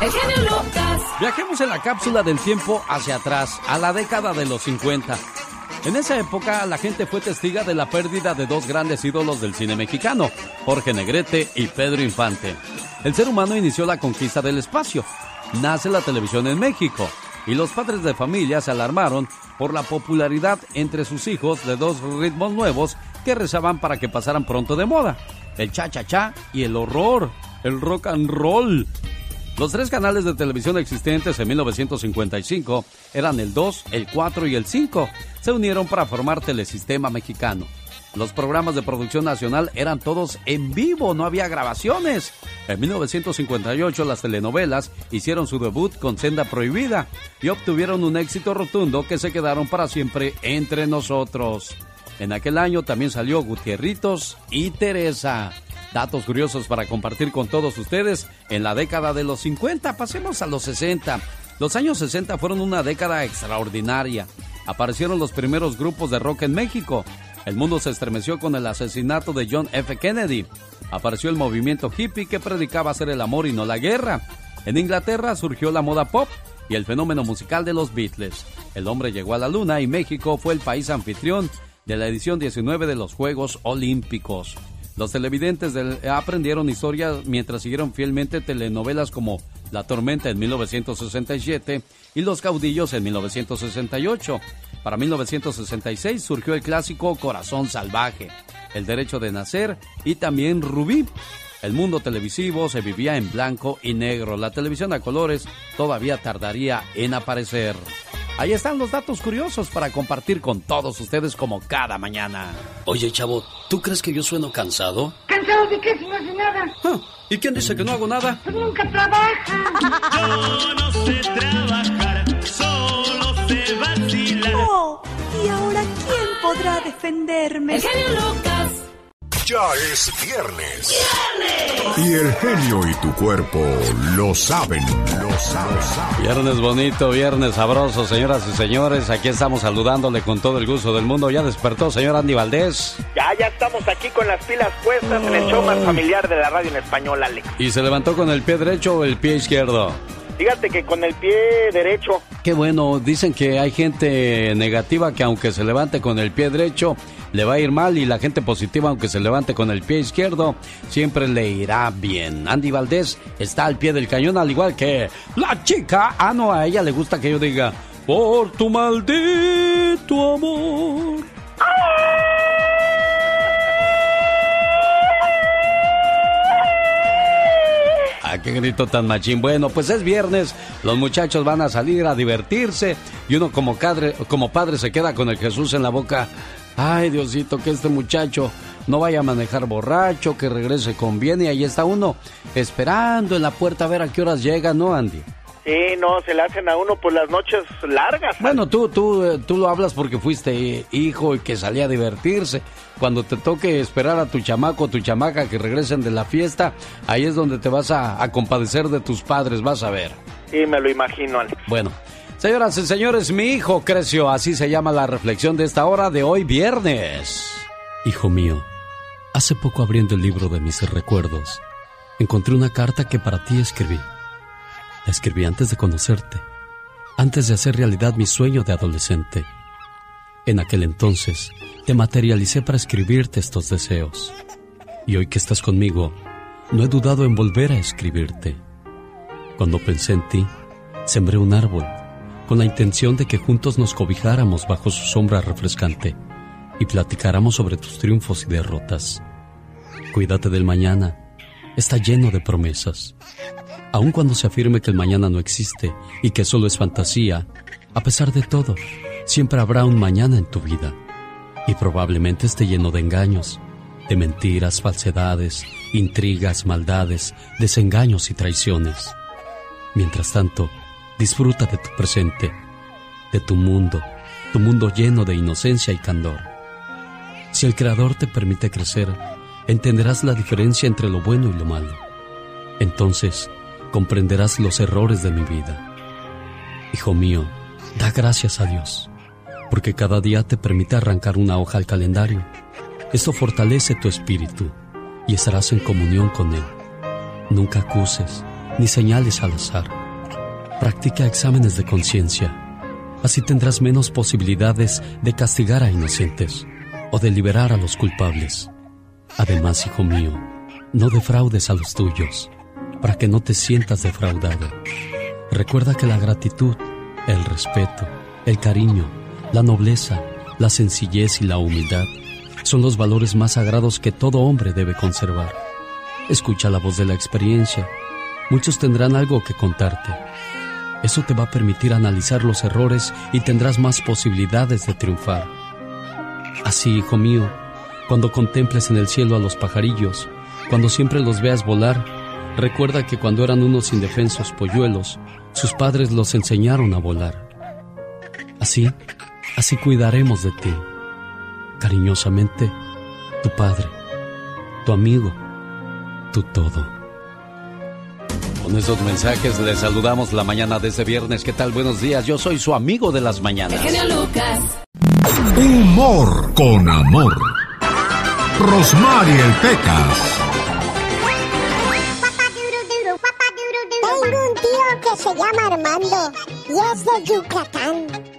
El genio Lucas. Viajemos en la cápsula del tiempo hacia atrás, a la década de los 50. En esa época, la gente fue testiga de la pérdida de dos grandes ídolos del cine mexicano, Jorge Negrete y Pedro Infante. El ser humano inició la conquista del espacio. Nace la televisión en México y los padres de familia se alarmaron por la popularidad entre sus hijos de dos ritmos nuevos que rezaban para que pasaran pronto de moda, el cha-cha-cha y el horror, el rock and roll. Los tres canales de televisión existentes en 1955 eran el 2, el 4 y el 5. Se unieron para formar Telesistema Mexicano. Los programas de producción nacional eran todos en vivo, no había grabaciones. En 1958 las telenovelas hicieron su debut con Senda Prohibida y obtuvieron un éxito rotundo que se quedaron para siempre entre nosotros. En aquel año también salió Gutierritos y Teresa. Datos curiosos para compartir con todos ustedes en la década de los 50. Pasemos a los 60. Los años 60 fueron una década extraordinaria. Aparecieron los primeros grupos de rock en México. El mundo se estremeció con el asesinato de John F. Kennedy. Apareció el movimiento hippie que predicaba hacer el amor y no la guerra. En Inglaterra surgió la moda pop y el fenómeno musical de los Beatles. El hombre llegó a la luna y México fue el país anfitrión de la edición 19 de los Juegos Olímpicos. Los televidentes aprendieron historia mientras siguieron fielmente telenovelas como La Tormenta en 1967 y Los Caudillos en 1968. Para 1966 surgió el clásico Corazón Salvaje, El Derecho de Nacer y también Rubí. El mundo televisivo se vivía en blanco y negro. La televisión a colores todavía tardaría en aparecer. Ahí están los datos curiosos para compartir con todos ustedes como cada mañana. Oye, chavo, ¿tú crees que yo sueno cansado? ¿Cansado de qué si no hace nada? Ah, ¿Y quién dice que no hago nada? Pues nunca trabaja. Yo no sé trabajar, solo sé vacilar. Oh, ¿y ahora quién podrá defenderme? El genio Lucas. Ya es viernes. Y el genio y tu cuerpo lo saben, lo saben. Viernes bonito, viernes sabroso, señoras y señores. Aquí estamos saludándole con todo el gusto del mundo. ¿Ya despertó, señor Andy Valdés? Ya, ya estamos aquí con las pilas puestas en el show más familiar de la radio en español, Alex. ¿Y se levantó con el pie derecho o el pie izquierdo? Fíjate que con el pie derecho. Qué bueno, dicen que hay gente negativa que aunque se levante con el pie derecho, le va a ir mal y la gente positiva, aunque se levante con el pie izquierdo, siempre le irá bien. Andy Valdés está al pie del cañón, al igual que la chica. Ah, no, a ella le gusta que yo diga, por tu maldito amor. Ah, qué grito tan machín. Bueno, pues es viernes, los muchachos van a salir a divertirse y uno como, cadre, como padre se queda con el Jesús en la boca. Ay, Diosito, que este muchacho no vaya a manejar borracho, que regrese con bien y ahí está uno esperando en la puerta a ver a qué horas llega, ¿no, Andy? Sí, no, se le hacen a uno por las noches largas. Bueno, tú, tú, eh, tú lo hablas porque fuiste hijo y que salía a divertirse. Cuando te toque esperar a tu chamaco o tu chamaca que regresen de la fiesta, ahí es donde te vas a, a compadecer de tus padres, vas a ver. Sí, me lo imagino, Alex. Bueno, señoras y señores, mi hijo creció, así se llama la reflexión de esta hora de hoy viernes. Hijo mío, hace poco abriendo el libro de mis recuerdos, encontré una carta que para ti escribí. La escribí antes de conocerte, antes de hacer realidad mi sueño de adolescente. En aquel entonces te materialicé para escribirte estos deseos. Y hoy que estás conmigo, no he dudado en volver a escribirte. Cuando pensé en ti, sembré un árbol, con la intención de que juntos nos cobijáramos bajo su sombra refrescante y platicáramos sobre tus triunfos y derrotas. Cuídate del mañana, está lleno de promesas. Aun cuando se afirme que el mañana no existe y que solo es fantasía, a pesar de todo, siempre habrá un mañana en tu vida. Y probablemente esté lleno de engaños, de mentiras, falsedades, intrigas, maldades, desengaños y traiciones. Mientras tanto, disfruta de tu presente, de tu mundo, tu mundo lleno de inocencia y candor. Si el Creador te permite crecer, entenderás la diferencia entre lo bueno y lo malo. Entonces, comprenderás los errores de mi vida. Hijo mío, da gracias a Dios, porque cada día te permite arrancar una hoja al calendario. Esto fortalece tu espíritu y estarás en comunión con Él. Nunca acuses, ni señales al azar. Practica exámenes de conciencia. Así tendrás menos posibilidades de castigar a inocentes o de liberar a los culpables. Además, hijo mío, no defraudes a los tuyos, para que no te sientas defraudado. Recuerda que la gratitud, el respeto, el cariño, la nobleza, la sencillez y la humildad son los valores más sagrados que todo hombre debe conservar. Escucha la voz de la experiencia. Muchos tendrán algo que contarte. Eso te va a permitir analizar los errores y tendrás más posibilidades de triunfar. Así, hijo mío, cuando contemples en el cielo a los pajarillos, cuando siempre los veas volar, recuerda que cuando eran unos indefensos polluelos, sus padres los enseñaron a volar. Así, así cuidaremos de ti. Cariñosamente, tu padre, tu amigo, tu todo. Con esos mensajes les saludamos la mañana de ese viernes. ¿Qué tal? Buenos días. Yo soy su amigo de las mañanas. El genio Lucas. Humor con amor. Rosmarie el Pecas. Tengo un tío que se llama Armando y es de Yucatán.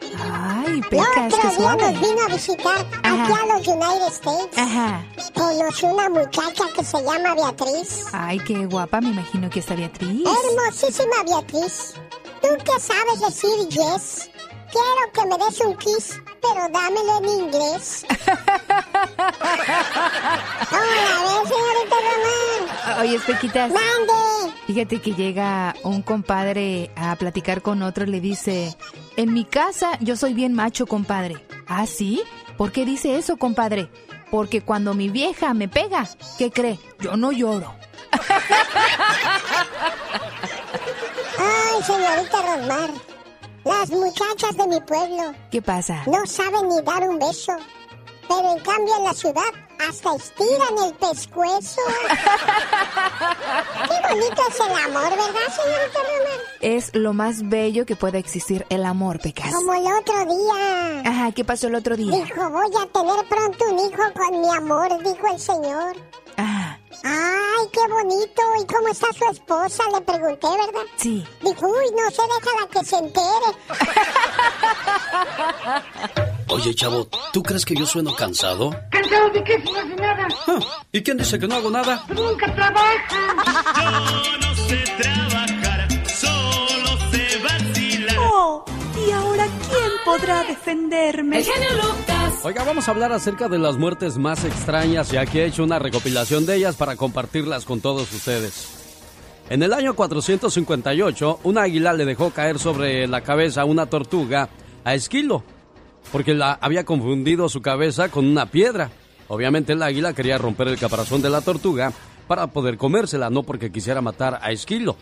Ay, El Pecas, otro qué día suave. nos vino a visitar Ajá. aquí a los United States. Ajá. Conoció una muchacha que se llama Beatriz. Ay, qué guapa, me imagino que está Beatriz. Hermosísima Beatriz. ¿Tú qué sabes decir yes? Quiero que me des un kiss, pero dámelo en inglés. Hola, señorita Román. Oye, Pequitas, Mande. fíjate que llega un compadre a platicar con otro y le dice, en mi casa yo soy bien macho, compadre. ¿Ah, sí? ¿Por qué dice eso, compadre? Porque cuando mi vieja me pega, ¿qué cree? Yo no lloro. Ay, señorita Rosmar. Las muchachas de mi pueblo ¿Qué pasa? no saben ni dar un beso. Pero en cambio en la ciudad hasta estiran el pescuezo. Qué bonito es el amor, ¿verdad, señorita Román? Es lo más bello que puede existir el amor, Pecas. Como el otro día. Ajá, ¿qué pasó el otro día? Dijo, voy a tener pronto un hijo con mi amor, dijo el señor. Ah, Ay, qué bonito. ¿Y cómo está su esposa? Le pregunté, ¿verdad? sí. Dijo, uy, no sé, déjala que se entere. Oye, chavo, ¿tú crees que yo sueno cansado? ¿Cansado de qué si no hace nada? Ah, ¿Y quién dice que no hago nada? Nunca trabaja. Yo no sé trabajar, solo sé vacilar. Oh, ¿y ahora quién podrá defenderme? El genio Lucas. Oiga, vamos a hablar acerca de las muertes más extrañas, ya que he hecho una recopilación de ellas para compartirlas con todos ustedes. En el año 458, un águila le dejó caer sobre la cabeza una tortuga a Esquilo, porque la había confundido su cabeza con una piedra. Obviamente el águila quería romper el caparazón de la tortuga para poder comérsela, no porque quisiera matar a Esquilo.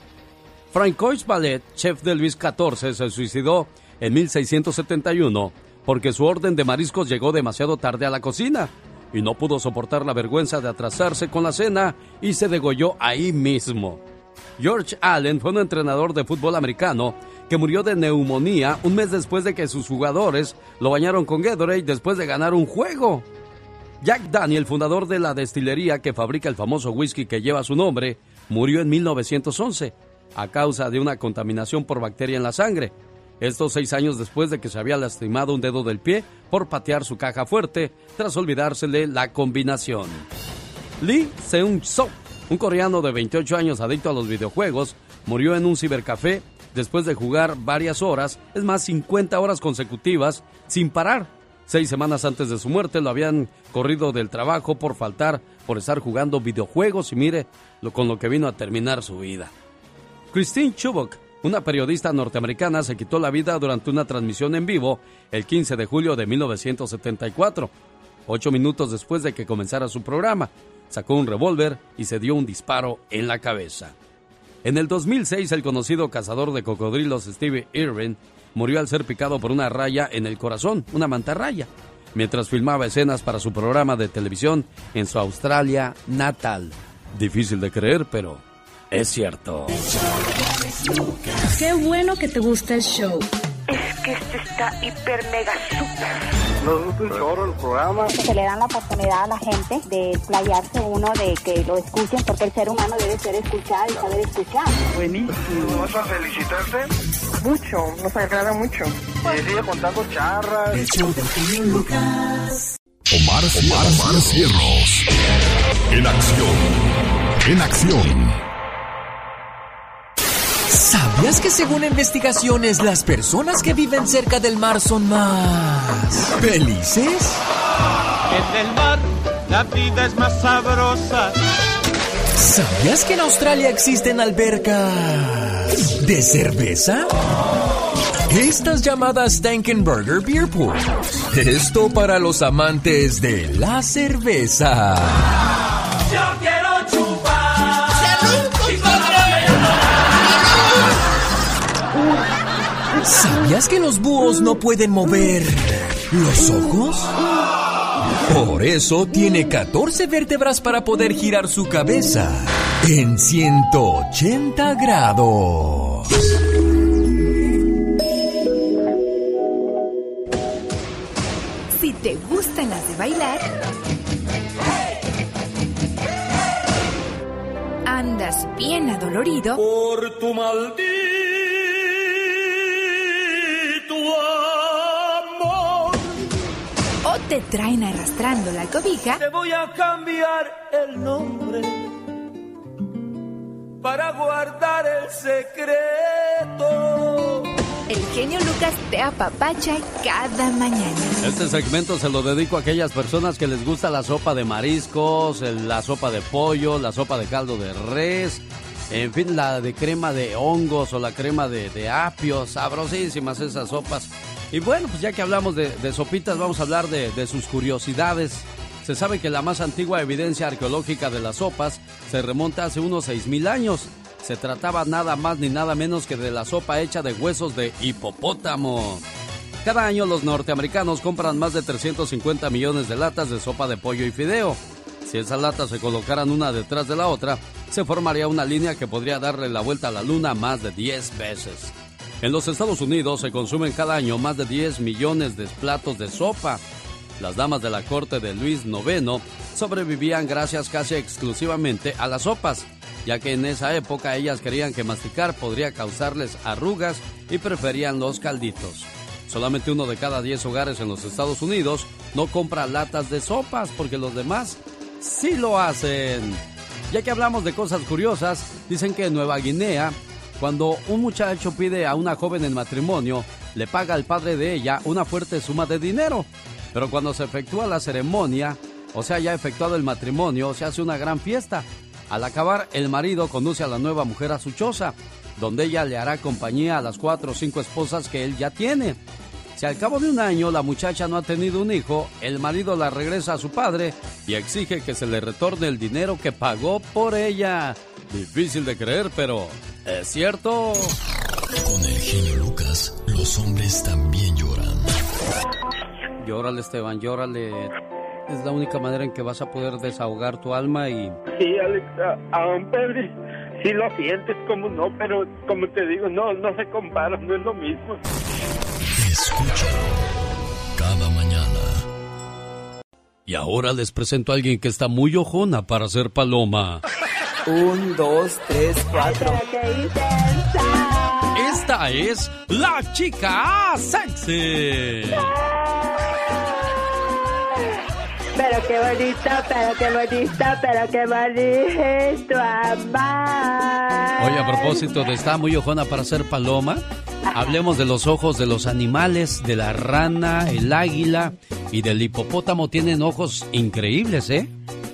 Francois Ballet, chef de Luis XIV, se suicidó en 1671 porque su orden de mariscos llegó demasiado tarde a la cocina y no pudo soportar la vergüenza de atrasarse con la cena y se degolló ahí mismo. George Allen fue un entrenador de fútbol americano que murió de neumonía un mes después de que sus jugadores lo bañaron con Gatorade después de ganar un juego. Jack Daniel, fundador de la destilería que fabrica el famoso whisky que lleva su nombre, murió en 1911 a causa de una contaminación por bacteria en la sangre. Estos seis años después de que se había lastimado un dedo del pie por patear su caja fuerte tras olvidársele la combinación. Lee Seung-soo, un coreano de 28 años adicto a los videojuegos, murió en un cibercafé después de jugar varias horas, es más, 50 horas consecutivas, sin parar. Seis semanas antes de su muerte lo habían corrido del trabajo por faltar, por estar jugando videojuegos y mire lo con lo que vino a terminar su vida. Christine Chubbuck, una periodista norteamericana, se quitó la vida durante una transmisión en vivo el 15 de julio de 1974, ocho minutos después de que comenzara su programa. Sacó un revólver y se dio un disparo en la cabeza. En el 2006, el conocido cazador de cocodrilos Steve Irwin murió al ser picado por una raya en el corazón, una mantarraya, mientras filmaba escenas para su programa de televisión en su Australia natal. Difícil de creer, pero es cierto. Qué bueno que te gusta el show. Es que este está hiper mega super Nos gusta un chorro el programa. Se le dan la oportunidad a la gente de playarse uno, de que lo escuchen, porque el ser humano debe ser escuchado y saber escuchar. Buenísimo. ¿Vas a felicitarte? Mucho, nos agrada mucho. Y sigue contando charras. Omar, Omar, Omar Cierros. En acción. En acción. ¿Sabías que según investigaciones las personas que viven cerca del mar son más felices? En el mar la vida es más sabrosa. ¿Sabías que en Australia existen albercas de cerveza? Estas llamadas Stankenberger Beer Pools. Esto para los amantes de la cerveza. ¿Sabías que los búhos no pueden mover los ojos? Por eso tiene 14 vértebras para poder girar su cabeza en 180 grados. Si te gustan las de bailar, andas bien adolorido Por tu maldito te traen arrastrando la cobija, Te voy a cambiar el nombre para guardar el secreto. el genio Lucas te apapacha cada mañana. Este segmento se lo dedico a aquellas personas que les gusta la sopa de mariscos, la sopa de pollo, la sopa de caldo de res, en fin, la de crema de hongos o la crema de, de apio, sabrosísimas esas sopas. Y bueno, pues ya que hablamos de, sopitas, vamos a hablar de, de sus curiosidades. Se sabe que la más antigua evidencia arqueológica de las sopas se remonta hace unos 6.000 años. Se trataba nada más ni nada menos que de la sopa hecha de huesos de hipopótamo. Cada año los norteamericanos compran más de 350 millones de latas de sopa de pollo y fideo. Si esas latas se colocaran una detrás de la otra, se formaría una línea que podría darle la vuelta a la luna más de 10 veces. En los Estados Unidos se consumen cada año más de 10 millones de platos de sopa. Las damas de la corte de Luis IX sobrevivían gracias casi exclusivamente a las sopas, ya que en esa época ellas creían que masticar podría causarles arrugas y preferían los calditos. Solamente uno de cada 10 hogares en los Estados Unidos no compra latas de sopas porque los demás sí lo hacen. Ya que hablamos de cosas curiosas, dicen que en Nueva Guinea, cuando un muchacho pide a una joven en matrimonio, le paga al padre de ella una fuerte suma de dinero. Pero cuando se efectúa la ceremonia, o sea, ya efectuado el matrimonio, se hace una gran fiesta. Al acabar, el marido conduce a la nueva mujer a su choza, donde ella le hará compañía a las cuatro o cinco esposas que él ya tiene. Si al cabo de un año la muchacha no ha tenido un hijo, el marido la regresa a su padre y exige que se le retorne el dinero que pagó por ella. Difícil de creer, pero es cierto. Con el genio Lucas, los hombres también lloran. Llórale, Esteban, llórale. Es la única manera en que vas a poder desahogar tu alma y... Sí, Alex, a, a un Pedri, sí lo sientes, como no, pero como te digo, no, no se compara, no es lo mismo. Escúchalo cada mañana. Y ahora les presento a alguien que está muy ojona para ser paloma. Un, dos, tres, cuatro. Esta es la chica sexy. Pero qué bonito, pero qué bonito, pero qué bonito, amar. Oye, a propósito de estar muy ojona para ser paloma, hablemos de los ojos de los animales, de la rana, el águila y del hipopótamo. Tienen ojos increíbles, ¿eh?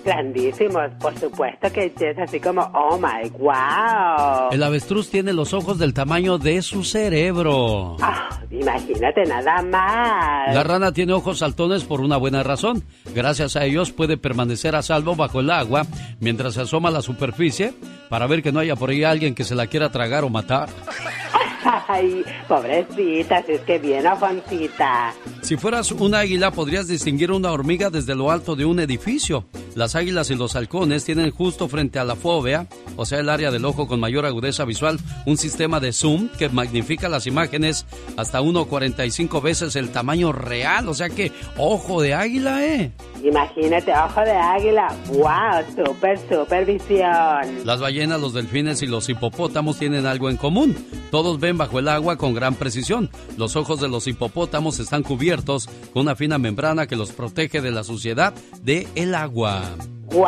Grandísimos, por supuesto que es así como, oh my wow. El avestruz tiene los ojos del tamaño de su cerebro. Ah, imagínate nada más. La rana tiene ojos saltones por una buena razón. Gracias a ellos puede permanecer a salvo bajo el agua mientras se asoma a la superficie para ver que no haya por ahí alguien que se la quiera tragar o matar. Ay, pobrecita, si es que bien afoncita. Si fueras un águila podrías distinguir una hormiga desde lo alto de un edificio. Las águilas y los halcones tienen justo frente a la fóvea, o sea, el área del ojo con mayor agudeza visual, un sistema de zoom que magnifica las imágenes hasta 1.45 veces el tamaño real. O sea que, ojo de águila, ¿eh? Imagínate, ojo de águila. ¡Wow! Súper, súper visión. Las ballenas, los delfines y los hipopótamos tienen algo en común. Todos ven bajo el agua con gran precisión. Los ojos de los hipopótamos están cubiertos con una fina membrana que los protege de la suciedad del el agua. ¡Wow!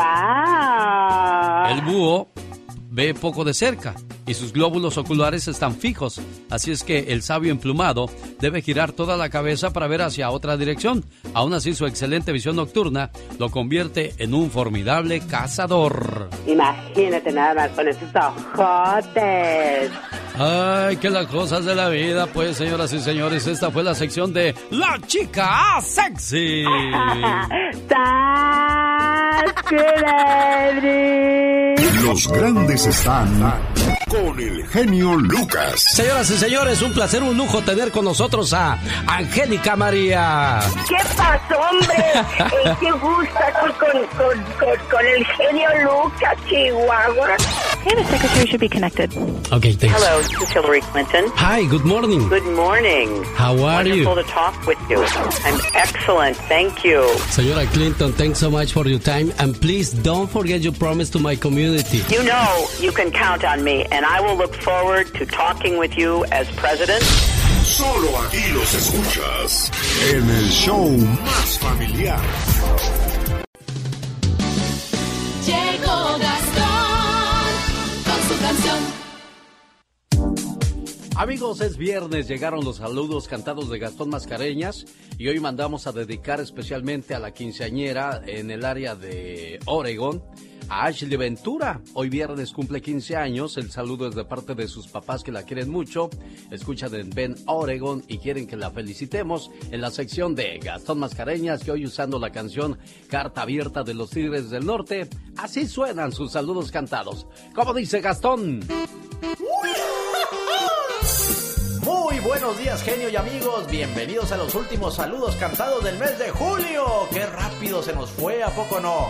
El búho ve poco de cerca y sus glóbulos oculares están fijos, así es que el sabio emplumado debe girar toda la cabeza para ver hacia otra dirección. Aún así, su excelente visión nocturna lo convierte en un formidable cazador. Imagínate nada más con esos ojotes. Ay, que las cosas de la vida, pues, señoras y señores, esta fue la sección de La Chica Sexy. Los grandes están con el genio Lucas. Señoras y señores, un placer, un lujo tener con nosotros a Angélica María. ¿Qué pasó, hombre? ¿Qué gusta con, con, con, con, el genio Lucas, Chihuahua? And the secretary should be connected. Okay, thanks. Hello, this is Hillary Clinton. Hi, good morning. Good morning. How are Wonderful you? to talk with you. I'm excellent, thank you. Señora Clinton, thanks so much for your time. And please don't forget your promise to my community. You know you can count on me, and I will look forward to talking with you as president. Solo aquí los escuchas en el show más familiar. Llegó Gastón Amigos, es viernes, llegaron los saludos cantados de Gastón Mascareñas y hoy mandamos a dedicar especialmente a la quinceañera en el área de Oregon, a Ashley Ventura. Hoy viernes cumple 15 años, el saludo es de parte de sus papás que la quieren mucho, escuchan en Ben Oregon y quieren que la felicitemos en la sección de Gastón Mascareñas que hoy usando la canción Carta Abierta de los Tigres del Norte, así suenan sus saludos cantados. ¿Cómo dice Gastón? Muy buenos días, genio y amigos. Bienvenidos a los últimos saludos cantados del mes de julio. Qué rápido se nos fue, ¿a poco no?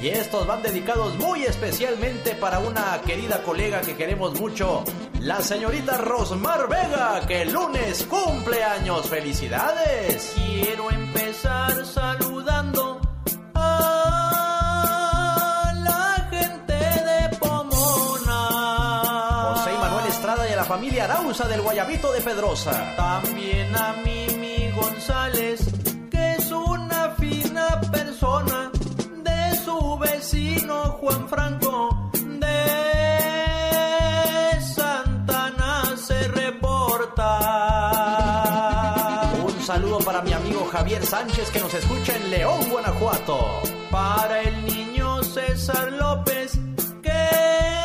Y estos van dedicados muy especialmente para una querida colega que queremos mucho, la señorita Rosmar Vega, que el lunes cumple años. ¡Felicidades! Quiero empezar saludando familia Arauza del Guayabito de Pedrosa. También a Mimi González, que es una fina persona, de su vecino Juan Franco, de Santana se reporta. Un saludo para mi amigo Javier Sánchez que nos escucha en León, Guanajuato. Para el niño César López, que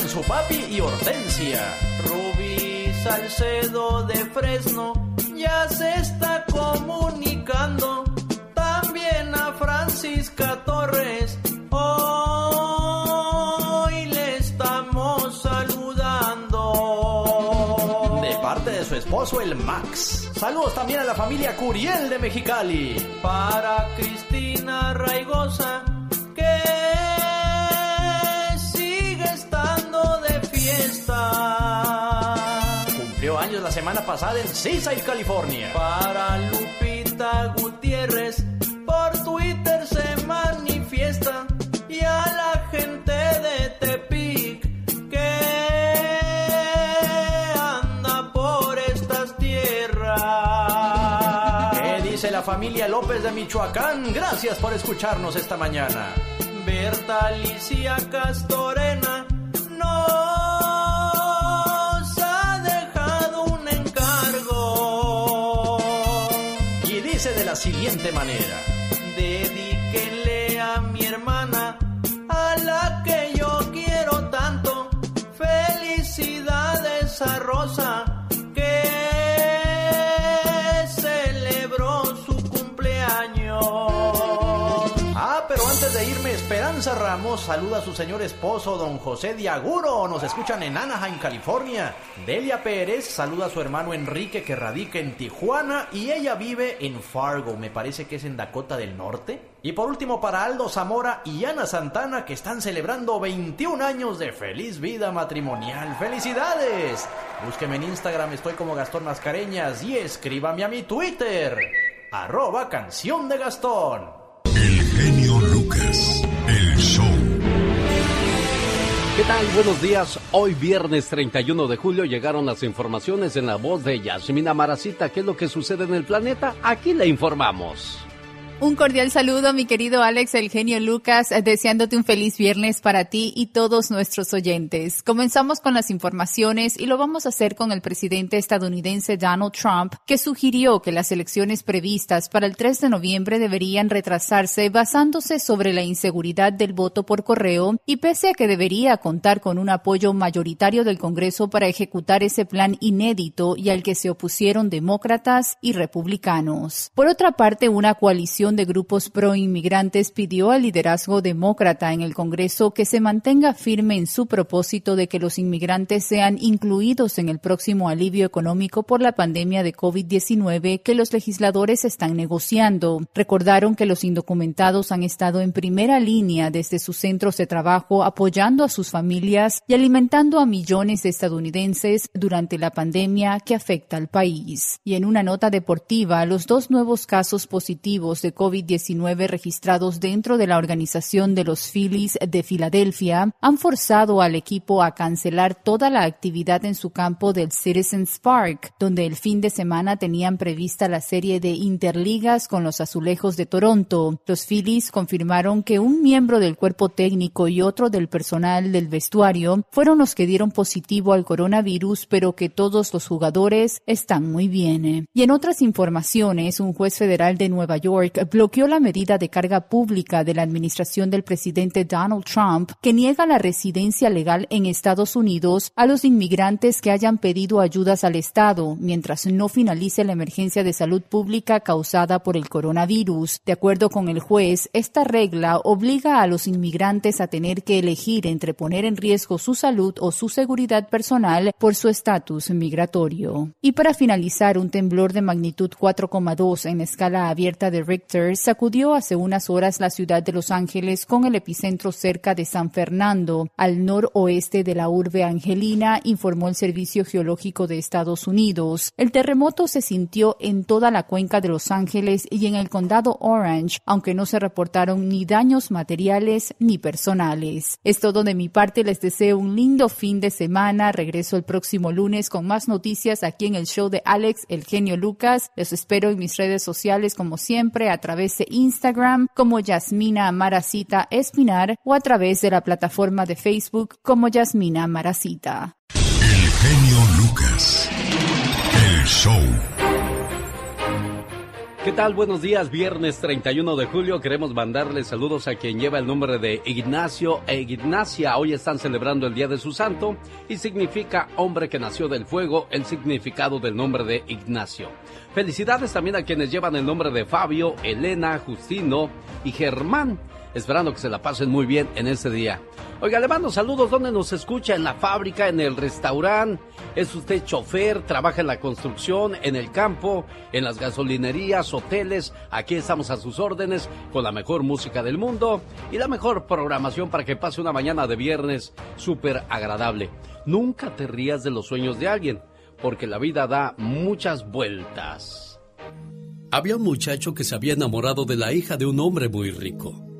Su papi y Hortensia. Rubí Salcedo de Fresno ya se está comunicando. También a Francisca Torres. Hoy le estamos saludando. De parte de su esposo, el Max. Saludos también a la familia Curiel de Mexicali. Para Cristina Raigosa, que Cumplió años la semana pasada en Seaside, California. Para Lupita Gutiérrez, por Twitter se manifiesta. Y a la gente de Tepic, que anda por estas tierras. ¿Qué dice la familia López de Michoacán? Gracias por escucharnos esta mañana. Berta Alicia Castorena la siguiente manera. Ramos saluda a su señor esposo, don José Diaguro. Nos escuchan en Anaheim, California. Delia Pérez saluda a su hermano Enrique que radica en Tijuana y ella vive en Fargo, me parece que es en Dakota del Norte. Y por último para Aldo Zamora y Ana Santana que están celebrando 21 años de feliz vida matrimonial. ¡Felicidades! Búsqueme en Instagram, estoy como Gastón Mascareñas y escríbame a mi Twitter, arroba canción de Gastón. El genio Lucas, el show. ¿Qué tal? Buenos días. Hoy viernes 31 de julio llegaron las informaciones en la voz de Yasmina Maracita. ¿Qué es lo que sucede en el planeta? Aquí le informamos. Un cordial saludo, mi querido Alex, el genio Lucas, eh, deseándote un feliz viernes para ti y todos nuestros oyentes. Comenzamos con las informaciones y lo vamos a hacer con el presidente estadounidense Donald Trump, que sugirió que las elecciones previstas para el 3 de noviembre deberían retrasarse basándose sobre la inseguridad del voto por correo y pese a que debería contar con un apoyo mayoritario del Congreso para ejecutar ese plan inédito y al que se opusieron demócratas y republicanos. Por otra parte, una coalición de grupos pro-inmigrantes pidió al liderazgo demócrata en el Congreso que se mantenga firme en su propósito de que los inmigrantes sean incluidos en el próximo alivio económico por la pandemia de COVID-19 que los legisladores están negociando. Recordaron que los indocumentados han estado en primera línea desde sus centros de trabajo apoyando a sus familias y alimentando a millones de estadounidenses durante la pandemia que afecta al país. Y en una nota deportiva, los dos nuevos casos positivos de COVID-19 registrados dentro de la organización de los Phillies de Filadelfia han forzado al equipo a cancelar toda la actividad en su campo del Citizens Park, donde el fin de semana tenían prevista la serie de interligas con los azulejos de Toronto. Los Phillies confirmaron que un miembro del cuerpo técnico y otro del personal del vestuario fueron los que dieron positivo al coronavirus, pero que todos los jugadores están muy bien. Y en otras informaciones, un juez federal de Nueva York bloqueó la medida de carga pública de la administración del presidente Donald Trump que niega la residencia legal en Estados Unidos a los inmigrantes que hayan pedido ayudas al Estado mientras no finalice la emergencia de salud pública causada por el coronavirus. De acuerdo con el juez, esta regla obliga a los inmigrantes a tener que elegir entre poner en riesgo su salud o su seguridad personal por su estatus migratorio. Y para finalizar, un temblor de magnitud 4,2 en escala abierta de Richter sacudió hace unas horas la ciudad de Los Ángeles con el epicentro cerca de San Fernando, al noroeste de la urbe angelina, informó el Servicio Geológico de Estados Unidos. El terremoto se sintió en toda la cuenca de Los Ángeles y en el condado Orange, aunque no se reportaron ni daños materiales ni personales. Es todo de mi parte, les deseo un lindo fin de semana. Regreso el próximo lunes con más noticias aquí en el show de Alex, el genio Lucas. Les espero en mis redes sociales como siempre a través de Instagram como Yasmina Maracita Espinar o a través de la plataforma de Facebook como Yasmina Maracita. El genio Lucas, el show. ¿Qué tal? Buenos días, viernes 31 de julio. Queremos mandarles saludos a quien lleva el nombre de Ignacio e Ignacia. Hoy están celebrando el Día de su Santo y significa hombre que nació del fuego, el significado del nombre de Ignacio. Felicidades también a quienes llevan el nombre de Fabio, Elena, Justino y Germán. Esperando que se la pasen muy bien en este día. Oiga, le mando saludos donde nos escucha, en la fábrica, en el restaurante. Es usted chofer, trabaja en la construcción, en el campo, en las gasolinerías, hoteles. Aquí estamos a sus órdenes con la mejor música del mundo y la mejor programación para que pase una mañana de viernes súper agradable. Nunca te rías de los sueños de alguien, porque la vida da muchas vueltas. Había un muchacho que se había enamorado de la hija de un hombre muy rico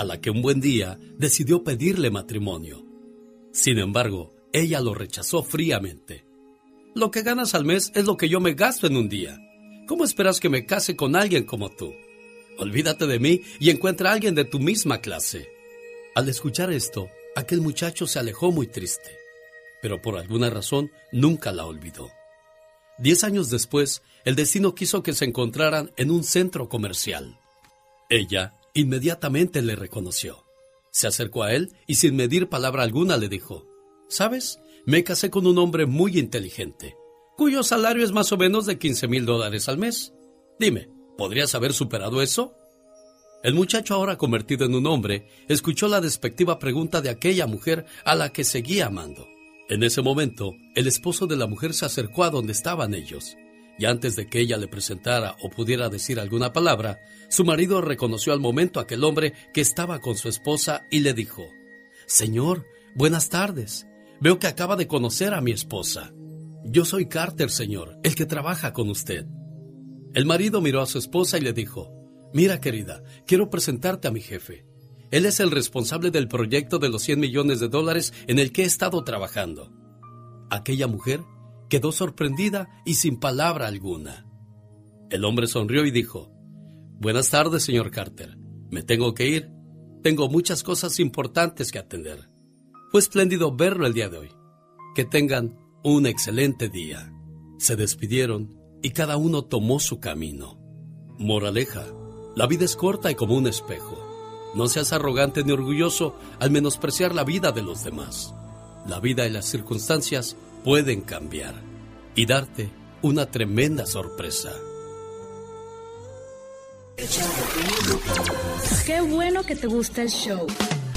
a la que un buen día decidió pedirle matrimonio. Sin embargo, ella lo rechazó fríamente. Lo que ganas al mes es lo que yo me gasto en un día. ¿Cómo esperas que me case con alguien como tú? Olvídate de mí y encuentra a alguien de tu misma clase. Al escuchar esto, aquel muchacho se alejó muy triste, pero por alguna razón nunca la olvidó. Diez años después, el destino quiso que se encontraran en un centro comercial. Ella Inmediatamente le reconoció. Se acercó a él y sin medir palabra alguna le dijo, ¿Sabes? Me casé con un hombre muy inteligente, cuyo salario es más o menos de 15 mil dólares al mes. Dime, ¿podrías haber superado eso? El muchacho, ahora convertido en un hombre, escuchó la despectiva pregunta de aquella mujer a la que seguía amando. En ese momento, el esposo de la mujer se acercó a donde estaban ellos, y antes de que ella le presentara o pudiera decir alguna palabra, su marido reconoció al momento a aquel hombre que estaba con su esposa y le dijo, Señor, buenas tardes. Veo que acaba de conocer a mi esposa. Yo soy Carter, señor, el que trabaja con usted. El marido miró a su esposa y le dijo, Mira, querida, quiero presentarte a mi jefe. Él es el responsable del proyecto de los 100 millones de dólares en el que he estado trabajando. Aquella mujer quedó sorprendida y sin palabra alguna. El hombre sonrió y dijo, Buenas tardes, señor Carter. Me tengo que ir. Tengo muchas cosas importantes que atender. Fue espléndido verlo el día de hoy. Que tengan un excelente día. Se despidieron y cada uno tomó su camino. Moraleja. La vida es corta y como un espejo. No seas arrogante ni orgulloso al menospreciar la vida de los demás. La vida y las circunstancias pueden cambiar y darte una tremenda sorpresa. Qué bueno que te gusta el show.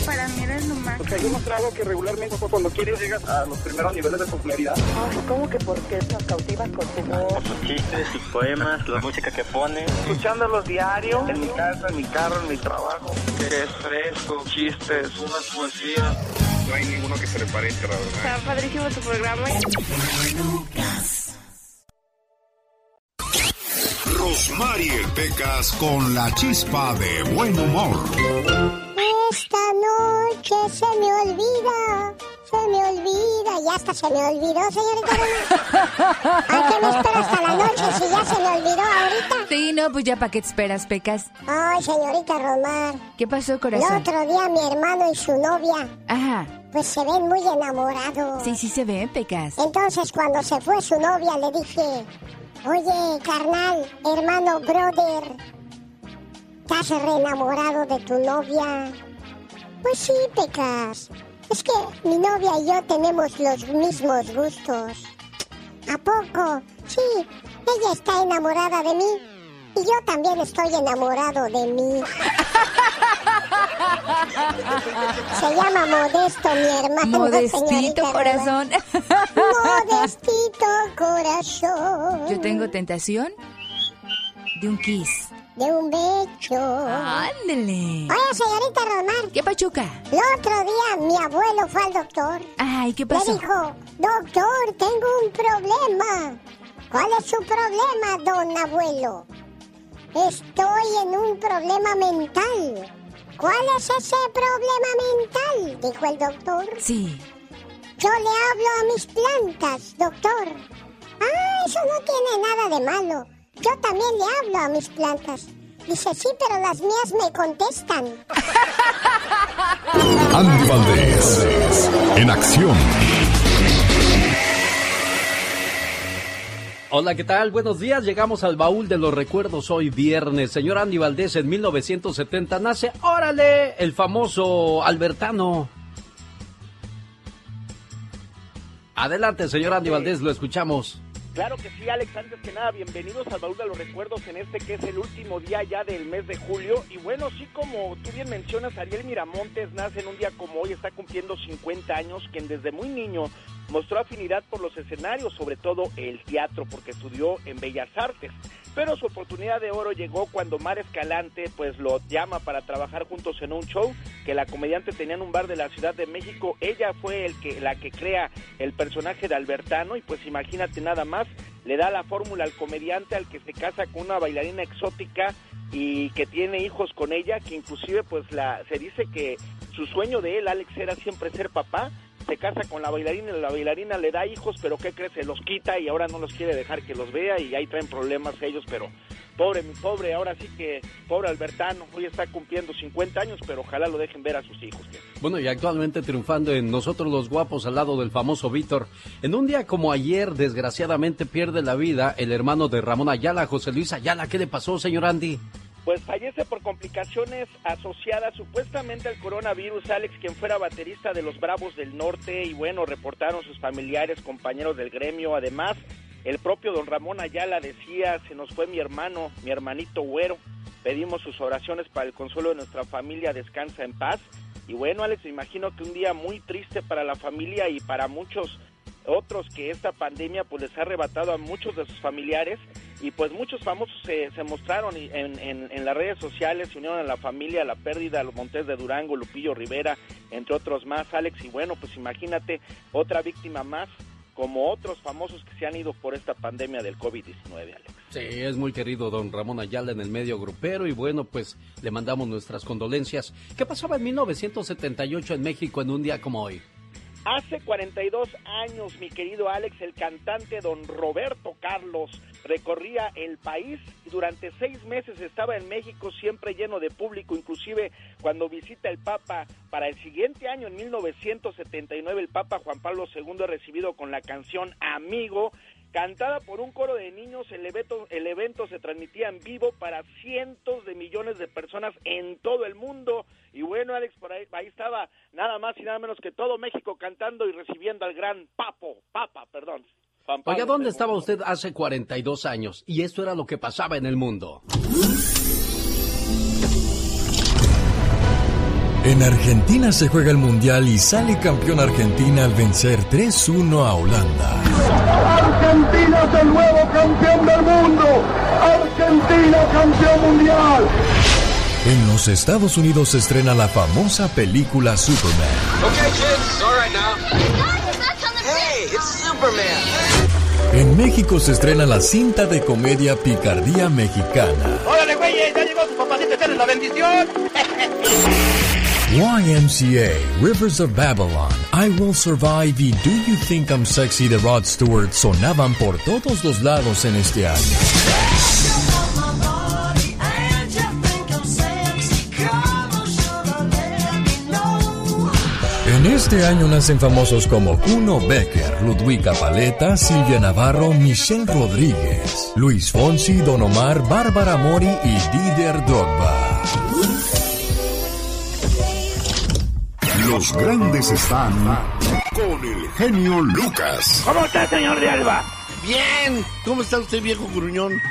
Para mí eres lo más. Porque hay demostrado que regularmente cuando quieres llegas a los primeros niveles de popularidad. Ay, ¿cómo que por qué nos cautivas con tu voz? Por sus chistes, sus poemas, la música que pone. Escuchándolos diario, en mi casa, en mi carro, en mi trabajo. Que es fresco, chistes, unas poesías. No hay ninguno que se le parezca, la verdad. Está padrísimo tu programa. Rosmarie Pecas con la chispa de buen humor. Esta noche se me olvida, se me olvida, y hasta se me olvidó, señorita Romar. ¿A qué me espero hasta la noche si ya se me olvidó ahorita? Sí, no, pues ya para qué te esperas, Pecas. Ay, señorita Romar. ¿Qué pasó, El corazón? otro día mi hermano y su novia, Ajá. pues se ven muy enamorados. Sí, sí se ve, Pecas. Entonces cuando se fue su novia le dije, oye, carnal, hermano, brother, ¿estás re enamorado de tu novia? Pues sí, Pecas. Es que mi novia y yo tenemos los mismos gustos. ¿A poco? Sí, ella está enamorada de mí y yo también estoy enamorado de mí. Se llama Modesto, mi hermano. Modestito, señorita corazón. Modestito, corazón. Yo tengo tentación de un kiss. De un becho. Ándele. Oye, señorita Román. ¿Qué pachuca? El otro día mi abuelo fue al doctor. Ay, ¿qué Le pasó? dijo, doctor, tengo un problema. ¿Cuál es su problema, don abuelo? Estoy en un problema mental. ¿Cuál es ese problema mental? Dijo el doctor. Sí. Yo le hablo a mis plantas, doctor. Ah, eso no tiene nada de malo. Yo también le hablo a mis plantas. Dice, sí, pero las mías me contestan. Andy Valdés, en acción. Hola, ¿qué tal? Buenos días. Llegamos al baúl de los recuerdos hoy viernes. Señor Andy Valdés, en 1970 nace, órale, el famoso Albertano. Adelante, señor Andy Valdés, lo escuchamos. Claro que sí, Alex. Antes que nada, bienvenidos al baúl de los recuerdos en este que es el último día ya del mes de julio. Y bueno, sí, como tú bien mencionas, Ariel Miramontes nace en un día como hoy, está cumpliendo 50 años, quien desde muy niño mostró afinidad por los escenarios, sobre todo el teatro, porque estudió en Bellas Artes. Pero su oportunidad de oro llegó cuando Mar Escalante pues lo llama para trabajar juntos en un show que la comediante tenía en un bar de la Ciudad de México. Ella fue el que la que crea el personaje de Albertano y pues imagínate nada más, le da la fórmula al comediante al que se casa con una bailarina exótica y que tiene hijos con ella, que inclusive pues la se dice que su sueño de él, Alex, era siempre ser papá. Se casa con la bailarina y la bailarina le da hijos, pero ¿qué crees? Se los quita y ahora no los quiere dejar que los vea y ahí traen problemas ellos, pero pobre, mi pobre, ahora sí que pobre Albertano, hoy está cumpliendo 50 años, pero ojalá lo dejen ver a sus hijos. Bueno, y actualmente triunfando en Nosotros los Guapos al lado del famoso Víctor. En un día como ayer, desgraciadamente pierde la vida el hermano de Ramón Ayala, José Luis Ayala. ¿Qué le pasó, señor Andy? Pues fallece por complicaciones asociadas supuestamente al coronavirus, Alex, quien fuera baterista de los Bravos del Norte y bueno, reportaron sus familiares, compañeros del gremio, además el propio don Ramón Ayala decía, se nos fue mi hermano, mi hermanito güero. pedimos sus oraciones para el consuelo de nuestra familia, descansa en paz. Y bueno, Alex, me imagino que un día muy triste para la familia y para muchos otros que esta pandemia pues les ha arrebatado a muchos de sus familiares y pues muchos famosos se, se mostraron en, en, en, las redes sociales, se unieron a la familia, a la pérdida, los Montes de Durango, Lupillo Rivera, entre otros más, Alex, y bueno, pues imagínate otra víctima más como otros famosos que se han ido por esta pandemia del COVID-19, Alex. Sí, es muy querido don Ramón Ayala en el medio grupero y bueno, pues le mandamos nuestras condolencias. ¿Qué pasaba en 1978 en México en un día como hoy? Hace 42 años, mi querido Alex, el cantante don Roberto Carlos recorría el país y durante seis meses estaba en México siempre lleno de público, inclusive cuando visita el Papa para el siguiente año, en 1979, el Papa Juan Pablo II es recibido con la canción Amigo, cantada por un coro de niños, el evento, el evento se transmitía en vivo para cientos de millones de personas en todo el mundo. Y bueno, Alex, por ahí, ahí estaba nada más y nada menos que todo México cantando y recibiendo al gran Papo, Papa, perdón. Oiga, ¿dónde estaba usted hace 42 años? Y esto era lo que pasaba en el mundo. En Argentina se juega el Mundial y sale campeón Argentina al vencer 3-1 a Holanda. Argentina es el nuevo campeón del mundo. Argentina campeón mundial. En los Estados Unidos se estrena la famosa película Superman. Okay, kids, all right now. Hey, it's Superman. En México se estrena la cinta de comedia Picardía Mexicana. Órale, güey, ya llegó su papacito, echarle la bendición. YMCA, Rivers of Babylon, I Will Survive y Do You Think I'm Sexy de Rod Stewart sonaban por todos los lados en este año. En este año nacen famosos como Kuno Becker, Ludwika Paleta, Silvia Navarro, Michelle Rodríguez, Luis Fonsi, Don Omar, Bárbara Mori y Dider Drogba. Los grandes están con el genio Lucas. ¿Cómo está, señor de Alba? Bien. ¿Cómo está usted, viejo gruñón?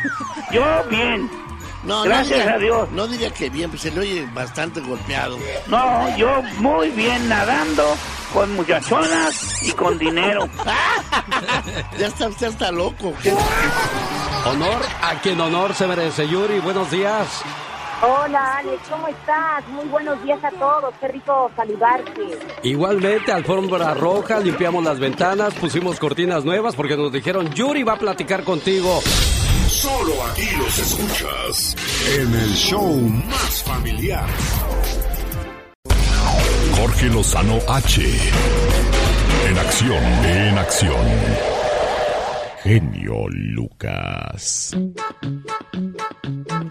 Yo bien. No, Gracias no a Dios. No diga que bien, pues se le oye bastante golpeado. No, yo muy bien nadando, con muchachonas y con dinero. ya está usted hasta loco. Honor a quien honor se merece. Yuri, buenos días. Hola Alex, ¿cómo estás? Muy buenos días a todos, qué rico saludarte. Igualmente, alfombra roja, limpiamos las ventanas, pusimos cortinas nuevas porque nos dijeron, Yuri va a platicar contigo. Solo aquí los escuchas en el show más familiar. Jorge Lozano H. En acción, en acción. Genio Lucas.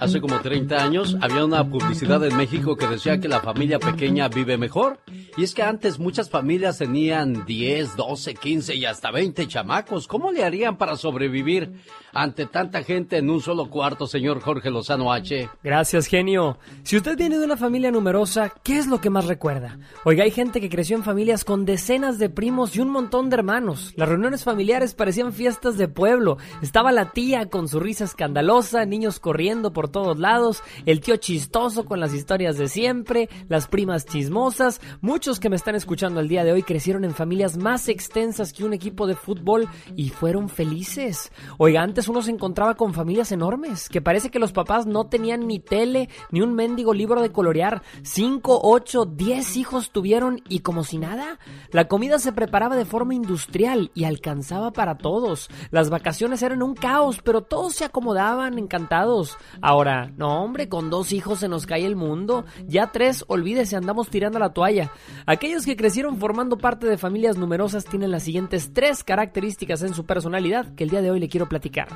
Hace como 30 años había una publicidad en México que decía que la familia pequeña vive mejor. Y es que antes muchas familias tenían 10, 12, 15 y hasta 20 chamacos. ¿Cómo le harían para sobrevivir ante tanta gente en un solo cuarto, señor Jorge Lozano H? Gracias, genio. Si usted viene de una familia numerosa, ¿qué es lo que más recuerda? Oiga, hay gente que creció en familias con decenas de primos y un montón de hermanos. Las reuniones familiares parecían fiestas de pueblo. Estaba la tía con su risa escandalosa, niños corriendo por todos lados, el tío chistoso con las historias de siempre, las primas chismosas. Muchos que me están escuchando el día de hoy crecieron en familias más extensas que un equipo de fútbol y fueron felices. Oiga, antes uno se encontraba con familias enormes, que parece que los papás no tenían ni tele, ni un mendigo libro de colorear. Cinco, ocho, diez hijos tuvieron y como si nada. La comida se preparaba de forma industrial y alcanzaba para todos. Las vacaciones eran un caos, pero todos se acomodaban encantados. Ahora, no hombre, con dos hijos se nos cae el mundo. Ya tres, olvídese, andamos tirando la toalla. Aquellos que crecieron formando parte de familias numerosas tienen las siguientes tres características en su personalidad que el día de hoy le quiero platicar.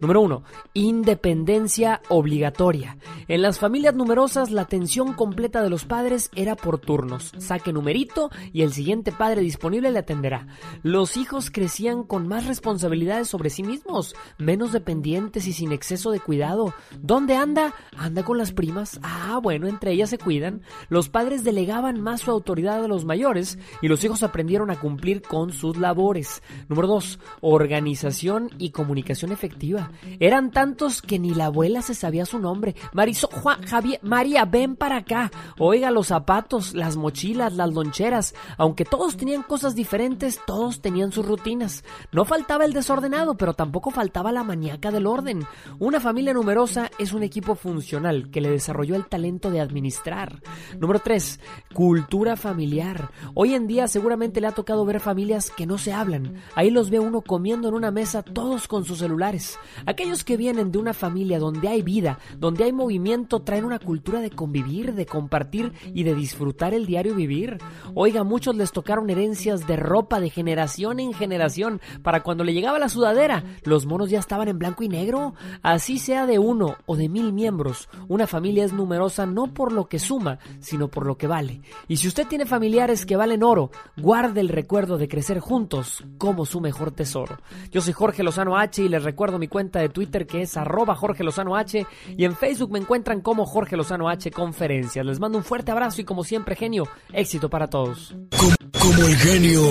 Número uno, independencia obligatoria. En las familias numerosas la atención completa de los padres era por turnos. Saque numerito y el siguiente padre disponible le atenderá. Los hijos crecían con más responsabilidades sobre sí mismos, menos dependientes y sin exceso de cuidado. ¿Dónde anda? Anda con las primas. Ah, bueno, entre ellas se cuidan. Los padres delegaban más su autoridad a los mayores y los hijos aprendieron a cumplir con sus labores. Número dos, organización y comunicación efectiva. Eran tantos que ni la abuela se sabía su nombre. Marisol, Juan, Javier, María, ven para acá. Oiga, los zapatos, las mochilas, las loncheras. Aunque todos tenían cosas diferentes, todos tenían sus rutinas. No faltaba el desordenado, pero tampoco faltaba la maníaca del orden. Una familia numerosa es un equipo funcional que le desarrolló el talento de administrar. Número 3. Cultura familiar. Hoy en día seguramente le ha tocado ver familias que no se hablan. Ahí los ve uno comiendo en una mesa todos con sus celulares. Aquellos que vienen de una familia donde hay vida, donde hay movimiento, traen una cultura de convivir, de compartir y de disfrutar el diario vivir. Oiga, muchos les tocaron herencias de ropa de generación en generación. Para cuando le llegaba la sudadera, los monos ya estaban en blanco y negro. Así sea de uno o de mil miembros, una familia es numerosa no por lo que suma, sino por lo que vale. Y si usted tiene familiares que valen oro, guarde el recuerdo de crecer juntos como su mejor tesoro. Yo soy Jorge Lozano H y les recuerdo mi cuenta de Twitter que es arroba Jorge Lozano H y en Facebook me encuentran como Jorge Lozano H Conferencias. Les mando un fuerte abrazo y como siempre, genio, éxito para todos. Como el genio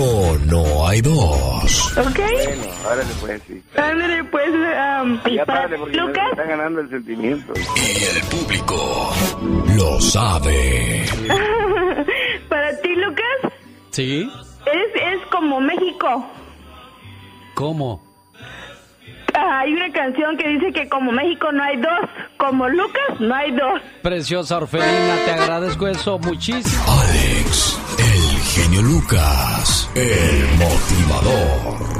no hay dos. ¿Ok? Bueno, árale pues, sí. Árale pues, um, ya párale porque Lucas. está ganando el sentimiento. Y el público lo sabe. para ti, Lucas. ¿Sí? Es, es como México. ¿Cómo? Ah, hay una canción que dice que como México no hay dos, como Lucas no hay dos. Preciosa Orfelina, te agradezco eso muchísimo. Alex, el genio Lucas, el motivador.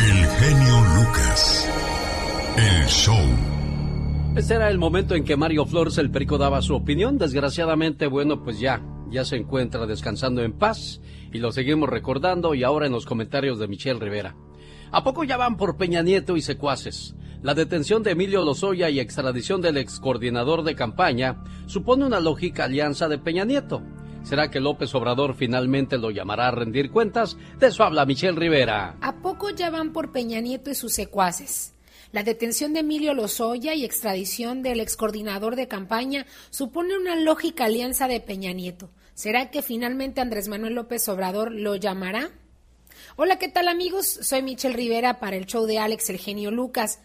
El genio Lucas, show. Este era el momento en que Mario Flores el Perico daba su opinión. Desgraciadamente, bueno, pues ya, ya se encuentra descansando en paz y lo seguimos recordando y ahora en los comentarios de Michelle Rivera. ¿A poco ya van por Peña Nieto y secuaces? La detención de Emilio Lozoya y extradición del ex coordinador de campaña supone una lógica alianza de Peña Nieto. ¿Será que López Obrador finalmente lo llamará a rendir cuentas? De eso habla Michelle Rivera. ¿A poco ya van por Peña Nieto y sus secuaces? La detención de Emilio Lozoya y extradición del ex coordinador de campaña supone una lógica alianza de Peña Nieto. ¿Será que finalmente Andrés Manuel López Obrador lo llamará? Hola, ¿qué tal amigos? Soy Michelle Rivera para el show de Alex El Genio Lucas.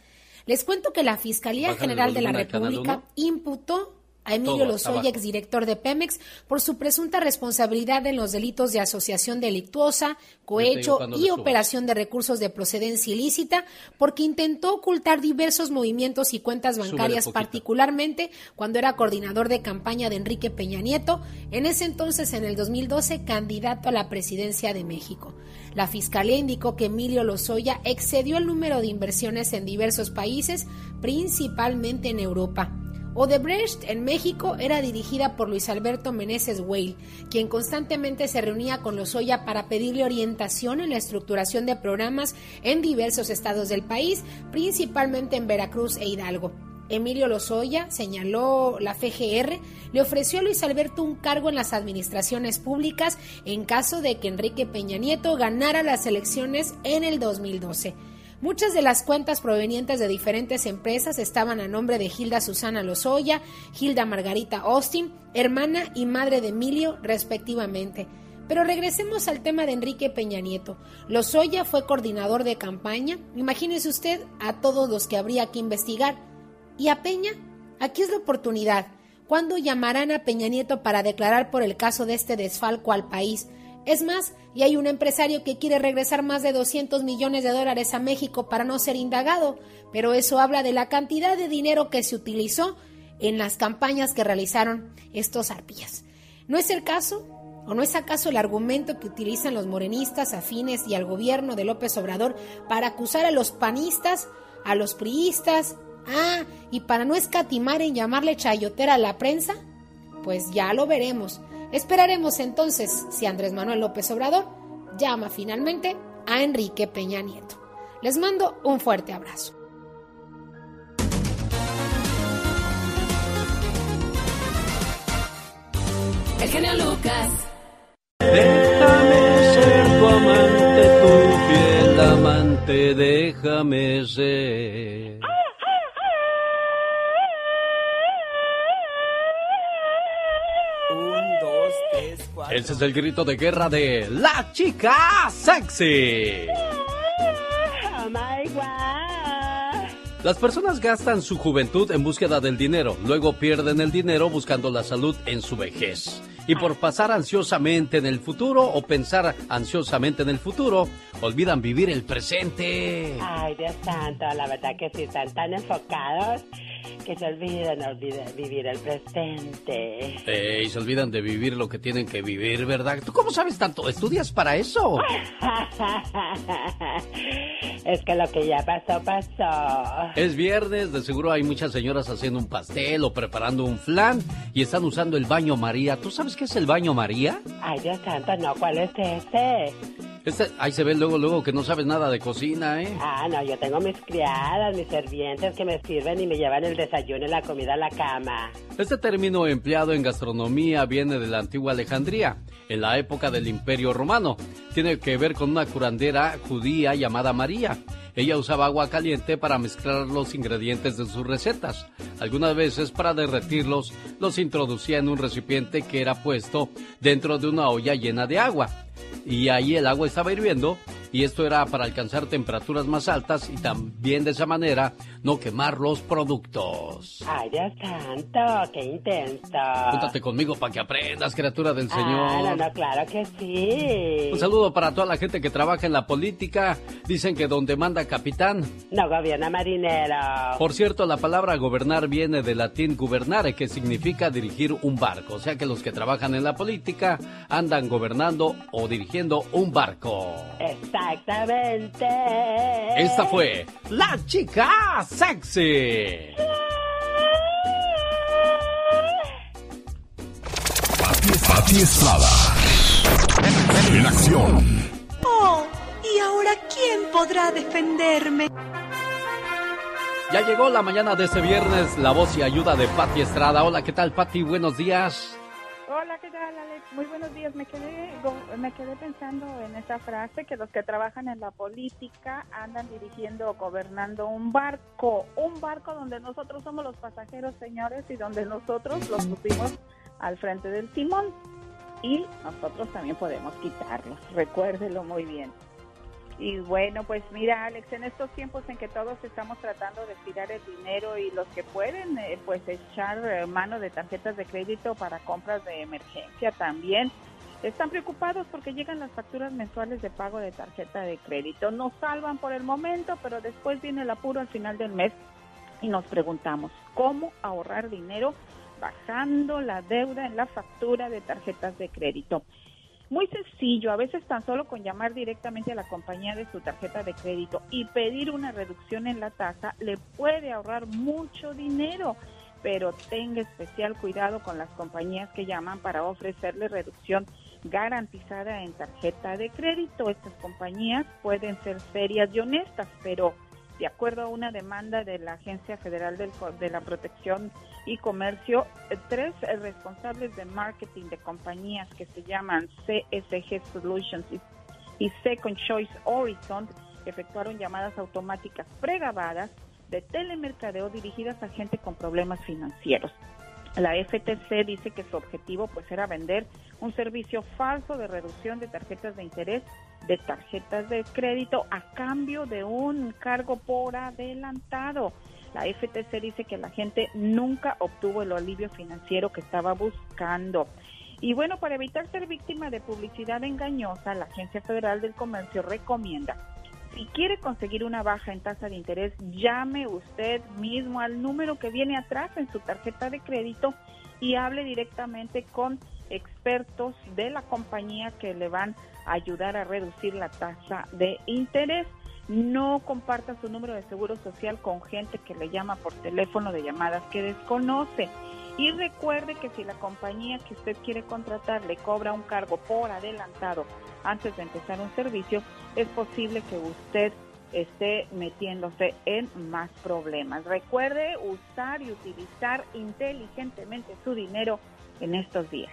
Les cuento que la Fiscalía General de la República imputó a Emilio Lozoya, exdirector de Pemex, por su presunta responsabilidad en los delitos de asociación delictuosa, cohecho y operación de recursos de procedencia ilícita, porque intentó ocultar diversos movimientos y cuentas bancarias, particularmente cuando era coordinador de campaña de Enrique Peña Nieto, en ese entonces, en el 2012, candidato a la presidencia de México. La fiscalía indicó que Emilio Lozoya excedió el número de inversiones en diversos países, principalmente en Europa. Odebrecht en México era dirigida por Luis Alberto Meneses Weil, quien constantemente se reunía con Lozoya para pedirle orientación en la estructuración de programas en diversos estados del país, principalmente en Veracruz e Hidalgo. Emilio Lozoya, señaló la FGR, le ofreció a Luis Alberto un cargo en las administraciones públicas en caso de que Enrique Peña Nieto ganara las elecciones en el 2012. Muchas de las cuentas provenientes de diferentes empresas estaban a nombre de Hilda Susana Lozoya, Hilda Margarita Austin, hermana y madre de Emilio, respectivamente. Pero regresemos al tema de Enrique Peña Nieto. Lozoya fue coordinador de campaña. Imagínese usted a todos los que habría que investigar. ¿Y a Peña? Aquí es la oportunidad. ¿Cuándo llamarán a Peña Nieto para declarar por el caso de este desfalco al país? Es más, y hay un empresario que quiere regresar más de 200 millones de dólares a México para no ser indagado, pero eso habla de la cantidad de dinero que se utilizó en las campañas que realizaron estos arpías. ¿No es el caso? ¿O no es acaso el argumento que utilizan los morenistas afines y al gobierno de López Obrador para acusar a los panistas, a los priistas, ah, y para no escatimar en llamarle chayotera a la prensa? Pues ya lo veremos. Esperaremos entonces si Andrés Manuel López Obrador llama finalmente a Enrique Peña Nieto. Les mando un fuerte abrazo. El genio Lucas. Déjame ser tu amante, tu fiel amante, déjame ser. Ese es el grito de guerra de la chica sexy. Oh my God. Las personas gastan su juventud en búsqueda del dinero, luego pierden el dinero buscando la salud en su vejez. Y por pasar ansiosamente en el futuro o pensar ansiosamente en el futuro, olvidan vivir el presente. Ay, Dios santo, la verdad que sí, están tan enfocados que se olvidan olvida- vivir el presente. Eh, y se olvidan de vivir lo que tienen que vivir, ¿verdad? ¿Tú cómo sabes tanto? ¿Estudias para eso? es que lo que ya pasó, pasó. Es viernes, de seguro hay muchas señoras haciendo un pastel o preparando un flan y están usando el baño María. ¿Tú sabes qué es el baño María? Ay, Dios santo, no, ¿cuál es ese? Este, ahí se ve luego, luego que no sabes nada de cocina, ¿eh? Ah, no, yo tengo mis criadas, mis servientes que me sirven y me llevan el desayuno y la comida la cama. Este término empleado en gastronomía viene de la antigua Alejandría, en la época del Imperio Romano. Tiene que ver con una curandera judía llamada María. Ella usaba agua caliente para mezclar los ingredientes de sus recetas. Algunas veces para derretirlos los introducía en un recipiente que era puesto dentro de una olla llena de agua. Y ahí el agua estaba hirviendo y esto era para alcanzar temperaturas más altas y también de esa manera no quemar los productos. Ay, Dios santo, qué intenso. Júntate conmigo para que aprendas, criatura del Ah, Señor. no, no, claro que sí. Un saludo para toda la gente que trabaja en la política. Dicen que donde manda capitán. No gobierna marinero. Por cierto, la palabra gobernar viene del latín gubernare, que significa dirigir un barco. O sea que los que trabajan en la política andan gobernando o dirigiendo un barco. Exactamente. Esta fue la chica sexy. Pati Estrada. En acción. Oh, ¿y ahora quién podrá defenderme? Ya llegó la mañana de este viernes la voz y ayuda de Patti Estrada. Hola, ¿qué tal, Patti? Buenos días. Hola, ¿qué tal, Alex? Muy buenos días. Me quedé, me quedé pensando en esa frase que los que trabajan en la política andan dirigiendo o gobernando un barco, un barco donde nosotros somos los pasajeros, señores, y donde nosotros los pusimos al frente del timón y nosotros también podemos quitarlos. Recuérdelo muy bien. Y bueno, pues mira, Alex, en estos tiempos en que todos estamos tratando de tirar el dinero y los que pueden, eh, pues echar eh, mano de tarjetas de crédito para compras de emergencia también, están preocupados porque llegan las facturas mensuales de pago de tarjeta de crédito. Nos salvan por el momento, pero después viene el apuro al final del mes y nos preguntamos, ¿cómo ahorrar dinero bajando la deuda en la factura de tarjetas de crédito? Muy sencillo, a veces tan solo con llamar directamente a la compañía de su tarjeta de crédito y pedir una reducción en la tasa le puede ahorrar mucho dinero, pero tenga especial cuidado con las compañías que llaman para ofrecerle reducción garantizada en tarjeta de crédito. Estas compañías pueden ser serias y honestas, pero de acuerdo a una demanda de la Agencia Federal de la Protección y Comercio, eh, tres responsables de marketing de compañías que se llaman CSG Solutions y, y Second Choice Horizon efectuaron llamadas automáticas pregrabadas de telemercadeo dirigidas a gente con problemas financieros. La FTC dice que su objetivo pues era vender un servicio falso de reducción de tarjetas de interés de tarjetas de crédito a cambio de un cargo por adelantado. La FTC dice que la gente nunca obtuvo el alivio financiero que estaba buscando. Y bueno, para evitar ser víctima de publicidad engañosa, la Agencia Federal del Comercio recomienda si quiere conseguir una baja en tasa de interés, llame usted mismo al número que viene atrás en su tarjeta de crédito y hable directamente con expertos de la compañía que le van a ayudar a reducir la tasa de interés. No comparta su número de seguro social con gente que le llama por teléfono de llamadas que desconoce. Y recuerde que si la compañía que usted quiere contratar le cobra un cargo por adelantado antes de empezar un servicio, es posible que usted esté metiéndose en más problemas. Recuerde usar y utilizar inteligentemente su dinero en estos días.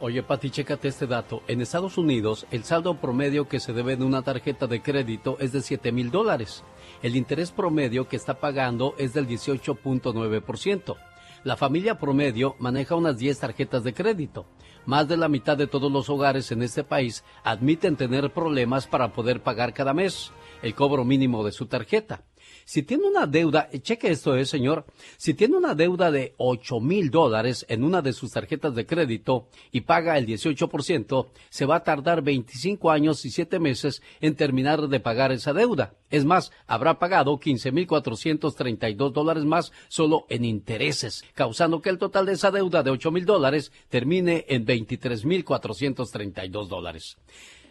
Oye, Pati, chécate este dato. En Estados Unidos, el saldo promedio que se debe de una tarjeta de crédito es de 7 mil dólares. El interés promedio que está pagando es del 18.9%. La familia promedio maneja unas 10 tarjetas de crédito. Más de la mitad de todos los hogares en este país admiten tener problemas para poder pagar cada mes el cobro mínimo de su tarjeta. Si tiene una deuda, eh, cheque esto, eh, señor, si tiene una deuda de 8 mil dólares en una de sus tarjetas de crédito y paga el 18%, se va a tardar 25 años y 7 meses en terminar de pagar esa deuda. Es más, habrá pagado 15 mil 432 dólares más solo en intereses, causando que el total de esa deuda de 8 mil dólares termine en 23 mil 432 dólares.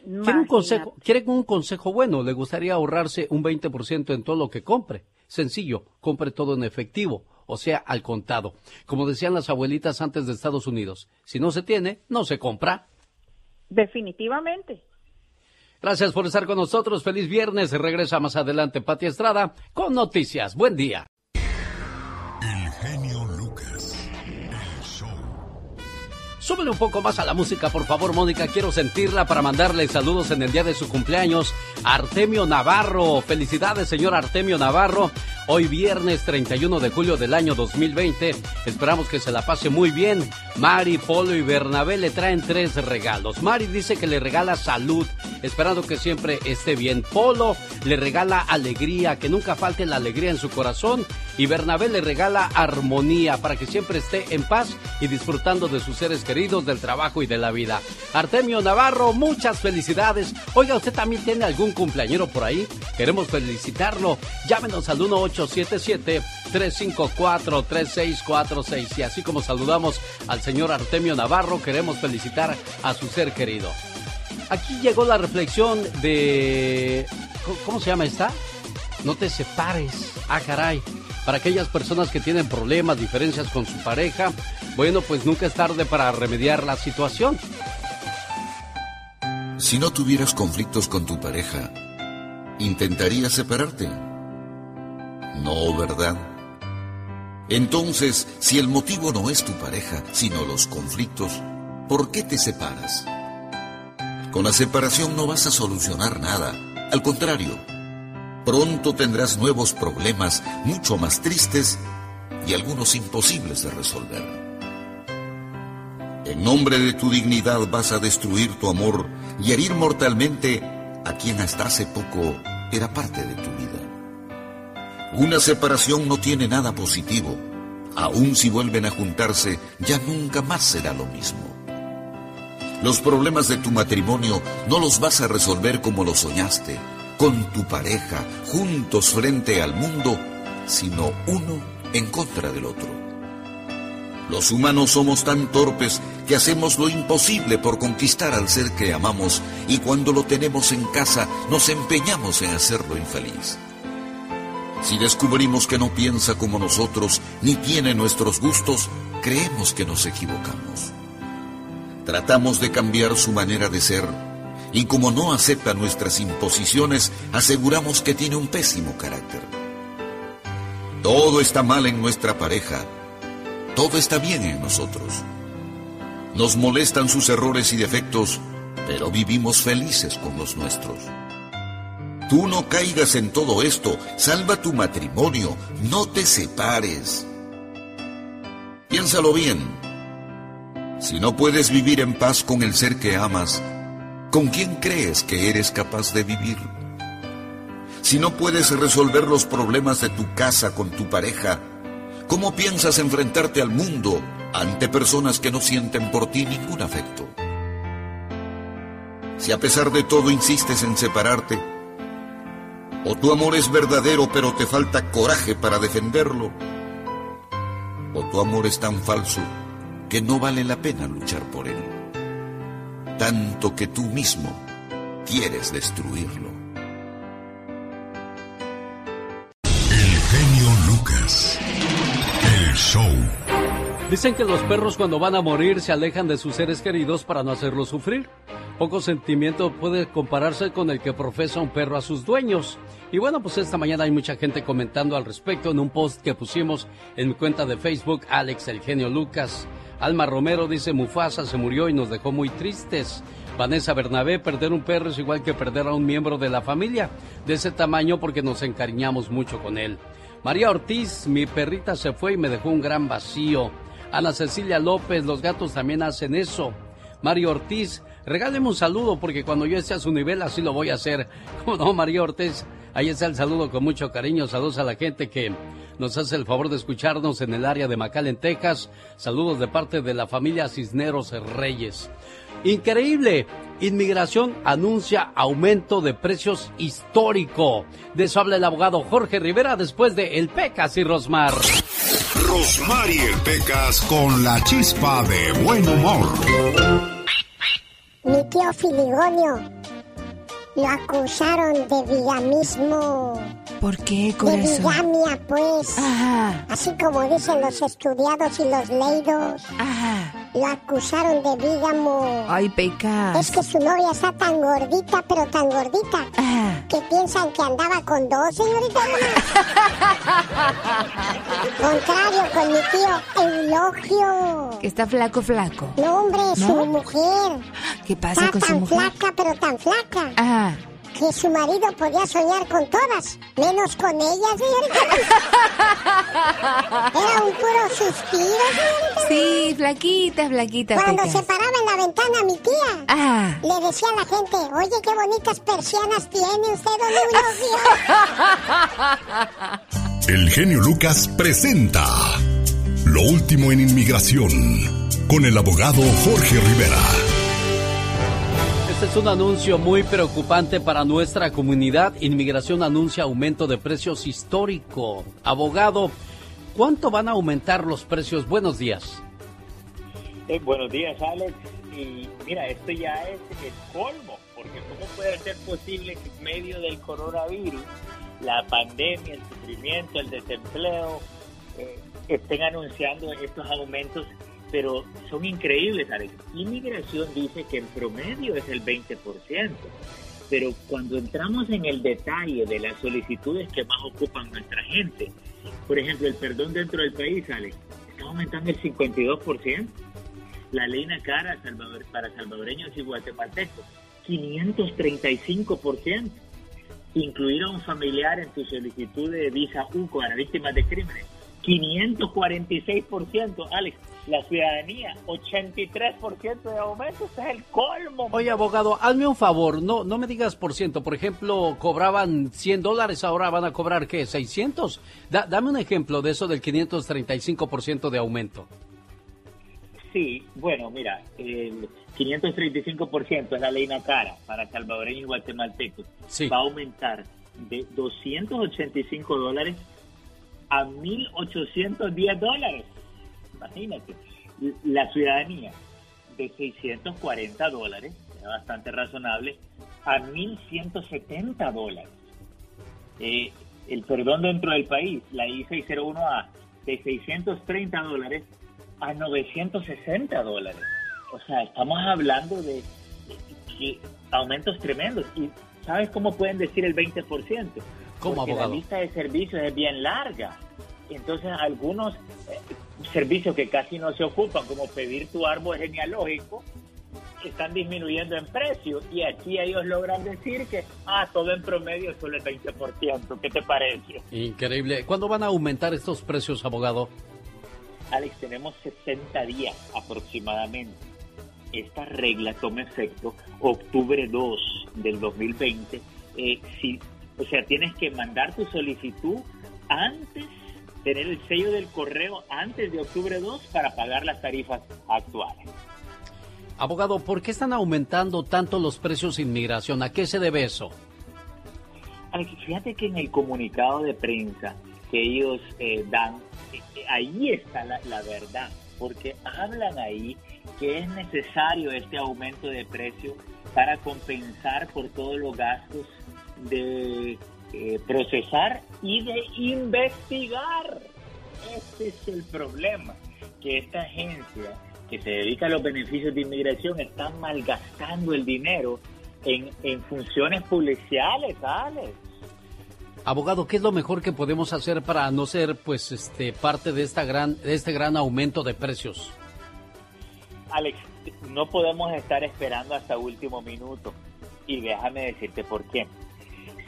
¿Quiere un, consejo, ¿Quiere un consejo bueno? ¿Le gustaría ahorrarse un 20% en todo lo que compre? Sencillo, compre todo en efectivo, o sea, al contado. Como decían las abuelitas antes de Estados Unidos, si no se tiene, no se compra. Definitivamente. Gracias por estar con nosotros. Feliz viernes. Regresa más adelante Pati Estrada con noticias. Buen día. Súbele un poco más a la música, por favor, Mónica. Quiero sentirla para mandarle saludos en el día de su cumpleaños. Artemio Navarro. Felicidades, señor Artemio Navarro. Hoy viernes 31 de julio del año 2020. Esperamos que se la pase muy bien. Mari, Polo y Bernabé le traen tres regalos. Mari dice que le regala salud, esperando que siempre esté bien. Polo le regala alegría, que nunca falte la alegría en su corazón. Y Bernabé le regala armonía, para que siempre esté en paz y disfrutando de sus seres queridos, del trabajo y de la vida. Artemio Navarro, muchas felicidades. Oiga, ¿usted también tiene algún cumpleañero por ahí? Queremos felicitarlo. Llámenos al 18 877-354-3646. Y así como saludamos al señor Artemio Navarro, queremos felicitar a su ser querido. Aquí llegó la reflexión de... ¿Cómo se llama esta? No te separes. Ah, caray. Para aquellas personas que tienen problemas, diferencias con su pareja, bueno, pues nunca es tarde para remediar la situación. Si no tuvieras conflictos con tu pareja, ¿intentarías separarte? No, ¿verdad? Entonces, si el motivo no es tu pareja, sino los conflictos, ¿por qué te separas? Con la separación no vas a solucionar nada. Al contrario, pronto tendrás nuevos problemas mucho más tristes y algunos imposibles de resolver. En nombre de tu dignidad vas a destruir tu amor y herir mortalmente a quien hasta hace poco era parte de tu vida. Una separación no tiene nada positivo. Aun si vuelven a juntarse, ya nunca más será lo mismo. Los problemas de tu matrimonio no los vas a resolver como lo soñaste, con tu pareja, juntos frente al mundo, sino uno en contra del otro. Los humanos somos tan torpes que hacemos lo imposible por conquistar al ser que amamos y cuando lo tenemos en casa nos empeñamos en hacerlo infeliz. Si descubrimos que no piensa como nosotros ni tiene nuestros gustos, creemos que nos equivocamos. Tratamos de cambiar su manera de ser y como no acepta nuestras imposiciones, aseguramos que tiene un pésimo carácter. Todo está mal en nuestra pareja, todo está bien en nosotros. Nos molestan sus errores y defectos, pero vivimos felices con los nuestros. Tú no caigas en todo esto, salva tu matrimonio, no te separes. Piénsalo bien. Si no puedes vivir en paz con el ser que amas, ¿con quién crees que eres capaz de vivir? Si no puedes resolver los problemas de tu casa con tu pareja, ¿cómo piensas enfrentarte al mundo ante personas que no sienten por ti ningún afecto? Si a pesar de todo insistes en separarte, o tu amor es verdadero pero te falta coraje para defenderlo. O tu amor es tan falso que no vale la pena luchar por él. Tanto que tú mismo quieres destruirlo. El genio Lucas. El show. Dicen que los perros cuando van a morir se alejan de sus seres queridos para no hacerlos sufrir. Poco sentimiento puede compararse con el que profesa un perro a sus dueños. Y bueno, pues esta mañana hay mucha gente comentando al respecto en un post que pusimos en mi cuenta de Facebook, Alex el genio Lucas. Alma Romero dice, Mufasa se murió y nos dejó muy tristes. Vanessa Bernabé, perder un perro es igual que perder a un miembro de la familia, de ese tamaño porque nos encariñamos mucho con él. María Ortiz, mi perrita se fue y me dejó un gran vacío. Ana Cecilia López, los gatos también hacen eso. Mario Ortiz, regáleme un saludo porque cuando yo esté a su nivel así lo voy a hacer. ¿Cómo no, María Ortiz? Ahí está el saludo con mucho cariño. Saludos a la gente que nos hace el favor de escucharnos en el área de McAllen, Texas. Saludos de parte de la familia Cisneros Reyes. Increíble. Inmigración anuncia aumento de precios histórico. De eso habla el abogado Jorge Rivera después de El Pecas y Rosmar. Rosmar y El Pecas con la chispa de buen humor. Mi tío Filigonio lo acusaron de villamismo. ¿Por qué, De corazón? bigamia, pues. Así como dicen los estudiados y los leídos. Lo acusaron de bígamo. Ay, pecas. Es que su novia está tan gordita, pero tan gordita, que piensan que andaba con dos, señorita. Contrario con mi tío Eulogio. Que está flaco, flaco. No, hombre, su ¿No? mujer. ¿Qué pasa Está con su tan mujer? flaca, pero tan flaca. Ah. Que su marido podía soñar con todas, menos con ella, señorita. Era un puro suspiro, señorita. Sí, flaquita, flaquita, Cuando pecas. se paraba en la ventana mi tía, Ah. le decía a la gente, oye, qué bonitas persianas tiene usted, don Eulogio. El genio Lucas presenta Lo último en inmigración con el abogado Jorge Rivera. Este es un anuncio muy preocupante para nuestra comunidad. Inmigración anuncia aumento de precios histórico. Abogado, ¿cuánto van a aumentar los precios? Buenos días. Eh, buenos días, Alex. Y mira, esto ya es el colmo, porque ¿cómo puede ser posible que en medio del coronavirus, la pandemia, el sufrimiento, el desempleo, eh, estén anunciando estos aumentos? Pero son increíbles, Alex. Inmigración dice que en promedio es el 20%, pero cuando entramos en el detalle de las solicitudes que más ocupan nuestra gente, por ejemplo, el perdón dentro del país, Alex, está aumentando el 52%. La ley Nacara Salvador- para salvadoreños y guatemaltecos, 535%. Incluir a un familiar en tu solicitud de visa UCO para víctimas de crímenes, 546%. Alex, la ciudadanía, 83% de aumento. Este es el colmo. Oye, abogado, hazme un favor, no, no me digas por ciento. Por ejemplo, cobraban 100 dólares, ahora van a cobrar, ¿qué? ¿600? Da- dame un ejemplo de eso del 535% de aumento. Sí, bueno, mira, el 535% es la ley Nacara para salvadoreños y guatemaltecos. Va a aumentar de 285 dólares a 1.810 dólares. Imagínate. La ciudadanía de 640 dólares, bastante razonable, a 1.170 dólares. Eh, el perdón dentro del país, la I-601A, de 630 dólares a 960 dólares. O sea, estamos hablando de, que aumentos tremendos. ¿Y sabes cómo pueden decir el 20%? ¿Cómo, Porque abogado? la lista de servicios es bien larga. Entonces, algunos eh, servicios que casi no se ocupan, como pedir tu árbol genealógico, están disminuyendo en precio. Y aquí ellos logran decir que, ah, todo en promedio es solo el 20%. ¿Qué te parece? Increíble. ¿Cuándo van a aumentar estos precios, abogado? Alex, tenemos 60 días aproximadamente. Esta regla toma efecto octubre 2 del 2020. Eh, si, o sea, tienes que mandar tu solicitud antes, tener el sello del correo antes de octubre 2 para pagar las tarifas actuales. Abogado, ¿por qué están aumentando tanto los precios de inmigración? ¿A qué se debe eso? Alex, fíjate que en el comunicado de prensa que ellos eh, dan, eh, eh, ahí está la, la verdad, porque hablan ahí que es necesario este aumento de precio para compensar por todos los gastos de eh, procesar y de investigar. Ese es el problema, que esta agencia que se dedica a los beneficios de inmigración están malgastando el dinero en, en funciones policiales, Alex. Abogado, ¿qué es lo mejor que podemos hacer para no ser pues este parte de esta gran de este gran aumento de precios? Alex, no podemos estar esperando hasta último minuto y déjame decirte por qué.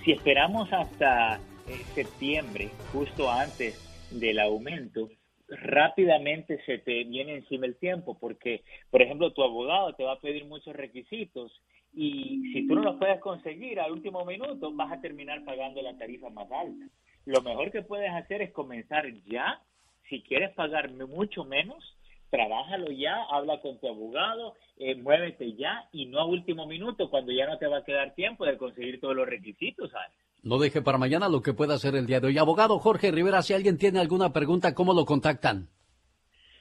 Si esperamos hasta eh, septiembre, justo antes del aumento, rápidamente se te viene encima el tiempo, porque, por ejemplo, tu abogado te va a pedir muchos requisitos y si tú no los puedes conseguir al último minuto, vas a terminar pagando la tarifa más alta. Lo mejor que puedes hacer es comenzar ya. Si quieres pagar mucho menos, trabájalo ya, habla con tu abogado, eh, muévete ya y no a último minuto cuando ya no te va a quedar tiempo de conseguir todos los requisitos. ¿sabes? No deje para mañana lo que pueda hacer el día de hoy. Abogado Jorge Rivera, si alguien tiene alguna pregunta, ¿cómo lo contactan?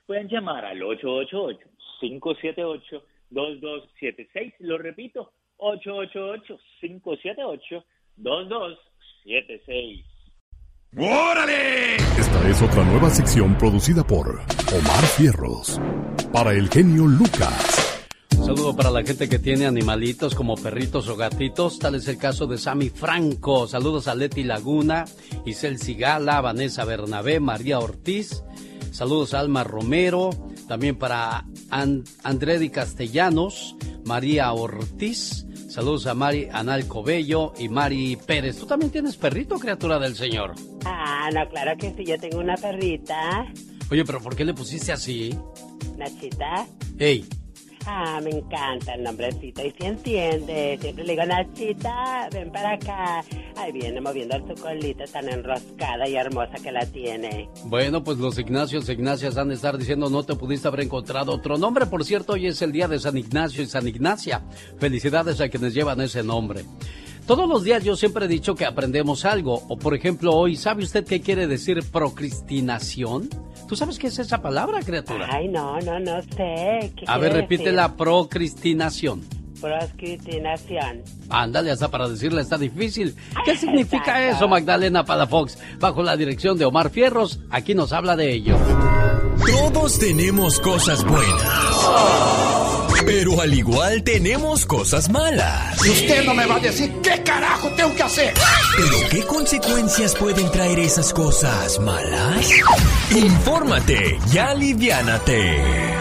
Pueden llamar al 888-578-2276. Lo repito, 888-578-2276. ¡Órale! Esta es otra nueva sección producida por Omar Fierros. Para el genio Lucas. saludo para la gente que tiene animalitos como perritos o gatitos. Tal es el caso de Sammy Franco. Saludos a Leti Laguna, Isel Sigala, Vanessa Bernabé, María Ortiz. Saludos a Alma Romero. También para Andredi Castellanos, María Ortiz. Saludos a Mari Anal Cobello y Mari Pérez. ¿Tú también tienes perrito, criatura del Señor? Ah, no, claro que sí, yo tengo una perrita. Oye, pero ¿por qué le pusiste así? Nachita. Ey, Ah, me encanta el nombrecito. Y si entiende, siempre le digo, Nachita, ven para acá. Ahí viene moviendo su colita tan enroscada y hermosa que la tiene. Bueno, pues los Ignacios Ignacias han de estar diciendo no te pudiste haber encontrado otro nombre. Por cierto, hoy es el día de San Ignacio y San Ignacia. Felicidades a quienes llevan ese nombre. Todos los días yo siempre he dicho que aprendemos algo. O por ejemplo, hoy, ¿sabe usted qué quiere decir procrastinación? ¿Tú sabes qué es esa palabra, criatura? Ay, no, no, no sé. A ver, repite la procrastinación. Procrastinación. Ándale, hasta para decirle está difícil. ¿Qué significa eso, Magdalena Palafox? Bajo la dirección de Omar Fierros, aquí nos habla de ello. Todos tenemos cosas buenas. Pero al igual tenemos cosas malas. Y usted no me va a decir qué carajo tengo que hacer. Pero ¿qué consecuencias pueden traer esas cosas malas? Infórmate y aliviánate.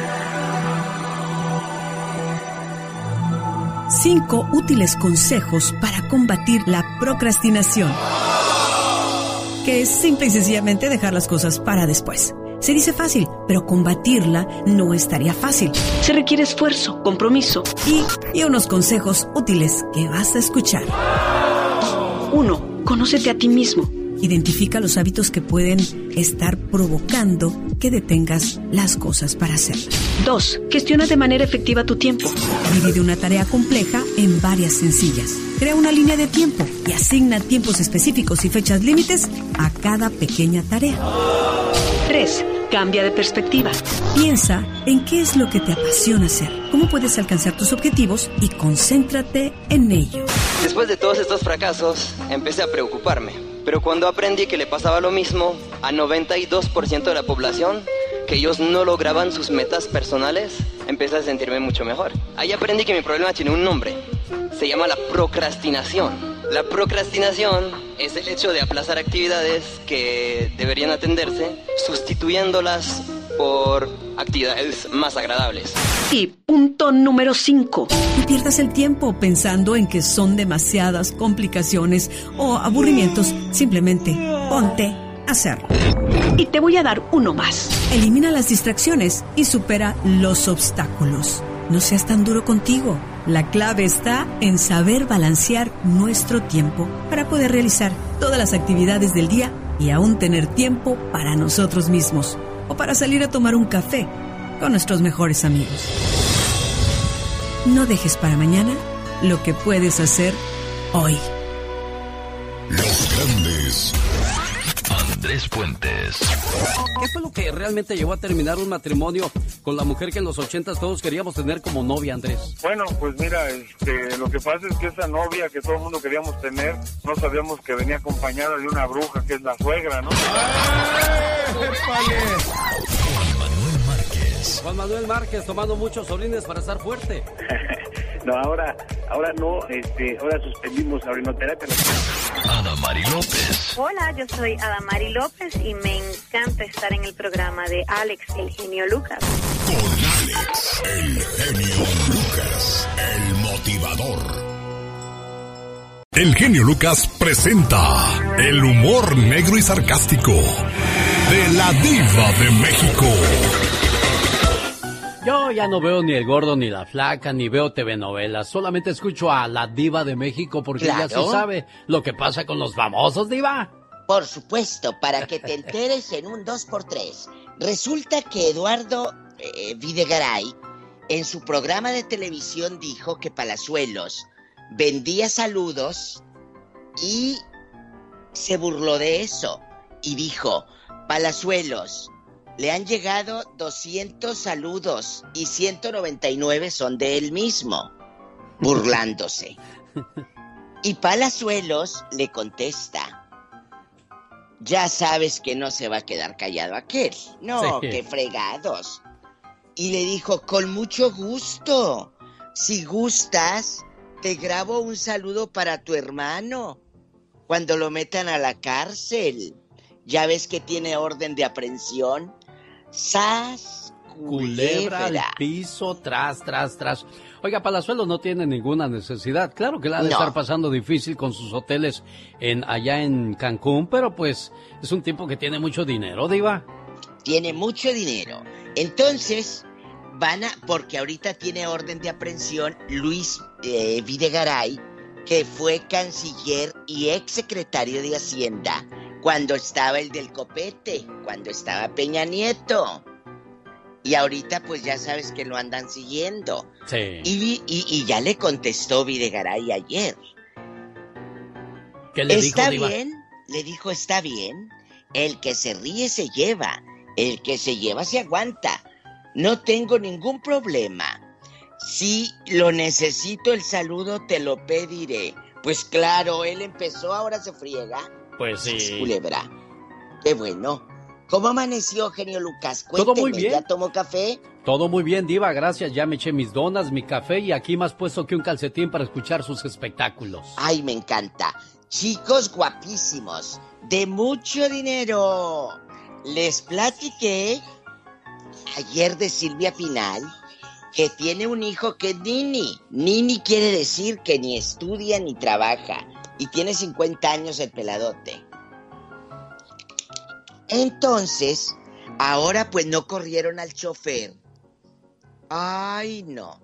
Cinco útiles consejos para combatir la procrastinación. Que es simple y sencillamente dejar las cosas para después. Se dice fácil, pero combatirla no estaría fácil. Se requiere esfuerzo, compromiso y, y unos consejos útiles que vas a escuchar. 1. Conócete a ti mismo. Identifica los hábitos que pueden estar provocando que detengas las cosas para hacer. 2. Gestiona de manera efectiva tu tiempo. Divide una tarea compleja en varias sencillas. Crea una línea de tiempo y asigna tiempos específicos y fechas límites a cada pequeña tarea. 3. Cambia de perspectiva. Piensa en qué es lo que te apasiona hacer, cómo puedes alcanzar tus objetivos y concéntrate en ello. Después de todos estos fracasos, empecé a preocuparme. Pero cuando aprendí que le pasaba lo mismo a 92% de la población, que ellos no lograban sus metas personales, empecé a sentirme mucho mejor. Ahí aprendí que mi problema tiene un nombre. Se llama la procrastinación. La procrastinación es el hecho de aplazar actividades que deberían atenderse, sustituyéndolas por actividades más agradables. Y punto número 5. No pierdas el tiempo pensando en que son demasiadas complicaciones o aburrimientos. Simplemente ponte a hacerlo. Y te voy a dar uno más. Elimina las distracciones y supera los obstáculos. No seas tan duro contigo. La clave está en saber balancear nuestro tiempo para poder realizar todas las actividades del día y aún tener tiempo para nosotros mismos o para salir a tomar un café con nuestros mejores amigos. No dejes para mañana lo que puedes hacer hoy. Los grandes Andrés Puentes. ¿Qué fue lo que realmente llevó a terminar un matrimonio con la mujer que en los ochentas todos queríamos tener como novia, Andrés? Bueno, pues mira, este, lo que pasa es que esa novia que todo el mundo queríamos tener, no sabíamos que venía acompañada de una bruja que es la suegra, ¿no? Manuel Márquez. Juan Manuel Márquez tomando muchos orines para estar fuerte. no, ahora, ahora no, este, ahora suspendimos la orinoterapia. Adamari López. Hola, yo soy Adamari López y me encanta estar en el programa de Alex, el genio Lucas. Con Alex, el genio Lucas, el motivador. El genio Lucas presenta el humor negro y sarcástico de la diva de México. Yo ya no veo ni el gordo ni la flaca, ni veo TV novelas, solamente escucho a la diva de México porque ya se sabe lo que pasa con los famosos, diva. Por supuesto, para que te enteres en un 2x3. Resulta que Eduardo eh, Videgaray en su programa de televisión dijo que Palazuelos vendía saludos y se burló de eso y dijo, Palazuelos, le han llegado 200 saludos y 199 son de él mismo, burlándose. Y Palazuelos le contesta, ya sabes que no se va a quedar callado aquel. No, qué fregados. Y le dijo, con mucho gusto, si gustas, te grabo un saludo para tu hermano cuando lo metan a la cárcel. Ya ves que tiene orden de aprehensión. ¡Sas! Culebra al piso, tras, tras, tras. Oiga, Palazuelo no tiene ninguna necesidad. Claro que la ha de estar pasando difícil con sus hoteles en, allá en Cancún, pero pues es un tipo que tiene mucho dinero, Diva. Tiene mucho dinero. Entonces, van a, porque ahorita tiene orden de aprehensión Luis eh, Videgaray, que fue canciller y ex secretario de Hacienda cuando estaba el del copete, cuando estaba Peña Nieto. Y ahorita pues ya sabes que lo andan siguiendo. Sí. Y, y, ya le contestó Videgaray ayer. ¿Qué le ¿Está dijo, bien? Le dijo, está bien. El que se ríe se lleva. El que se lleva se aguanta. No tengo ningún problema. Si lo necesito el saludo, te lo pediré. Pues claro, él empezó, ahora se friega. Pues sí. Culebra. Qué bueno. ¿Cómo amaneció, genio Lucas? Todo muy bien. ¿Ya tomó café? Todo muy bien, Diva, gracias. Ya me eché mis donas, mi café y aquí más puesto que un calcetín para escuchar sus espectáculos. Ay, me encanta. Chicos guapísimos, de mucho dinero. Les platiqué ayer de Silvia Pinal que tiene un hijo que es Nini. Nini quiere decir que ni estudia ni trabaja. Y tiene 50 años el peladote. Entonces, ahora pues no corrieron al chofer. Ay, no.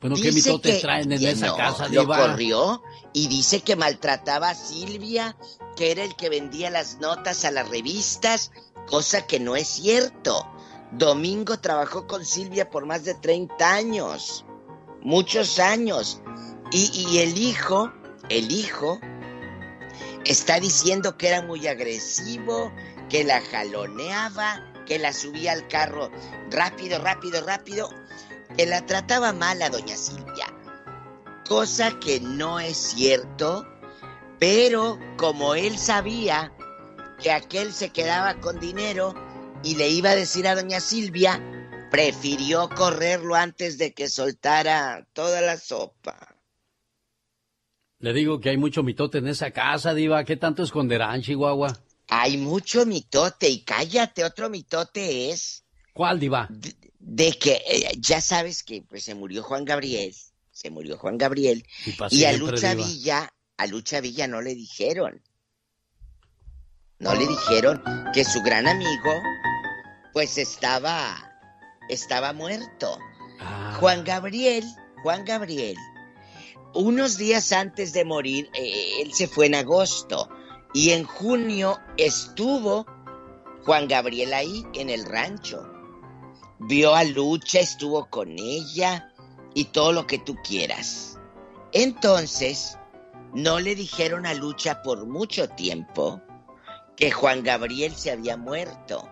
Bueno, ¿qué mitote traen en esa casa, Lo corrió y dice que maltrataba a Silvia, que era el que vendía las notas a las revistas, cosa que no es cierto. Domingo trabajó con Silvia por más de 30 años, muchos años. Y, el hijo, el hijo, está diciendo que era muy agresivo, que la jaloneaba, que la subía al carro rápido, rápido, rápido, que la trataba mal a doña Silvia. Cosa que no es cierto, pero como él sabía que aquel se quedaba con dinero, y le iba a decir a doña Silvia, prefirió correrlo antes de que soltara toda la sopa. Le digo que hay mucho mitote en esa casa, Diva. ¿Qué tanto esconderán, Chihuahua? Hay mucho mitote y cállate, otro mitote es. ¿Cuál, Diva? De, que eh, ya sabes que pues se murió Juan Gabriel, se murió Juan Gabriel y, a Lucha Villa, a Lucha Villa no le dijeron. No le dijeron que su gran amigo pues estaba, estaba muerto. Ah. Juan Gabriel, Juan Gabriel, unos días antes de morir, eh, él se fue en agosto y en junio estuvo Juan Gabriel ahí en el rancho. Vio a Lucha, estuvo con ella y todo lo que tú quieras. Entonces, no le dijeron a Lucha por mucho tiempo que Juan Gabriel se había muerto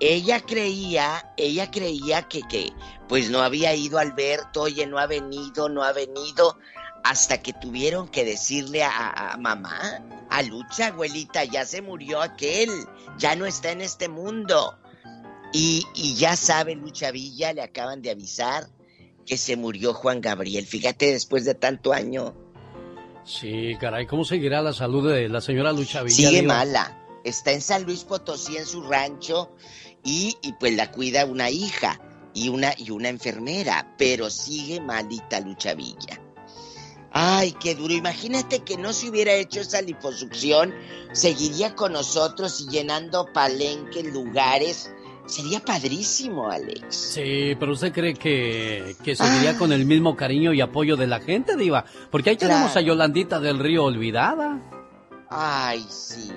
ella creía, ella creía que, que pues no había ido Alberto, oye, no ha venido, no ha venido, hasta que tuvieron que decirle a, mamá, a Lucha, abuelita, ya se murió aquel, ya no está en este mundo. Y, ya sabe Lucha Villa, le acaban de avisar que se murió Juan Gabriel. Fíjate, después de tanto año. Sí, caray, ¿cómo seguirá la salud de la señora Lucha Villa? Sigue mala. Está en San Luis Potosí, en su rancho, y, y, pues la cuida una hija y una, y una enfermera, pero sigue malita Lucha Villa. Ay, qué duro. Imagínate que no se hubiera hecho esa liposucción, seguiría con nosotros y llenando palenques, lugares. Sería padrísimo, Alex. Sí, pero ¿usted cree que, que seguiría con el mismo cariño y apoyo de la gente, Diva? Porque ahí tenemos a Yolandita del Río olvidada. Ay, sí.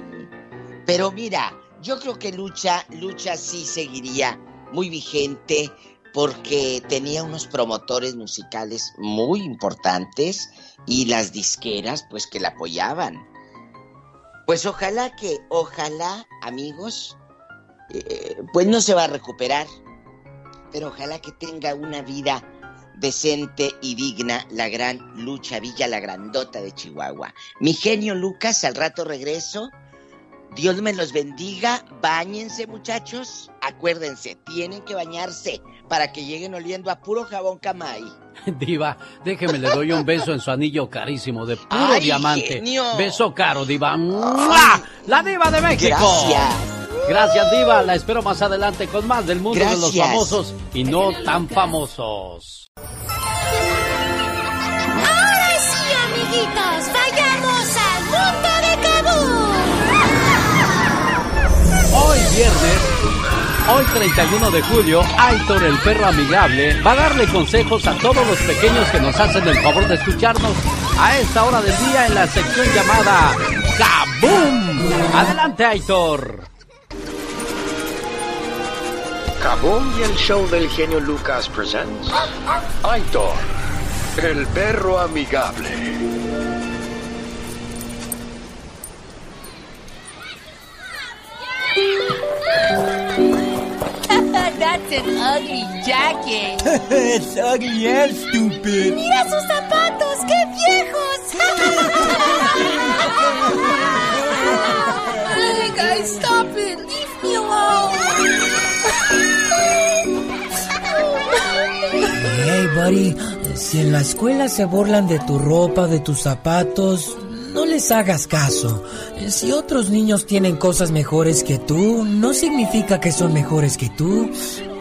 Pero mira, yo creo que Lucha, Lucha sí seguiría muy vigente porque tenía unos promotores musicales muy importantes y las disqueras pues que la apoyaban. Pues ojalá que, ojalá amigos, eh, pues no se va a recuperar, pero ojalá que tenga una vida decente y digna la gran Lucha Villa, la grandota de Chihuahua. Mi genio Lucas, al rato regreso Dios me los bendiga. Báñense, muchachos. Acuérdense, tienen que bañarse para que lleguen oliendo a puro jabón camay. Diva, déjeme le doy un beso en su anillo carísimo de puro diamante. Beso caro, Diva. La Diva de México. Gracias. Gracias, Diva. La espero más adelante con más del mundo de los famosos y no tan famosos. Ahora sí, amiguitos, vayamos al Hoy viernes, hoy 31 de julio, Aitor el perro amigable va a darle consejos a todos los pequeños que nos hacen el favor de escucharnos a esta hora del día en la sección llamada Kaboom. Adelante Aitor. Kaboom y el show del genio Lucas presents Aitor, el perro amigable. That's an ugly jacket. it's ugly and stupid. Mira sus zapatos, qué viejos. hey guys, stop it. Leave me alone. hey buddy, si en la escuela se burlan de tu ropa, de tus zapatos, no les hagas caso. Si otros niños tienen cosas mejores que tú, no significa que son mejores que tú.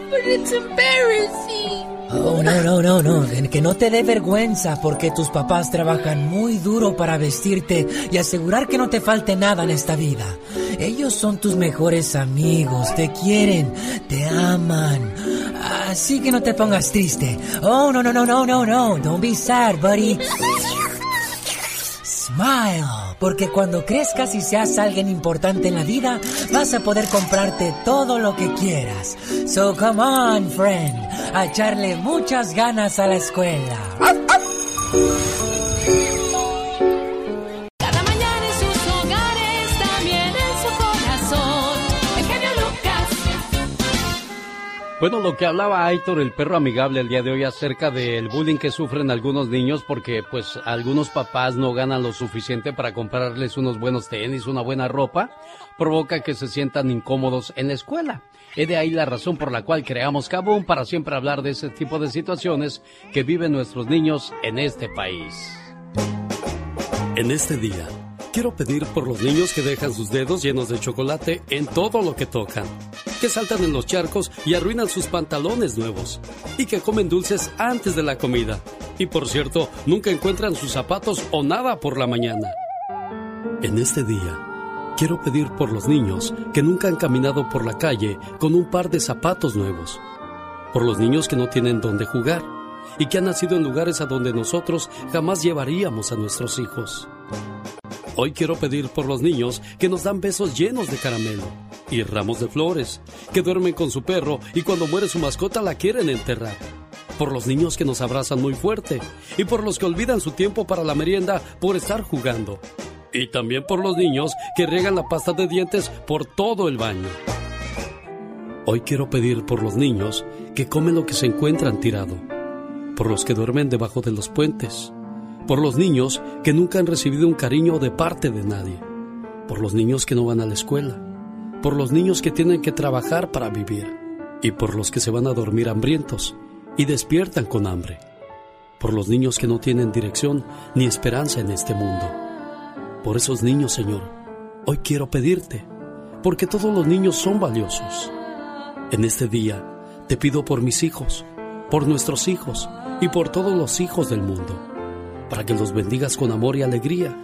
But it's embarrassing. Oh, no, no, no, no. Que no te dé vergüenza porque tus papás trabajan muy duro para vestirte y asegurar que no te falte nada en esta vida. Ellos son tus mejores amigos, te quieren, te aman. Así que no te pongas triste. Oh, no, no, no, no, no, no. Don't be sad, buddy. Smile, porque cuando crezcas y seas alguien importante en la vida, vas a poder comprarte todo lo que quieras. So come on, friend, a echarle muchas ganas a la escuela. Bueno, lo que hablaba Aitor, el perro amigable, el día de hoy acerca del bullying que sufren algunos niños porque pues algunos papás no ganan lo suficiente para comprarles unos buenos tenis, una buena ropa, provoca que se sientan incómodos en la escuela. Es de ahí la razón por la cual creamos Kaboom para siempre hablar de ese tipo de situaciones que viven nuestros niños en este país. En este día, quiero pedir por los niños que dejan sus dedos llenos de chocolate en todo lo que tocan que saltan en los charcos y arruinan sus pantalones nuevos, y que comen dulces antes de la comida. Y por cierto, nunca encuentran sus zapatos o nada por la mañana. En este día, quiero pedir por los niños que nunca han caminado por la calle con un par de zapatos nuevos. Por los niños que no tienen dónde jugar y que han nacido en lugares a donde nosotros jamás llevaríamos a nuestros hijos. Hoy quiero pedir por los niños que nos dan besos llenos de caramelo y ramos de flores, que duermen con su perro y cuando muere su mascota la quieren enterrar. Por los niños que nos abrazan muy fuerte y por los que olvidan su tiempo para la merienda por estar jugando. Y también por los niños que riegan la pasta de dientes por todo el baño. Hoy quiero pedir por los niños que comen lo que se encuentran tirado, por los que duermen debajo de los puentes, por los niños que nunca han recibido un cariño de parte de nadie, por los niños que no van a la escuela, por los niños que tienen que trabajar para vivir, y por los que se van a dormir hambrientos y despiertan con hambre, por los niños que no tienen dirección ni esperanza en este mundo. Por esos niños, Señor, hoy quiero pedirte, porque todos los niños son valiosos. En este día te pido por mis hijos, por nuestros hijos y por todos los hijos del mundo, para que los bendigas con amor y alegría.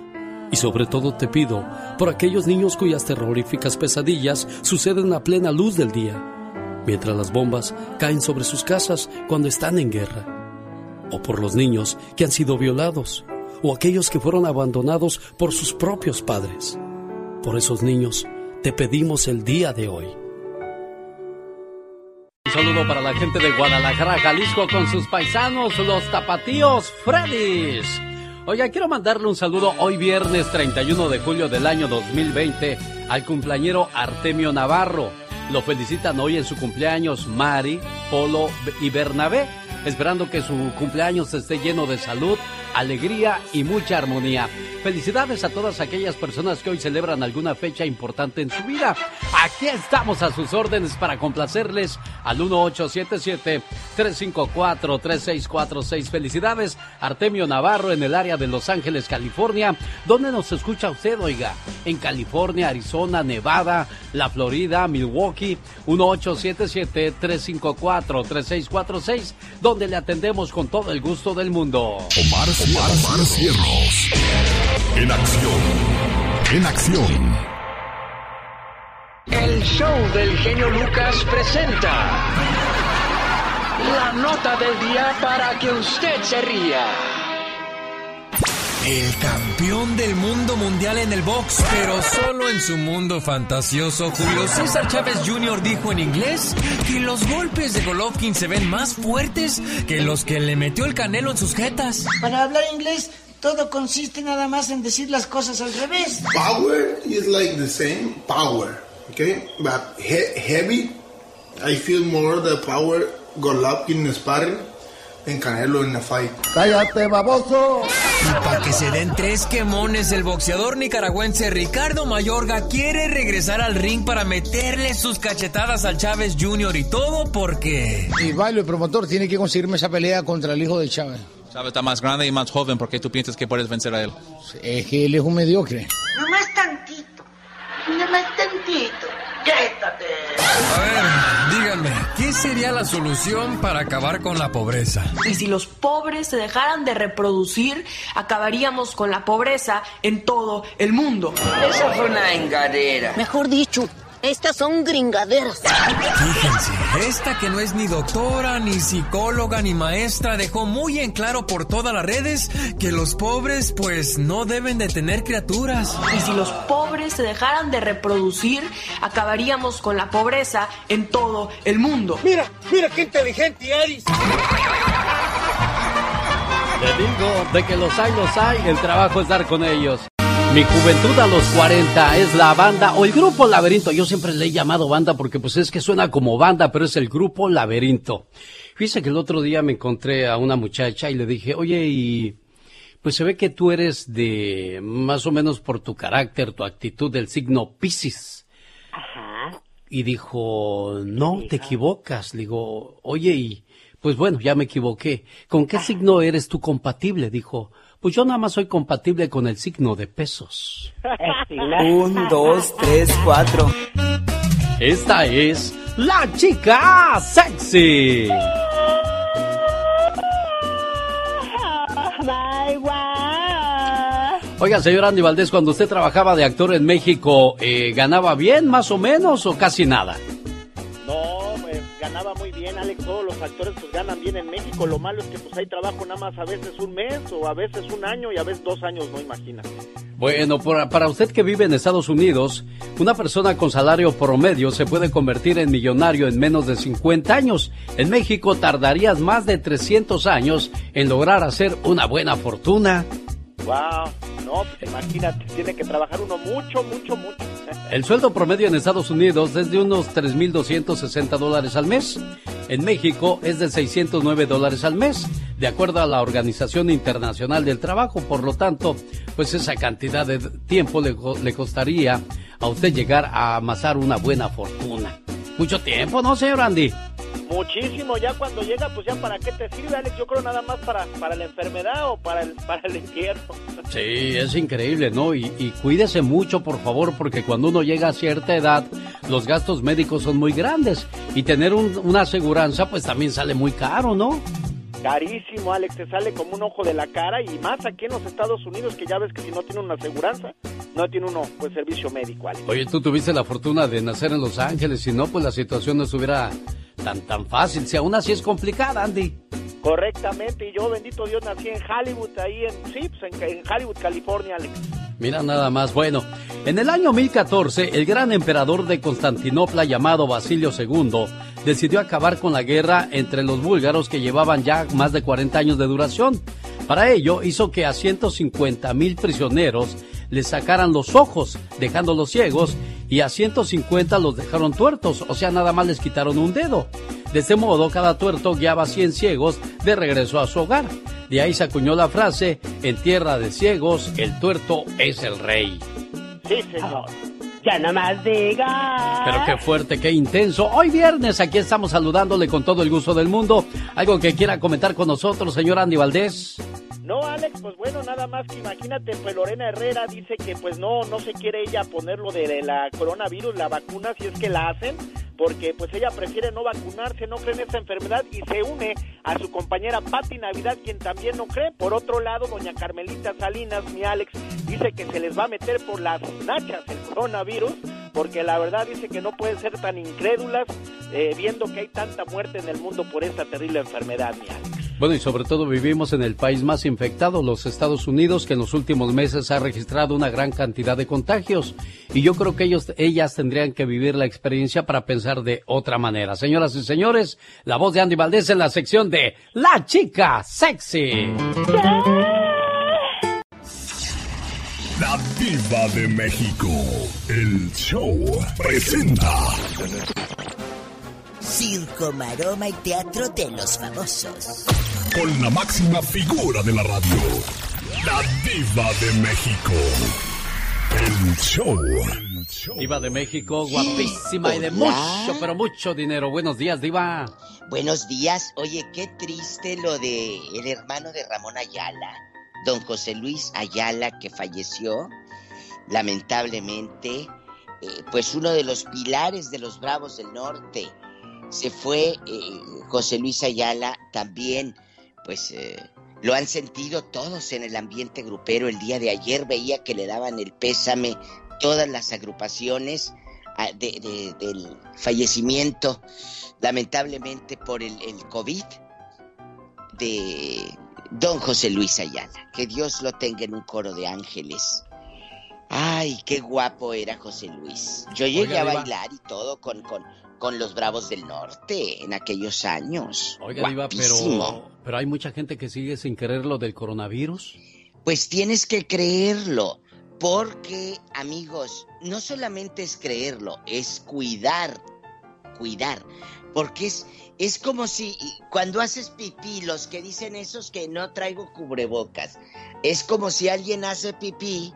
Y sobre todo te pido por aquellos niños cuyas terroríficas pesadillas suceden a plena luz del día, mientras las bombas caen sobre sus casas cuando están en guerra. O por los niños que han sido violados, o aquellos que fueron abandonados por sus propios padres. Por esos niños te pedimos el día de hoy un saludo para la gente de Guadalajara, Jalisco, con sus paisanos, los tapatíos Freddys. Oiga, quiero mandarle un saludo hoy viernes 31 de julio del año 2020 al cumpleañero Artemio Navarro. Lo felicitan hoy en su cumpleaños Mari, Polo y Bernabé, esperando que su cumpleaños esté lleno de salud, alegría y mucha armonía. Felicidades a todas aquellas personas que hoy celebran alguna fecha importante en su vida. Aquí estamos a sus órdenes para complacerles al 1877-354-3646. Felicidades, Artemio Navarro en el área de Los Ángeles, California. ¿Dónde nos escucha usted, oiga? En California, Arizona, Nevada, la Florida, Milwaukee. 1877-354-3646, donde le atendemos con todo el gusto del mundo. Omar, Omar. En acción. En acción. El show del genio Lucas presenta la nota del día para que usted se ría. El campeón del mundo mundial en el box, pero solo en su mundo fantasioso, Julio César Chávez Jr. dijo en inglés que los golpes de Golovkin se ven más fuertes que los que le metió el canelo en sus jetas. Para hablar inglés, todo consiste nada más en decir las cosas al revés. Power is like the same power, okay? But he heavy, I feel more the power Golovkin sparring en Canelo en la fight. ¡Cállate, baboso! Y para que se den tres quemones, el boxeador nicaragüense Ricardo Mayorga quiere regresar al ring para meterle sus cachetadas al Chávez Jr. y todo porque... Y bailo, el promotor, tiene que conseguirme esa pelea contra el hijo de Chávez. Chávez está más grande y más joven, ¿por qué tú piensas que puedes vencer a él? Es que él es un mediocre. No más tantito, no más tantito. ¡Quédate! A ver, díganme, ¿qué sería la solución para acabar con la pobreza? Y si los pobres se dejaran de reproducir, acabaríamos con la pobreza en todo el mundo. Esa fue una engadera. Mejor dicho, estas son gringaderas. Fíjense, esta que no es ni doctora, ni psicóloga, ni maestra, dejó muy en claro por todas las redes que los pobres pues no deben de tener criaturas. Y si los pobres se dejaran de reproducir, acabaríamos con la pobreza en todo el mundo. Mira, mira qué inteligente eres. Le digo, de que los hay, los hay, el trabajo es dar con ellos. Mi juventud a los 40 es la banda o el grupo Laberinto. Yo siempre le he llamado banda porque pues es que suena como banda, pero es el grupo Laberinto. Fíjese que el otro día me encontré a una muchacha y le dije, oye, y pues se ve que tú eres de, más o menos por tu carácter, tu actitud, del signo Piscis. Ajá. Y dijo, no, te equivocas. Le digo, oye, y pues bueno, ya me equivoqué. ¿Con qué signo eres tú compatible? Dijo, pues yo nada más soy compatible con el signo de pesos. Un, dos, tres, cuatro. Esta es la chica sexy. Oiga, señor Andy Valdés, cuando usted trabajaba de actor en México, eh, ¿ganaba bien, más o menos, o casi nada? Ganaba muy bien, Alex. Todos los actores pues ganan bien en México. Lo malo es que pues hay trabajo nada más a veces un mes o a veces un año y a veces dos años, no imagina. Bueno, para usted que vive en Estados Unidos, una persona con salario promedio se puede convertir en millonario en menos de 50 años. En México tardarías más de 300 años en lograr hacer una buena fortuna. Wow, no, pues imagínate, tiene que trabajar uno mucho, mucho, mucho. El sueldo promedio en Estados Unidos es de unos 3.260 dólares al mes. En México es de 609 dólares al mes, de acuerdo a la Organización Internacional del Trabajo. Por lo tanto, pues esa cantidad de tiempo le, le costaría a usted llegar a amasar una buena fortuna. Mucho tiempo, ¿no, señor Andy? Muchísimo, ya cuando llega, pues ya para qué te sirve, Alex, yo creo nada más para, para la enfermedad o para el, para el infierno. Sí, es increíble, ¿no? Y, y cuídese mucho, por favor, porque cuando uno llega a cierta edad, los gastos médicos son muy grandes y tener un- una aseguranza, pues también sale muy caro, ¿no? Carísimo, Alex, te sale como un ojo de la cara y más aquí en los Estados Unidos, que ya ves que si no tiene una aseguranza, no tiene uno, pues, servicio médico, Alex. Oye, tú tuviste la fortuna de nacer en Los Ángeles, si no, pues la situación no estuviera tan, tan fácil. Si aún así es complicada, Andy. Correctamente, y yo, bendito Dios, nací en Hollywood, ahí en, sí, pues en, en Hollywood, California, Alex. Mira nada más. Bueno, en el año 1014, el gran emperador de Constantinopla llamado Basilio II decidió acabar con la guerra entre los búlgaros que llevaban ya más de 40 años de duración. Para ello, hizo que a 150 mil prisioneros les sacaran los ojos, dejándolos ciegos, y a 150 los dejaron tuertos, o sea, nada más les quitaron un dedo. De este modo, cada tuerto guiaba a 100 ciegos de regreso a su hogar. De ahí se acuñó la frase, en tierra de ciegos, el tuerto es el rey. Sí, señor. Ya no más diga. Pero qué fuerte, qué intenso. Hoy viernes aquí estamos saludándole con todo el gusto del mundo. ¿Algo que quiera comentar con nosotros, señor Andy Valdés? No, Alex, pues bueno, nada más que imagínate, pues Lorena Herrera dice que pues no, no se quiere ella poner lo de la coronavirus, la vacuna, si es que la hacen, porque pues ella prefiere no vacunarse, no cree en esta enfermedad y se une a su compañera Patti Navidad, quien también no cree. Por otro lado, doña Carmelita Salinas, mi Alex, dice que se les va a meter por las nachas el coronavirus, porque la verdad dice que no pueden ser tan incrédulas eh, viendo que hay tanta muerte en el mundo por esta terrible enfermedad, mi Alex. Bueno, y sobre todo vivimos en el país más infectado, los Estados Unidos, que en los últimos meses ha registrado una gran cantidad de contagios. Y yo creo que ellos, ellas tendrían que vivir la experiencia para pensar de otra manera. Señoras y señores, la voz de Andy Valdés en la sección de La Chica Sexy. La Diva de México. El show presenta. Circo, maroma y teatro de los famosos. Con la máxima figura de la radio. La Diva de México. El show. Diva de México, guapísima y de mucho, pero mucho dinero. Buenos días, Diva. Buenos días. Oye, qué triste lo de el hermano de Ramón Ayala, don José Luis Ayala, que falleció, lamentablemente, eh, pues uno de los pilares de los Bravos del Norte. Se fue eh, José Luis Ayala también, pues eh, lo han sentido todos en el ambiente grupero. El día de ayer veía que le daban el pésame todas las agrupaciones ah, de- de- del fallecimiento, lamentablemente por el, el COVID, de don José Luis Ayala. Que Dios lo tenga en un coro de ángeles. Ay, qué guapo era José Luis. Yo llegué Oiga, a bailar y todo con, con, con los Bravos del Norte en aquellos años. Oiga, Diva, pero, pero hay mucha gente que sigue sin creer lo del coronavirus. Pues tienes que creerlo, porque amigos, no solamente es creerlo, es cuidar, cuidar, porque es, es como si cuando haces pipí, los que dicen esos que no traigo cubrebocas, es como si alguien hace pipí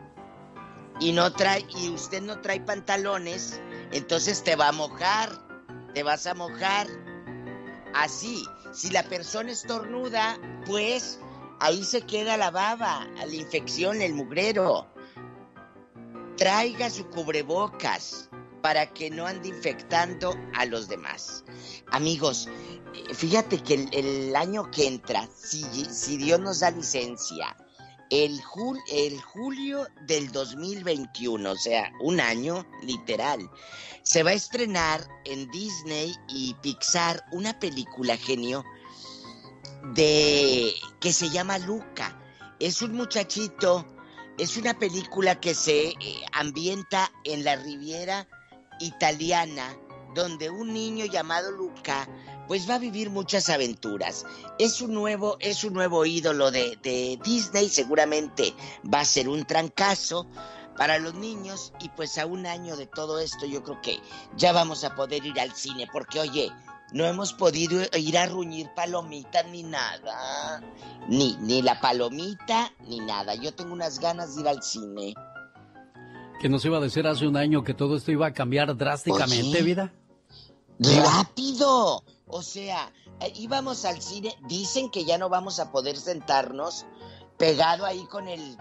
y no trae, y usted no trae pantalones, entonces te va a mojar, te vas a mojar. Así, si la persona estornuda, pues ahí se queda la baba, la infección, el mugrero. Traiga su cubrebocas para que no ande infectando a los demás. Amigos, eh, fíjate que el, el año que entra, si, si Dios nos da licencia, el, jul- el julio del 2021, o sea, un año literal, se va a estrenar en Disney y Pixar una película genio de que se llama Luca. Es un muchachito, es una película que se eh, ambienta en la Riviera italiana, donde un niño llamado Luca pues va a vivir muchas aventuras. Es un nuevo, es un nuevo ídolo de, de Disney, seguramente va a ser un trancazo para los niños y pues a un año de todo esto yo creo que ya vamos a poder ir al cine porque oye, no hemos podido ir a ruñir palomitas ni nada. Ni, ni la palomita ni nada. Yo tengo unas ganas de ir al cine. Que nos iba a decir hace un año que todo esto iba a cambiar drásticamente, Oye. vida. Rápido. O sea, eh, íbamos al cine, dicen que ya no vamos a poder sentarnos pegado ahí con el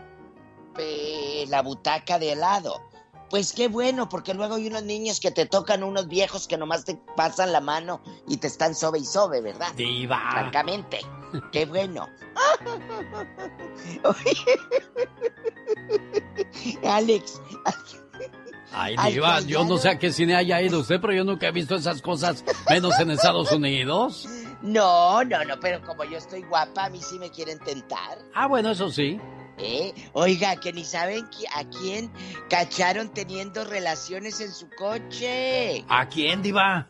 la butaca de lado. Pues qué bueno, porque luego hay unos niños que te tocan unos viejos que nomás te pasan la mano y te están sobe y sobe, ¿verdad? Diva. Francamente. Qué bueno. Alex. Ay, Diva, yo no sé a qué cine haya ido usted, pero yo nunca he visto esas cosas, menos en Estados Unidos. No, no, no, pero como yo estoy guapa, a mí sí me quieren tentar. Ah, bueno, eso sí. ¿Eh? Oiga, que ni saben a quién cacharon teniendo relaciones en su coche. ¿A quién, Diva?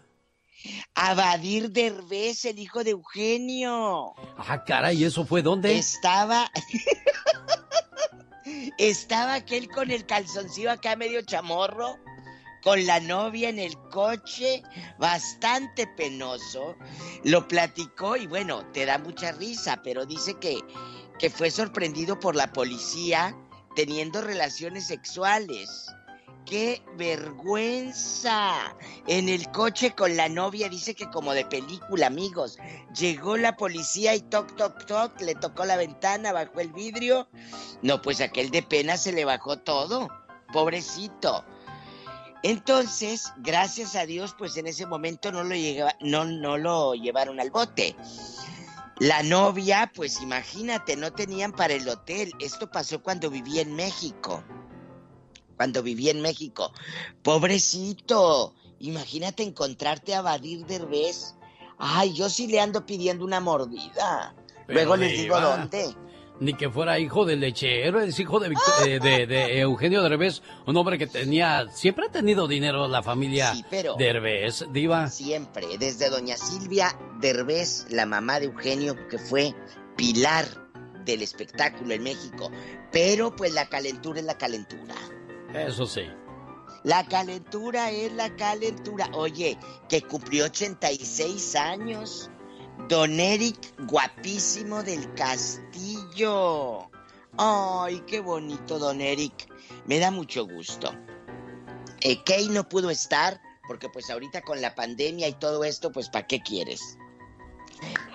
A Badir Derbez, el hijo de Eugenio. Ah, caray, ¿y eso fue dónde? Estaba. Estaba aquel con el calzoncillo acá medio chamorro, con la novia en el coche, bastante penoso. Lo platicó y bueno, te da mucha risa, pero dice que, que fue sorprendido por la policía teniendo relaciones sexuales. ¡Qué vergüenza! En el coche con la novia, dice que como de película, amigos. Llegó la policía y toc, toc, toc, le tocó la ventana, bajó el vidrio. No, pues aquel de pena se le bajó todo. Pobrecito. Entonces, gracias a Dios, pues en ese momento no lo, no, no lo llevaron al bote. La novia, pues imagínate, no tenían para el hotel. Esto pasó cuando vivía en México cuando viví en México. Pobrecito, imagínate encontrarte a Badir Derbez. Ay, yo sí le ando pidiendo una mordida. Luego les digo dónde. Ni que fuera hijo de lechero, es hijo de, eh, de, Eugenio Derbez, un hombre que tenía, siempre ha tenido dinero la familia sí, pero Derbez, diva. Siempre, desde doña Silvia Derbez, la mamá de Eugenio, que fue pilar del espectáculo en México. Pero pues la calentura es la calentura. Eso sí. La calentura es la calentura. Oye, que cumplió 86 años. Don Eric, guapísimo del castillo. Ay, qué bonito, don Eric. Me da mucho gusto. Eh, no pudo estar porque pues ahorita con la pandemia y todo esto, pues ¿para qué quieres?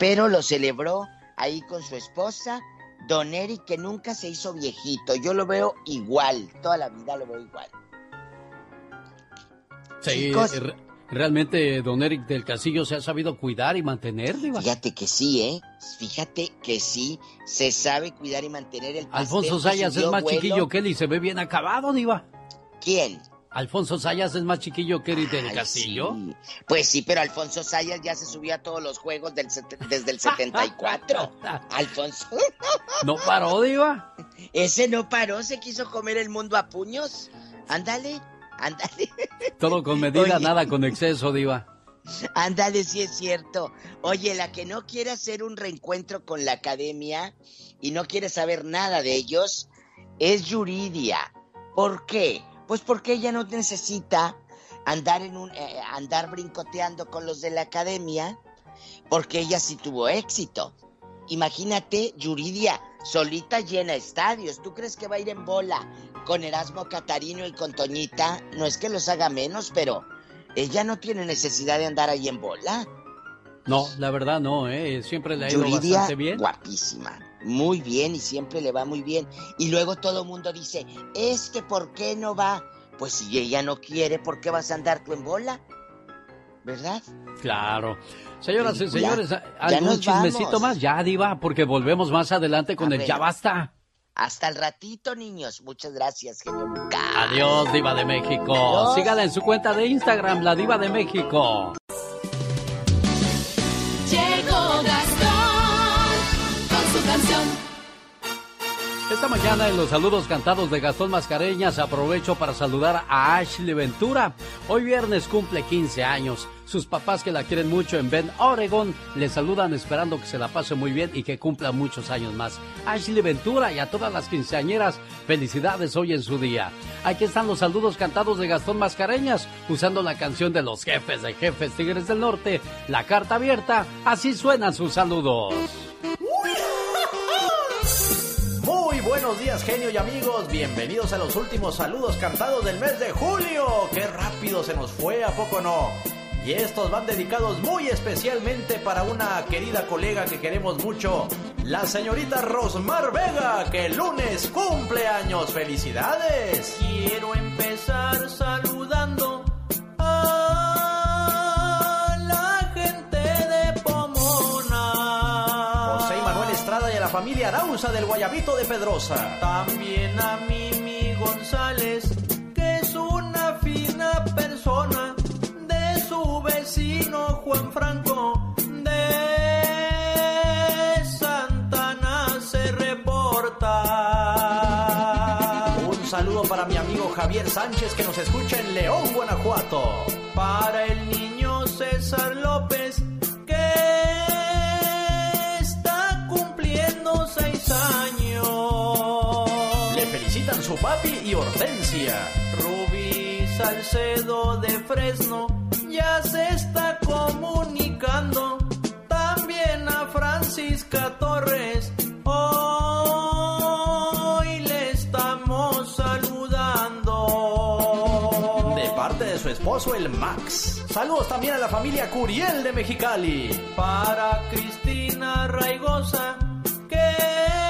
Pero lo celebró ahí con su esposa Don Eric que nunca se hizo viejito, yo lo veo igual, toda la vida lo veo igual. Sí, realmente Don Eric del Castillo se ha sabido cuidar y mantener, Diva. Fíjate que sí, ¿eh? Fíjate que sí, se sabe cuidar y mantener el Alfonso Sayas es más chiquillo que él y se ve bien acabado, Diva. ¿Quién? Alfonso Sayas es más chiquillo que Eric del Castillo. Pues sí, pero Alfonso Sayas ya se subió a todos los juegos desde el 74. Alfonso. ¿No paró, Diva? Ese no paró, se quiso comer el mundo a puños. Ándale, ándale. Todo con medida, nada con exceso, Diva. Ándale, sí es cierto. Oye, la que no quiere hacer un reencuentro con la academia y no quiere saber nada de ellos es Yuridia. ¿Por qué? Pues porque ella no necesita andar en un eh, andar brincoteando con los de la academia, porque ella sí tuvo éxito. Imagínate, Yuridia, solita llena estadios. ¿Tú crees que va a ir en bola con Erasmo Catarino y con Toñita? No es que los haga menos, pero ella no tiene necesidad de andar ahí en bola. No, la verdad no, ¿eh? Siempre le ha ido bastante bien. guapísima muy bien y siempre le va muy bien. Y luego todo el mundo dice, es que ¿por qué no va? Pues si ella no quiere, ¿por qué vas a andar tú en bola? ¿Verdad? Claro. Señoras y señores, ¿algún chismecito más? Ya, Diva, porque volvemos más adelante con el Ya Basta. Hasta el ratito, niños. Muchas gracias, genio Lucas. Adiós, Diva de México. Sígala en su cuenta de Instagram, La Diva de México. Esta mañana en los saludos cantados de Gastón Mascareñas aprovecho para saludar a Ashley Ventura. Hoy viernes cumple 15 años. Sus papás que la quieren mucho en Bend, Oregon, le saludan esperando que se la pase muy bien y que cumpla muchos años más. Ashley Ventura y a todas las quinceañeras, felicidades hoy en su día. Aquí están los saludos cantados de Gastón Mascareñas, usando la canción de los jefes de jefes Tigres del Norte, la carta abierta, así suenan sus saludos. Buenos días, genio y amigos. Bienvenidos a los últimos saludos cantados del mes de julio. ¡Qué rápido se nos fue! ¿A poco no? Y estos van dedicados muy especialmente para una querida colega que queremos mucho, la señorita Rosmar Vega, que lunes cumple años. ¡Felicidades! Quiero empezar saludando a familia Arauza del Guayabito de Pedrosa. También a Mimi González, que es una fina persona de su vecino Juan Franco. De Santana se reporta. Un saludo para mi amigo Javier Sánchez que nos escucha en León, Guanajuato. Para el niño César López, que su papi y Hortensia. Rubí Salcedo de Fresno ya se está comunicando. También a Francisca Torres. Hoy le estamos saludando. De parte de su esposo, el Max. Saludos también a la familia Curiel de Mexicali. Para Cristina Raigosa, que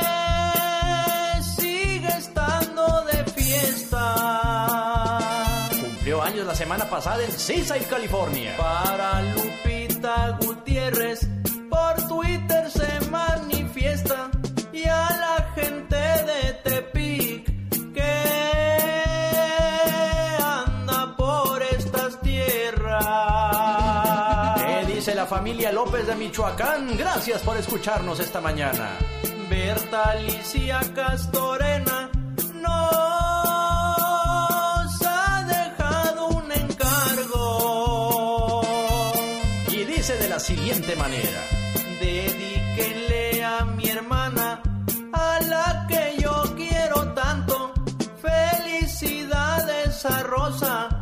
la semana pasada en Seaside, California. Para Lupita Gutiérrez, por Twitter se manifiesta. Y a la gente de Tepic, que anda por estas tierras. ¿Qué dice la familia López de Michoacán? Gracias por escucharnos esta mañana. Berta Alicia Castorena nos siguiente manera. Dedíquenle a mi hermana, a la que yo quiero tanto. Felicidades a Rosa,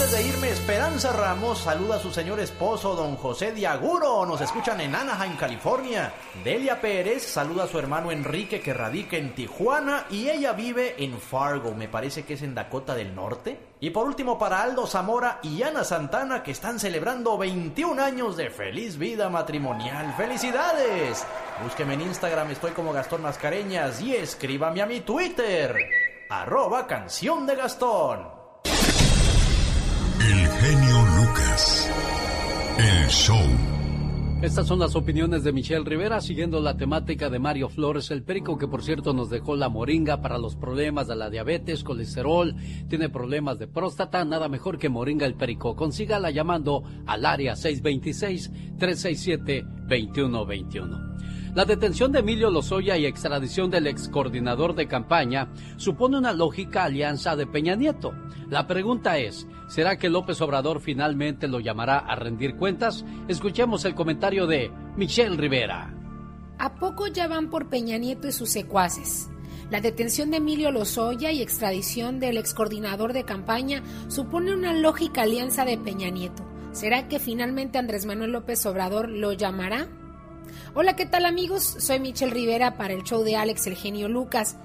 antes de irme, Esperanza Ramos saluda a su señor esposo, don José Diaguro. Nos escuchan en Anaheim, California. Delia Pérez saluda a su hermano Enrique, que radica en Tijuana y ella vive en Fargo, me parece que es en Dakota del Norte. Y por último, para Aldo Zamora y Ana Santana, que están celebrando 21 años de feliz vida matrimonial. ¡Felicidades! Búsqueme en Instagram, estoy como Gastón Mascareñas y escríbame a mi Twitter, arroba canción de Gastón. El genio Lucas. El show. Estas son las opiniones de Michelle Rivera siguiendo la temática de Mario Flores, el perico que por cierto nos dejó la moringa para los problemas de la diabetes, colesterol, tiene problemas de próstata, nada mejor que moringa el perico. Consígala llamando al área 626-367-2121. La detención de Emilio Lozoya y extradición del ex coordinador de campaña supone una lógica alianza de Peña Nieto. La pregunta es, ¿será que López Obrador finalmente lo llamará a rendir cuentas? Escuchemos el comentario de Michelle Rivera. ¿A poco ya van por Peña Nieto y sus secuaces? La detención de Emilio Lozoya y extradición del ex coordinador de campaña supone una lógica alianza de Peña Nieto. ¿Será que finalmente Andrés Manuel López Obrador lo llamará? Hola, ¿qué tal amigos? Soy Michelle Rivera para el show de Alex El Genio Lucas.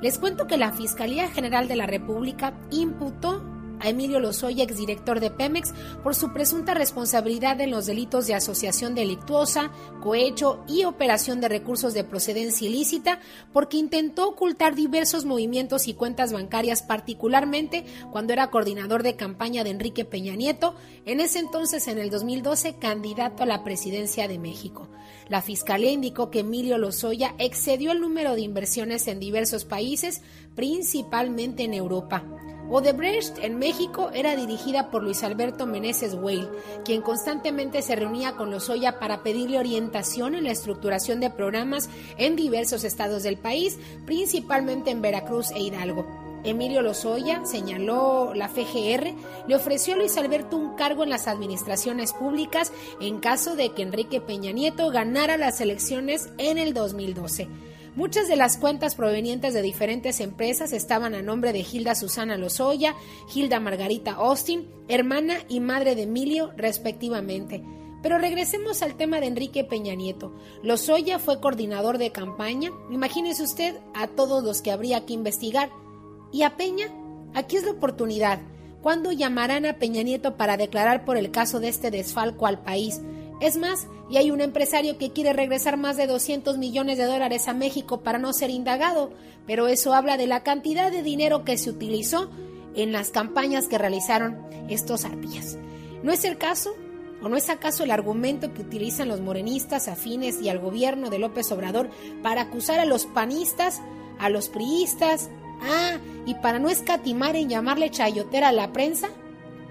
Les cuento que la Fiscalía General de la República imputó a Emilio Lozoya, exdirector de Pemex, por su presunta responsabilidad en los delitos de asociación delictuosa, cohecho y operación de recursos de procedencia ilícita, porque intentó ocultar diversos movimientos y cuentas bancarias, particularmente cuando era coordinador de campaña de Enrique Peña Nieto, en ese entonces, en el 2012, candidato a la presidencia de México. La Fiscalía indicó que Emilio Lozoya excedió el número de inversiones en diversos países, principalmente en Europa. Odebrecht en México era dirigida por Luis Alberto Meneses Weil, quien constantemente se reunía con Lozoya para pedirle orientación en la estructuración de programas en diversos estados del país, principalmente en Veracruz e Hidalgo. Emilio Lozoya, señaló la FGR, le ofreció a Luis Alberto un cargo en las administraciones públicas en caso de que Enrique Peña Nieto ganara las elecciones en el 2012. Muchas de las cuentas provenientes de diferentes empresas estaban a nombre de Hilda Susana Lozoya, Hilda Margarita Austin, hermana y madre de Emilio, respectivamente. Pero regresemos al tema de Enrique Peña Nieto. Lozoya fue coordinador de campaña. Imagínese usted a todos los que habría que investigar. ¿Y a Peña? Aquí es la oportunidad. ¿Cuándo llamarán a Peña Nieto para declarar por el caso de este desfalco al país? Es más, y hay un empresario que quiere regresar más de 200 millones de dólares a México para no ser indagado, pero eso habla de la cantidad de dinero que se utilizó en las campañas que realizaron estos arpías. ¿No es el caso? ¿O no es acaso el argumento que utilizan los morenistas afines y al gobierno de López Obrador para acusar a los panistas, a los priistas, ah, y para no escatimar en llamarle chayotera a la prensa?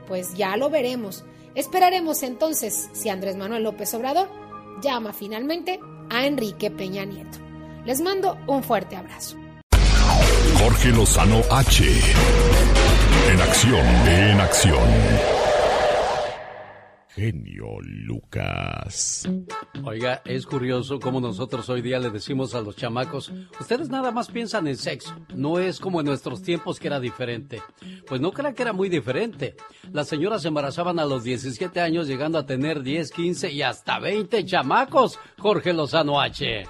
Pues ya lo veremos. Esperaremos entonces si Andrés Manuel López Obrador llama finalmente a Enrique Peña Nieto. Les mando un fuerte abrazo. Jorge Lozano H. En acción, en acción genio Lucas. Oiga, es curioso cómo nosotros hoy día le decimos a los chamacos, ustedes nada más piensan en sexo, no es como en nuestros tiempos que era diferente. Pues no crean que era muy diferente. Las señoras se embarazaban a los 17 años llegando a tener 10, 15 y hasta 20 chamacos, Jorge Lozano H.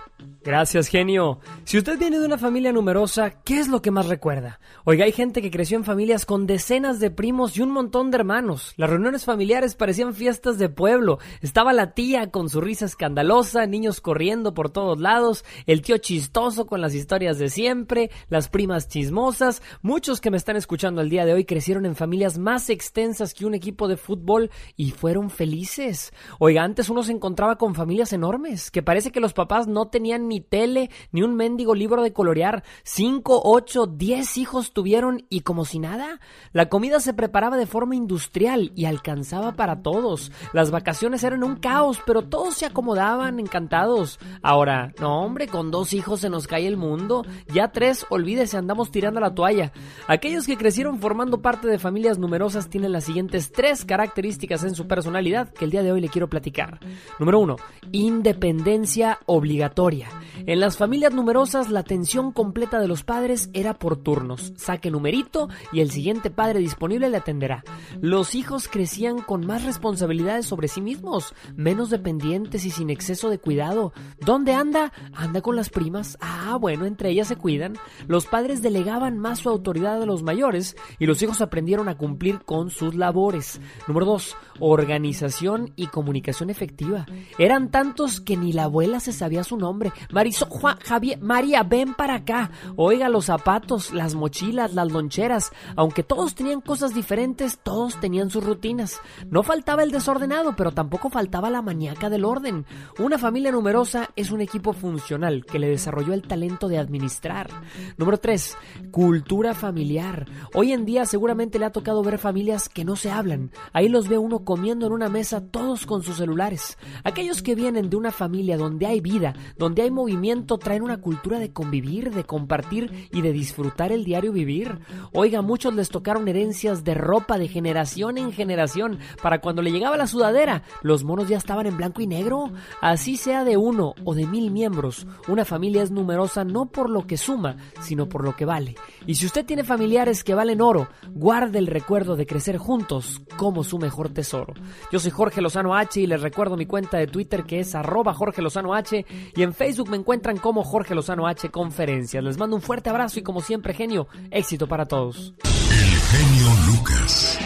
Gracias, genio. Si usted viene de una familia numerosa, ¿qué es lo que más recuerda? Oiga, hay gente que creció en familias con decenas de primos y un montón de hermanos. Las reuniones familiares parecían fiestas de pueblo. Estaba la tía con su risa escandalosa, niños corriendo por todos lados, el tío chistoso con las historias de siempre, las primas chismosas. Muchos que me están escuchando el día de hoy crecieron en familias más extensas que un equipo de fútbol y fueron felices. Oiga, antes uno se encontraba con familias enormes, que parece que los papás no tenían ni tele, ni un mendigo libro de colorear. Cinco, ocho, diez hijos tuvieron y como si nada. La comida se preparaba de forma industrial y alcanzaba para todos. Las vacaciones eran un caos, pero todos se acomodaban encantados. Ahora, no hombre, con dos hijos se nos cae el mundo. Ya tres, olvídese, andamos tirando la toalla. Aquellos que crecieron formando parte de familias numerosas tienen las siguientes tres características en su personalidad que el día de hoy le quiero platicar. Número uno, independencia obligatoria. En las familias numerosas la atención completa de los padres era por turnos. Saque numerito y el siguiente padre disponible le atenderá. Los hijos crecían con más responsabilidades sobre sí mismos, menos dependientes y sin exceso de cuidado. ¿Dónde anda? Anda con las primas. Ah, bueno, entre ellas se cuidan. Los padres delegaban más su autoridad a los mayores y los hijos aprendieron a cumplir con sus labores. Número 2. Organización y comunicación efectiva. Eran tantos que ni la abuela se sabía su nombre. Marisol, Juan, Javier, María, ven para acá. Oiga, los zapatos, las mochilas, las loncheras. Aunque todos tenían cosas diferentes, todos tenían sus rutinas. No faltaba el desordenado, pero tampoco faltaba la maníaca del orden. Una familia numerosa es un equipo funcional que le desarrolló el talento de administrar. Número 3. Cultura familiar. Hoy en día seguramente le ha tocado ver familias que no se hablan. Ahí los ve uno comiendo en una mesa todos con sus celulares. Aquellos que vienen de una familia donde hay vida, donde hay movimiento, traen una cultura de convivir, de compartir y de disfrutar el diario vivir. Oiga, muchos les tocaron herencias de ropa de generación en generación. Para cuando le llegaba la sudadera, los monos ya estaban en blanco y negro. Así sea de uno o de mil miembros, una familia es numerosa no por lo que suma, sino por lo que vale. Y si usted tiene familiares que valen oro, guarde el recuerdo de crecer juntos como su mejor tesoro. Yo soy Jorge Lozano H y les recuerdo mi cuenta de Twitter que es arroba Jorge Lozano H y en Facebook me encuentran como Jorge Lozano H Conferencias. Les mando un fuerte abrazo y como siempre, genio, éxito para todos. El genio Lucas.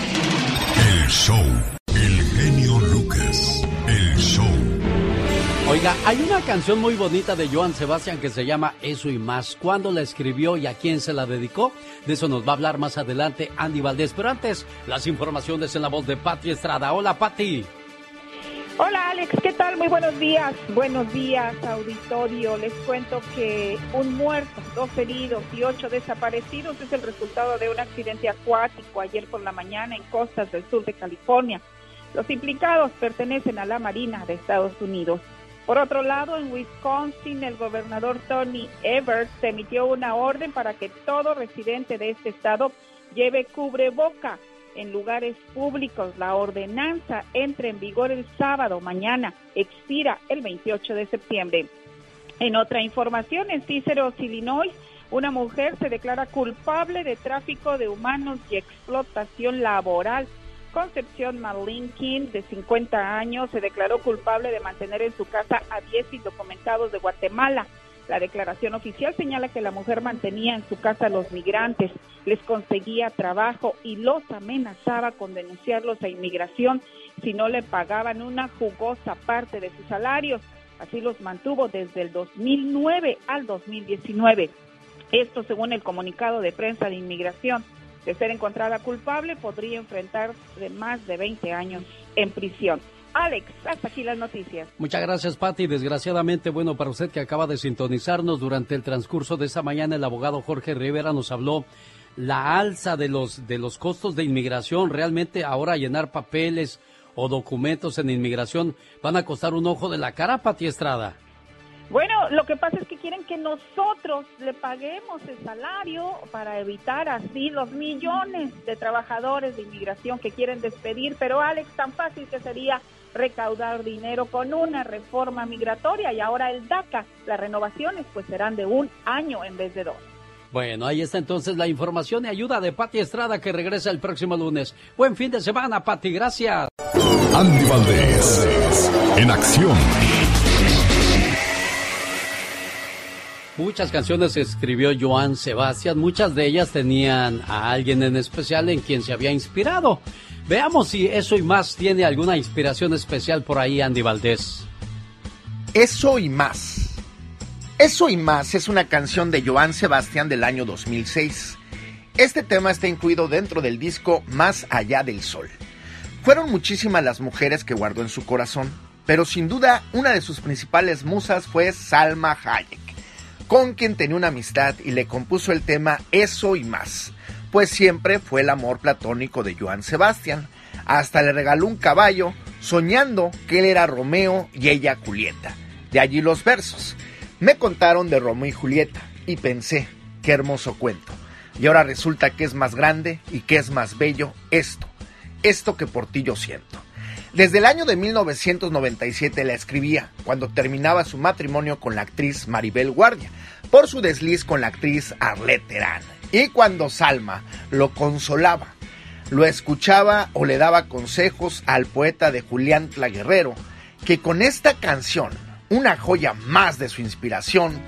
El show. Lucas. El show. Oiga, hay una canción muy bonita de Joan Sebastián que se llama Eso y más. ¿Cuándo la escribió y a quién se la dedicó? De eso nos va a hablar más adelante Andy Valdés. Pero antes, las informaciones en la voz de Patti Estrada. Hola, Patti. Hola Alex, ¿qué tal? Muy buenos días. Buenos días, auditorio. Les cuento que un muerto, dos heridos y ocho desaparecidos es el resultado de un accidente acuático ayer por la mañana en costas del sur de California. Los implicados pertenecen a la Marina de Estados Unidos. Por otro lado, en Wisconsin, el gobernador Tony Evers emitió una orden para que todo residente de este estado lleve cubreboca en lugares públicos. La ordenanza entra en vigor el sábado, mañana, expira el 28 de septiembre. En otra información, en Cíceros, Illinois, una mujer se declara culpable de tráfico de humanos y explotación laboral. Concepción Malinkin, de 50 años, se declaró culpable de mantener en su casa a 10 indocumentados de Guatemala. La declaración oficial señala que la mujer mantenía en su casa a los migrantes, les conseguía trabajo y los amenazaba con denunciarlos a inmigración si no le pagaban una jugosa parte de sus salarios. Así los mantuvo desde el 2009 al 2019. Esto según el comunicado de prensa de inmigración. De ser encontrada culpable, podría enfrentar de más de 20 años en prisión. Alex, hasta aquí las noticias. Muchas gracias, Patti. Desgraciadamente, bueno, para usted que acaba de sintonizarnos durante el transcurso de esta mañana, el abogado Jorge Rivera nos habló la alza de los, de los costos de inmigración. Realmente ahora llenar papeles o documentos en inmigración van a costar un ojo de la cara, Pati Estrada. Bueno, lo que pasa es que quieren que nosotros le paguemos el salario para evitar así los millones de trabajadores de inmigración que quieren despedir, pero Alex, tan fácil que sería recaudar dinero con una reforma migratoria y ahora el DACA, las renovaciones pues serán de un año en vez de dos. Bueno, ahí está entonces la información y ayuda de Pati Estrada que regresa el próximo lunes. Buen fin de semana, Pati, gracias. Andy Valdés, en acción. Muchas canciones escribió Joan Sebastián, muchas de ellas tenían a alguien en especial en quien se había inspirado. Veamos si eso y más tiene alguna inspiración especial por ahí, Andy Valdés. Eso y más. Eso y más es una canción de Joan Sebastián del año 2006. Este tema está incluido dentro del disco Más allá del sol. Fueron muchísimas las mujeres que guardó en su corazón, pero sin duda una de sus principales musas fue Salma Hayek, con quien tenía una amistad y le compuso el tema Eso y más pues siempre fue el amor platónico de Joan Sebastián. Hasta le regaló un caballo, soñando que él era Romeo y ella Julieta. De allí los versos. Me contaron de Romeo y Julieta y pensé, qué hermoso cuento. Y ahora resulta que es más grande y que es más bello esto, esto que por ti yo siento. Desde el año de 1997 la escribía, cuando terminaba su matrimonio con la actriz Maribel Guardia, por su desliz con la actriz Arlette Terán. Y cuando Salma lo consolaba, lo escuchaba o le daba consejos al poeta de Julián Tlaguerrero, que con esta canción, una joya más de su inspiración,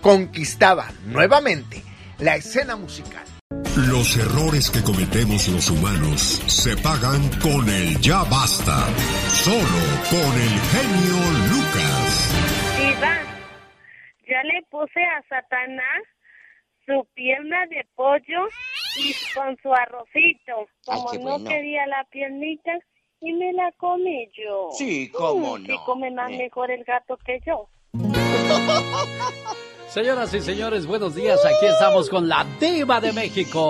conquistaba nuevamente la escena musical. Los errores que cometemos los humanos se pagan con el ya basta, solo con el genio Lucas. Diva, ya le puse a Satanás su pierna de pollo y con su arrocito. Como no quería la piernita y me la comí yo. Sí, cómo mm, no. Sí, come más mejor el gato que yo. Señoras y señores, buenos días. Aquí estamos con la diva de México.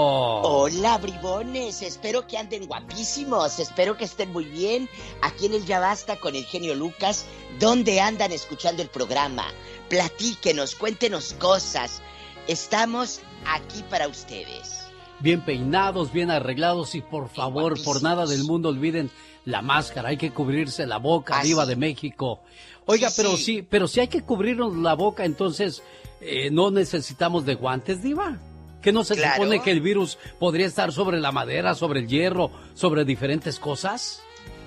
Hola, bribones. Espero que anden guapísimos. Espero que estén muy bien. Aquí en el Ya Basta con el genio Lucas. ¿Dónde andan escuchando el programa? Platíquenos, cuéntenos cosas. Estamos aquí para ustedes. Bien peinados, bien arreglados y por favor, por nada del mundo olviden la máscara, hay que cubrirse la boca, arriba de México. Oiga, pero sí. pero si hay que cubrirnos la boca, entonces eh, no necesitamos de guantes, diva. ¿Que no se supone que el virus podría estar sobre la madera, sobre el hierro, sobre diferentes cosas?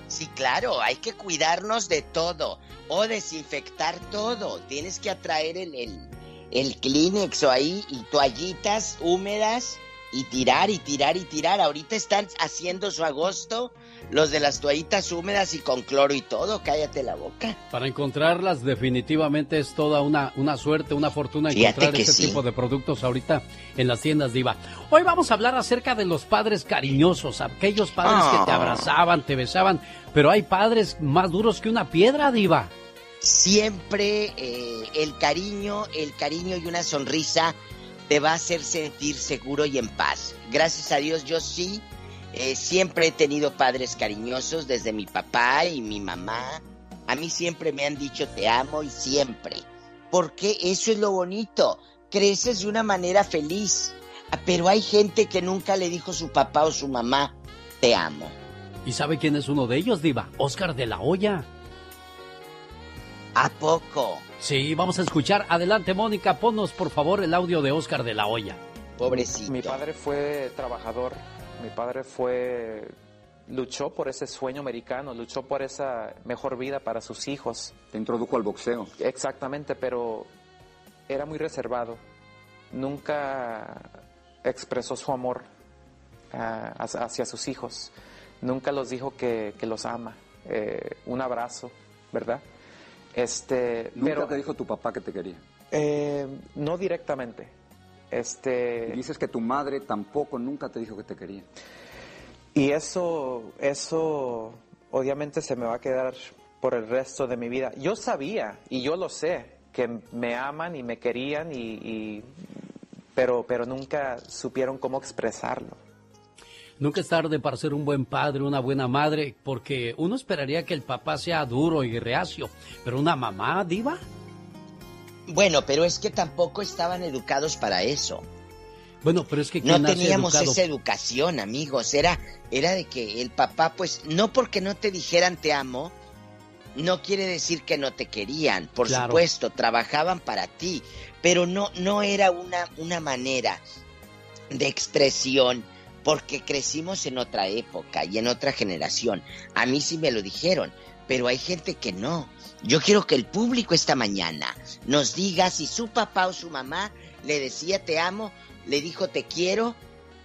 Sí, claro, hay que cuidarnos de todo o desinfectar todo. Tienes que atraer el, el, el Kleenex o ahí y toallitas húmedas y tirar y tirar y tirar. Ahorita están haciendo su agosto los de las toallitas húmedas y con cloro y todo. Cállate la boca. Para encontrarlas definitivamente es toda una, una suerte, una fortuna encontrar ese tipo de productos ahorita en las tiendas Diva. Hoy vamos a hablar acerca de los padres cariñosos, aquellos padres que te ah. abrazaban, te besaban, pero hay padres más duros que una piedra Diva siempre eh, el cariño, el cariño y una sonrisa te va a hacer sentir seguro y en paz. Gracias a Dios yo sí, eh, siempre he tenido padres cariñosos desde mi papá y mi mamá. A mí siempre me han dicho te amo y siempre. Porque eso es lo bonito, creces de una manera feliz. Ah, pero hay gente que nunca le dijo su papá o su mamá te amo. ¿Y sabe quién es uno de ellos, Diva? Oscar de la Hoya. ¿A poco? Sí, vamos a escuchar. Adelante, Mónica, ponnos por favor el audio de Oscar de la Hoya. Pobrecito. Mi padre fue trabajador, mi padre fue luchó por ese sueño americano, luchó por esa mejor vida para sus hijos. Te introdujo al boxeo. Exactamente, pero era muy reservado. Nunca expresó su amor ah, hacia sus hijos. Nunca los dijo que, los ama. Eh, un abrazo, ¿verdad? Este, ¿Nunca pero, te dijo tu papá que te quería? Eh, no directamente. Este... dices que tu madre tampoco nunca te dijo que te quería. Y eso, eso obviamente se me va a quedar por el resto de mi vida. Yo sabía, y yo lo sé, que me aman y me querían, y, pero, pero nunca supieron cómo expresarlo. Nunca es tarde para ser un buen padre, una buena madre, porque uno esperaría que el papá sea duro y reacio, pero una mamá diva. Bueno, pero es que tampoco estaban educados para eso. Bueno, pero es que no teníamos esa educación, amigos. Era, era de que el papá, pues, no porque no te dijeran te amo, no quiere decir que no te querían. Por supuesto, trabajaban para ti, pero no, no era una, una manera de expresión porque crecimos en otra época y en otra generación. A mí sí me lo dijeron, pero hay gente que no. Yo quiero que el público esta mañana nos diga si su papá o su mamá le decía te amo le dijo te quiero,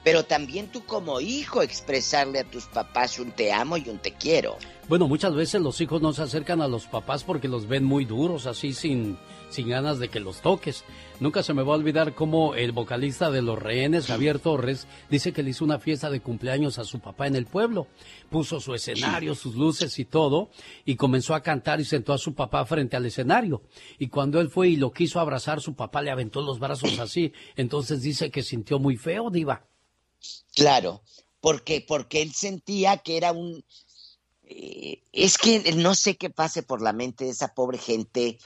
pero también tú como hijo expresarle a tus papás un te amo y un te quiero. Bueno, muchas veces los hijos no se acercan a los papás porque los ven muy duros, así sin, sin ganas de que los toques. Nunca se me va a olvidar cómo el vocalista de Los Rehenes, Javier Torres, dice que le hizo una fiesta de cumpleaños a su papá en el pueblo. Puso su escenario, sus luces y todo, y comenzó a cantar y sentó a su papá frente al escenario. Y cuando él fue y lo quiso abrazar, su papá le aventó los brazos así. Entonces dice que sintió muy feo, Diva. Claro, porque, porque él sentía que era un eh, es que no sé qué pase por la mente de esa pobre gente.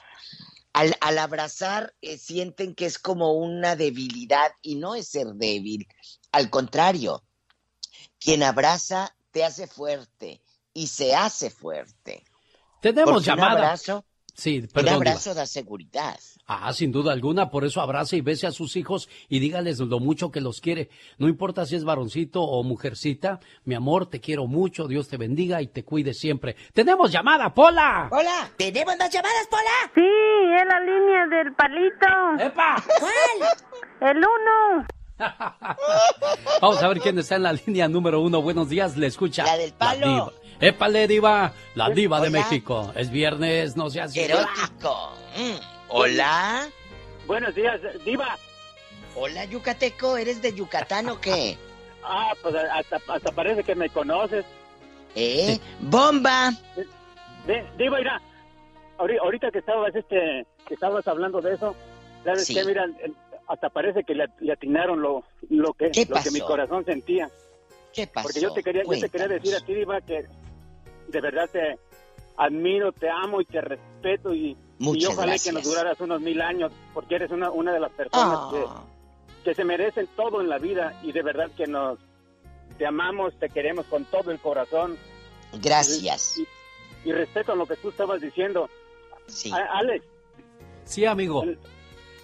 Al, abrazar eh, sienten que es como una debilidad y no es ser débil. Al contrario, quien abraza te hace fuerte y se hace fuerte. Tenemos llamada. Un abrazo, sí, un abrazo da seguridad. Ah, sin duda alguna, por eso abrace y bese a sus hijos y dígales lo mucho que los quiere. No importa si es varoncito o mujercita, mi amor, te quiero mucho, Dios te bendiga y te cuide siempre. ¡Tenemos llamada, Pola! ¡Hola! ¿Tenemos más llamadas, Pola? Sí, es la línea del palito. ¡Epa! ¿Cuál? El uno. Vamos a ver quién está en la línea número uno. Buenos días, le escucha. La del palo. ¡Épale, diva! La diva de México. Es viernes, no seas... Erótico. Mm. Hola. Buenos días, Diva. Hola, Yucateco. ¿Eres de Yucatán o qué? Ah, pues hasta, parece que me conoces. ¿Eh? ¡Bomba! diva, mira. Ahorita que estabas, este, que estabas hablando de eso, ¿sabes qué? Mira, hasta parece que le, atinaron lo, lo, que, lo que mi corazón sentía. ¿Qué pasó? Porque yo te quería, yo te quería decir a ti, Diva, que de verdad te admiro, te amo y te respeto y y ojalá que nos duraras unos mil años, porque eres una, una de las personas ah. que, se merecen todo en la vida y de verdad que nos te amamos, te queremos con todo el corazón. Gracias. Y, respeto a lo que tú estabas diciendo. Sí. Alex. Sí, amigo. Eh,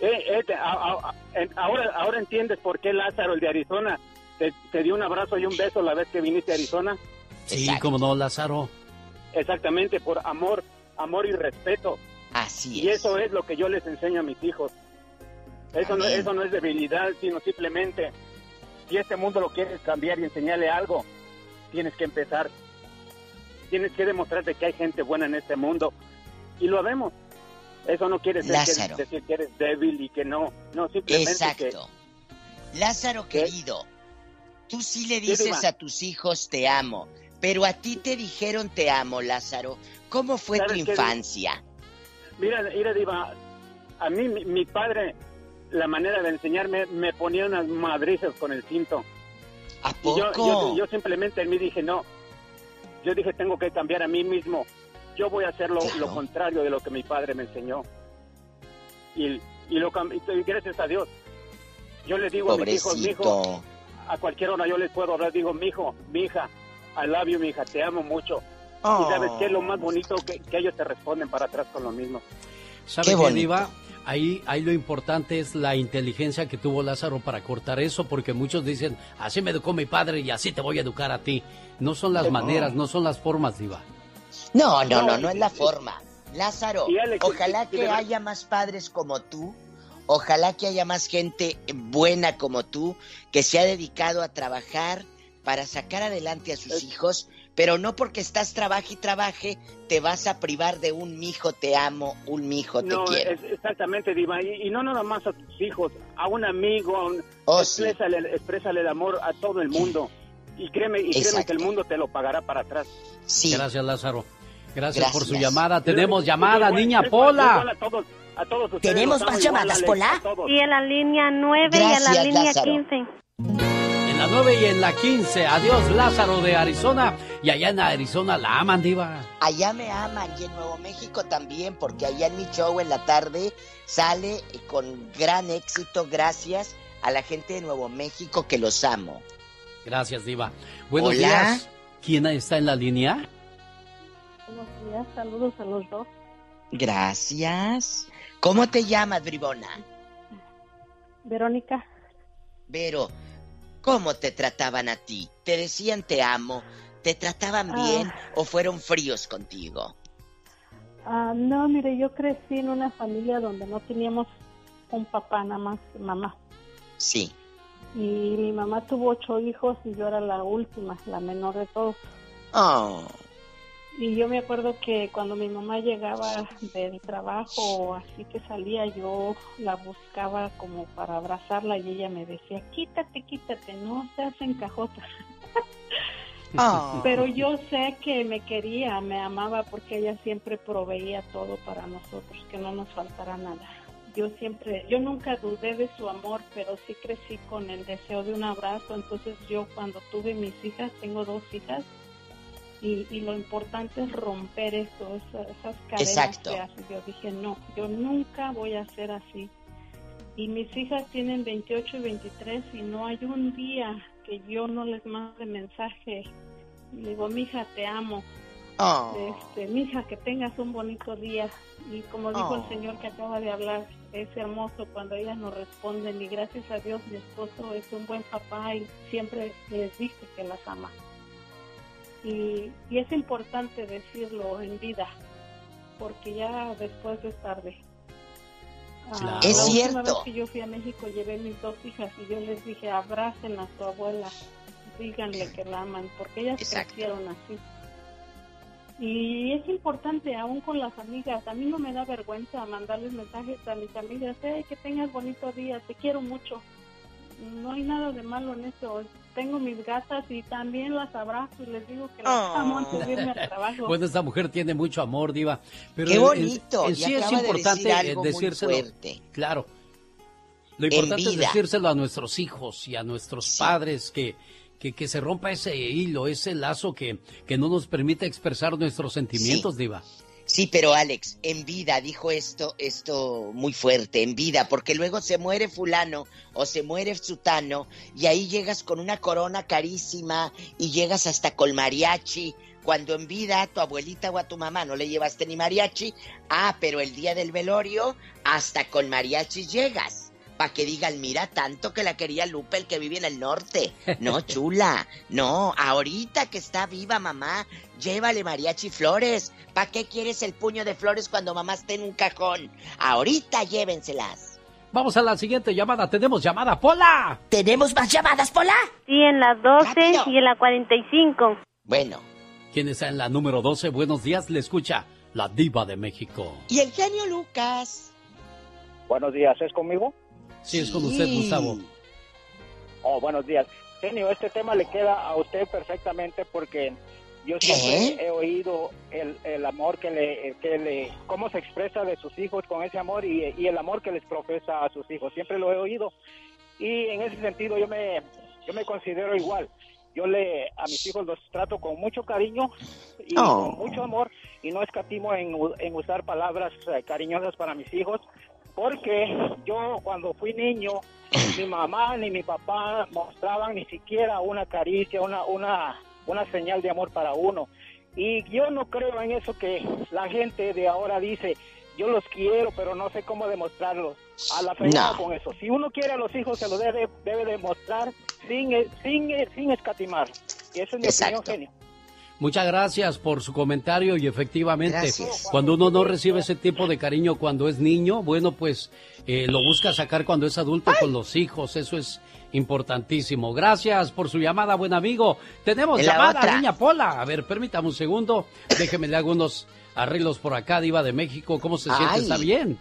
eh, ahora, ahora entiendes por qué Lázaro, el de Arizona, te, te, dio un abrazo y un beso la vez que viniste a Arizona. Sí, como no, Lázaro. Exactamente, por amor, amor y respeto. Así es. Y eso es lo que yo les enseño a mis hijos. Eso no, eso no es debilidad, sino simplemente, si este mundo lo quieres cambiar y enseñarle algo, tienes que empezar. Tienes que demostrarte que hay gente buena en este mundo. Y lo vemos. Eso no quiere decir que, eres débil y que no. No, simplemente Exacto. Lázaro querido, tú sí le dices a tus hijos te amo, pero a ti te dijeron te amo, Lázaro. ¿Cómo fue tu infancia? Mira, mira, Diva, a mí mi, padre, la manera de enseñarme, me ponía unas madrizas con el cinto. ¿A poco? yo, simplemente en mí dije, no, yo dije, tengo que cambiar a mí mismo. Yo voy a hacer lo, contrario de lo que mi padre me enseñó. Y, y, lo, y gracias a Dios. Yo le digo a mis hijos, mi hijo, a cualquier hora yo les puedo hablar, digo, mi hijo, mi hija, I love you, mi hija, te amo mucho. Y sabes qué es lo más bonito que, ellos te responden para atrás con lo mismo. ¿Sabes qué, Diva? ahí, ahí lo importante es la inteligencia que tuvo Lázaro para cortar eso, porque muchos dicen, así me educó mi padre y así te voy a educar a ti. No son las maneras, no son las formas, Diva. No, no, no, no es la forma. Lázaro, ojalá que haya más padres como tú, ojalá que haya más gente buena como tú, que se ha dedicado a trabajar para sacar adelante a sus hijos pero no porque estás trabaje y trabaje te vas a privar de un mijo te amo, un mijo te no, quiero. exactamente, Diva, y, no nada más a tus hijos, a un amigo, oh, exprésale, el amor a todo el mundo. Y créeme, y créeme que el mundo te lo pagará para atrás. Sí. Gracias, Lázaro. Gracias, por su llamada. Tenemos llamada, niña Pola. A todos, ¿Tenemos más llamadas, Pola? Sí, en la línea 9 y en la línea 15 la 9 y en la 15. Adiós, Lázaro de Arizona. Y allá en Arizona la aman, Diva. Allá me aman y en Nuevo México también, porque allá en mi show en la tarde sale con gran éxito, gracias a la gente de Nuevo México que los amo. Gracias, Diva. Buenos días. ¿Quién está en la línea? Buenos días, saludos a los dos. Gracias. ¿Cómo te llamas, Bribona? Verónica. Vero, ¿Cómo te trataban a ti? ¿Te decían te amo? ¿Te trataban ah. bien o fueron fríos contigo? Ah, no, mire, yo crecí en una familia donde no teníamos un papá, nada más mamá. Sí. Y mi mamá tuvo ocho hijos y yo era la última, la menor de todos. Oh. Y yo me acuerdo que cuando mi mamá llegaba del trabajo, así que salía, yo la buscaba como para abrazarla y ella me decía, quítate, quítate, no se hacen cajotas. Ah. Pero yo sé que me quería, me amaba porque ella siempre proveía todo para nosotros, que no nos faltara nada. Yo siempre, yo nunca dudé de su amor, pero sí crecí con el deseo de un abrazo. Entonces yo cuando tuve mis hijas, tengo dos hijas, y, lo importante es romper eso, esas, cadenas que hace. Yo dije, no, yo nunca voy a ser así. Y mis hijas tienen 28 y 23 y no hay un día que yo no les mande mensaje. Digo, mija, te amo. Oh. Este, mija, que tengas un bonito día. Y como dijo el oh. señor que acaba de hablar, es hermoso cuando ellas nos responden. Y gracias a Dios, mi esposo es un buen papá y siempre les dice que las ama y, es importante decirlo en vida, porque ya después es tarde. Ah, es la cierto. Última vez que yo fui a México llevé mis dos hijas y yo les dije abracen a su abuela, díganle que la aman, porque ellas crecieron así. Y es importante, aún con las amigas, a mí no me da vergüenza mandarles mensajes a mis amigas, hey, que tengas bonito día, te quiero mucho. No hay nada de malo en eso, tengo mis gatas y también las abrazo y les digo que las oh. amo antes de irme al trabajo. Bueno, esta mujer tiene mucho amor, Diva. Pero Qué bonito. En, sí es importante de decírselo. Claro. Lo importante es decírselo a nuestros hijos y a nuestros padres que, que, que, se rompa ese hilo, ese lazo que, que no nos permite expresar nuestros sentimientos, Diva. Sí, pero Alex, en vida dijo esto, esto muy fuerte, en vida, porque luego se muere fulano o se muere sutano y ahí llegas con una corona carísima y llegas hasta con mariachi. Cuando en vida a tu abuelita o a tu mamá no le llevaste ni mariachi, ah, pero el día del velorio hasta con mariachi llegas para que digan, mira, tanto que la quería Lupe, el que vive en el norte. No, chula, no, ahorita que está viva mamá, llévale mariachi flores. ¿Para qué quieres el puño de flores cuando mamá está en un cajón? Ahorita llévenselas. Vamos a la siguiente llamada. Tenemos llamada, Pola. ¿Tenemos más llamadas, Pola? Sí, en la 12 y en la 45. Bueno. ¿Quién está en la número 12? Buenos días, le escucha la diva de México. Y el genio Lucas. Buenos días, ¿es conmigo? Sí, es con usted, Gustavo. Oh, buenos días. Genio, este tema le queda a usted perfectamente porque yo siempre he oído el, el amor que le, que le, cómo se expresa de sus hijos con ese amor y, y, el amor que les profesa a sus hijos. Siempre lo he oído. Y en ese sentido yo me, yo me considero igual. Yo le, a mis hijos los trato con mucho cariño y oh. con mucho amor y no escatimo en, en usar palabras eh, cariñosas para mis hijos porque yo cuando fui niño, mi mamá ni mi papá mostraban ni siquiera una caricia, una, una, una señal de amor para uno. Y yo no creo en eso que la gente de ahora dice yo los quiero, pero no sé cómo demostrarlo. A la fregada con eso. Si uno quiere a los hijos, se lo debe, debe demostrar sin, sin, sin escatimar. Y eso es mi opinión, genio. Muchas gracias por su comentario y efectivamente, cuando uno no recibe ese tipo de cariño cuando es niño, bueno, pues eh, lo busca sacar cuando es adulto con los hijos, eso es importantísimo. Gracias por su llamada, buen amigo. Tenemos llamada, niña Pola. A ver, permítame un segundo, déjeme le hago unos arreglos por acá, Diva de México. ¿Cómo se siente? ¿Está bien?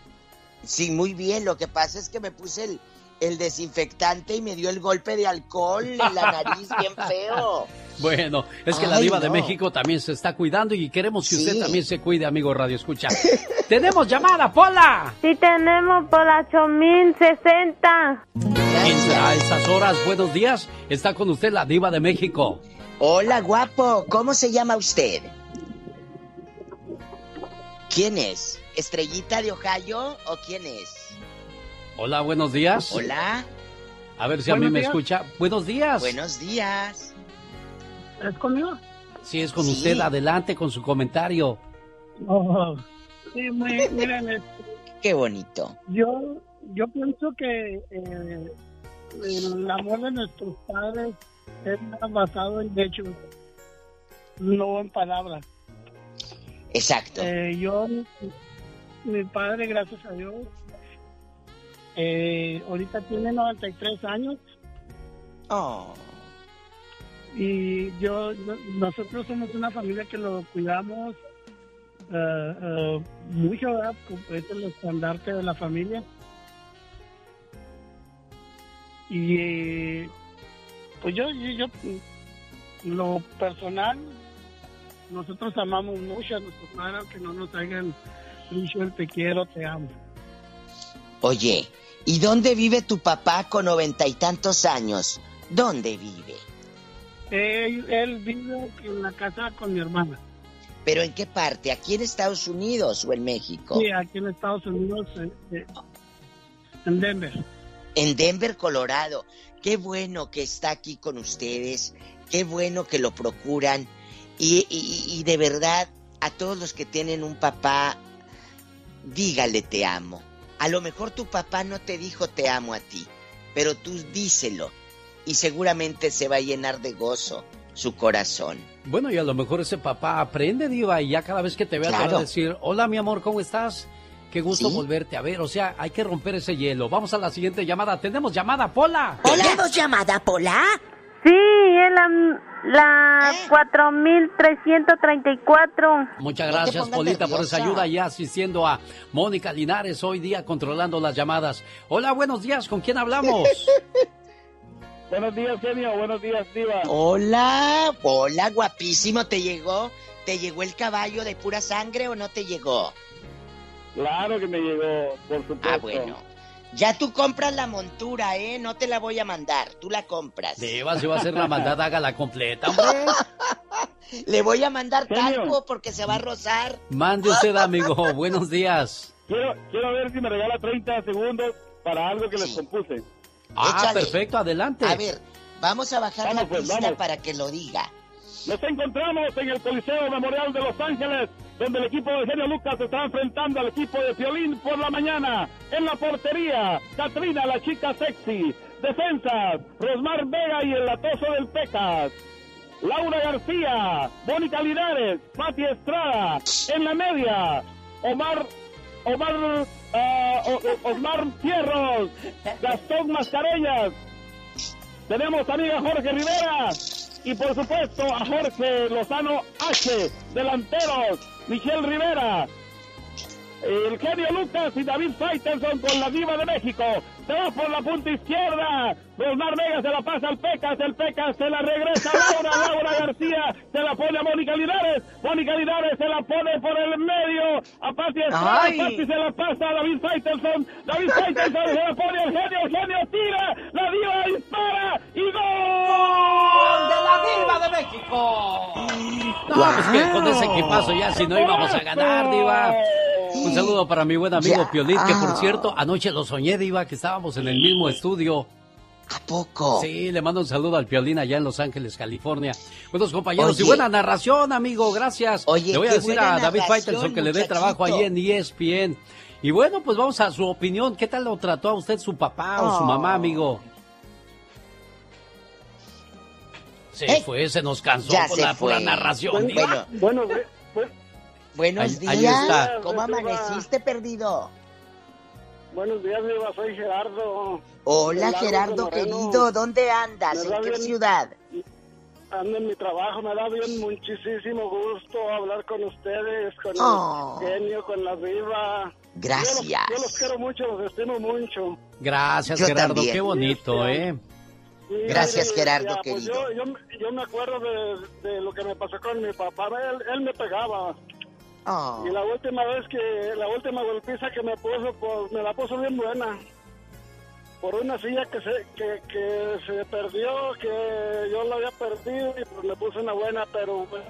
Sí, muy bien. Lo que pasa es que me puse el, el desinfectante y me dio el golpe de alcohol en la nariz bien feo. Bueno, es que la diva de México también se está cuidando y queremos que usted también se cuide, amigo Radio Escucha. ¡Tenemos llamada, Pola! Sí, tenemos Pola 8060. A esas horas, buenos días. Está con usted la diva de México. Hola, guapo. ¿Cómo se llama usted? ¿Quién es? ¿Estrellita de Ohio o quién es? Hola, buenos días. Hola. A ver si a mí me escucha. Buenos días. Buenos días. ¿Es conmigo? Sí, es con usted. Adelante con su comentario. Oh, sí, miren. Qué bonito. Yo, yo pienso que eh, el amor de nuestros padres es basado en hechos, no en palabras. Exacto. Eh, yo, mi padre, gracias a Dios, eh, ahorita tiene 93 años. Oh. Y yo, nosotros somos una familia que lo cuidamos uh, uh, mucho, ¿verdad? Es el estandarte de la familia. Y pues yo, yo, lo personal, nosotros amamos mucho a nuestros padres, que no nos hagan dicho el te quiero, te amo. Oye, ¿Y dónde vive tu papá con noventa y tantos años? ¿Dónde vive? Él, vive en la casa con mi hermana. ¿Pero en qué parte? ¿Aquí en Estados Unidos o en México? Sí, aquí en Estados Unidos, eh, eh, en Denver. En Denver, Colorado. Qué bueno que está aquí con ustedes. Qué bueno que lo procuran. Y, y de verdad, a todos los que tienen un papá, dígale te amo a lo mejor tu papá no te dijo te amo a ti, pero tú díselo y seguramente se va a llenar de gozo su corazón. Bueno, y a lo mejor ese papá aprende, Diva, y ya cada vez que te vea te va a decir, hola mi amor, ¿cómo estás? Qué gusto volverte a ver. O sea, hay que romper ese hielo. Vamos a la siguiente llamada. ¿Tenemos llamada, Pola? ¿Tenemos llamada, Pola? Sí, es la, la 4334. Muchas gracias, Polita, por esa ayuda y asistiendo a Mónica Linares hoy día controlando las llamadas. Hola, buenos días, ¿con quién hablamos? buenos días, genio, buenos días, Diva. Hola, hola, guapísimo, ¿te llegó? ¿Te llegó el caballo de pura sangre o no te llegó? Claro que me llegó, por supuesto. Ah, bueno. Ya tú compras la montura, ¿eh? No te la voy a mandar, tú la compras. Deba, si va a hacer la mandada, hágala completa, hombre. Le voy a mandar talco porque se va a rozar. Mande usted, amigo. Buenos días. Quiero, quiero ver si me regala 30 segundos para algo que les compuse. Ah, perfecto, adelante. A ver, vamos a bajar la pues, pista para que lo diga. Nos encontramos en el Coliseo Memorial de Los Ángeles, donde el equipo de Genio Lucas está enfrentando al equipo de Piolín por la mañana. En la portería, Katrina, la chica sexy. Defensas, Rosmar Vega y el latoso del Pecas. Laura García, Mónica Linares, Pati Estrada. En la media, Omar, Omar, uh, Osmar Fierros, Gastón Mascareñas. Tenemos a amiga Jorge Rivera y por supuesto a Jorge Lozano H, delanteros, Michelle Rivera, el genio Lucas y David Faitelson con la diva de México. Se va por la punta izquierda. Rosmar Vega se la pasa al Pecas. El Pecas se la regresa a Laura. Laura García se la pone a Mónica Linares. Mónica Linares se la pone por el medio a Pati Estrada. Pati se la pasa a David Faitelson. David Faitelson se la pone al genio. El genio tira. La diva dispara. Y gol de la diva de México. No, pues que con ese equipazo ya si no íbamos a ganar, diva. Un saludo para mi buen amigo Piolín, que por cierto, anoche lo soñé, Diva, que estábamos en el mismo estudio. ¿A poco? Sí, le mando un saludo al Piolín allá en Los Ángeles, California. Buenos compañeros y buena narración, amigo, gracias. Oye, le voy a decir a David Faitelson que le dé trabajo ahí en ESPN. Y bueno, pues vamos a su opinión. ¿Qué tal lo trató a usted su papá o su mamá, amigo? Se Eh, fue, se nos cansó ya con se la pura fue. narración. Bueno, Bueno, Buenos Ahí- ahí días. está. ¿Cómo amaneciste, perdido? buenos días, Diva, soy Gerardo. Hola, Gerardo querido. ¿Dónde andas? ¿En qué bien- ciudad? Ando en mi trabajo, me da bien muchísimo gusto hablar con ustedes, con Oh. el genio, con la Viva. Gracias. Yo los, yo los quiero mucho, los estimo mucho. Gracias, Yo Gerardo. también. Qué bonito, ¿eh? Sí, Gracias, Gerardo, ya, pues querido. yo, yo, yo me acuerdo de, de lo que me pasó con mi papá. Él, él me pegaba. Oh. Y la última vez que, la última golpiza que me puso, pues me la puso bien buena. Por una silla que se, que, que se perdió, que yo la había perdido y pues me puso una buena, pero bueno.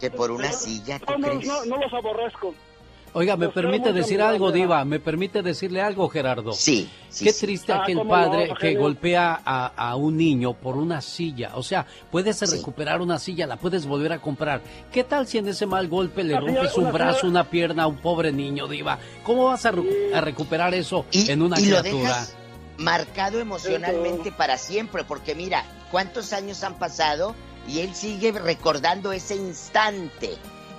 Que por una silla, ¿tú No, no, no los aborrezco. Oiga, ¿me permite decir algo, Diva. ¿Me permite decirle algo, Gerardo? Sí, sí, Qué sí. triste Ah, aquel padre no, que golpea a, a un niño por una silla. O sea, puedes recuperar una silla, la puedes volver a comprar. ¿Qué tal si en ese mal golpe le rompes un brazo, una pierna a un pobre niño, Diva? ¿Cómo vas a, recu- a recuperar eso Y, en una y lo criatura? dejas marcado emocionalmente para siempre, porque mira, cuántos años han pasado y él sigue recordando ese instante.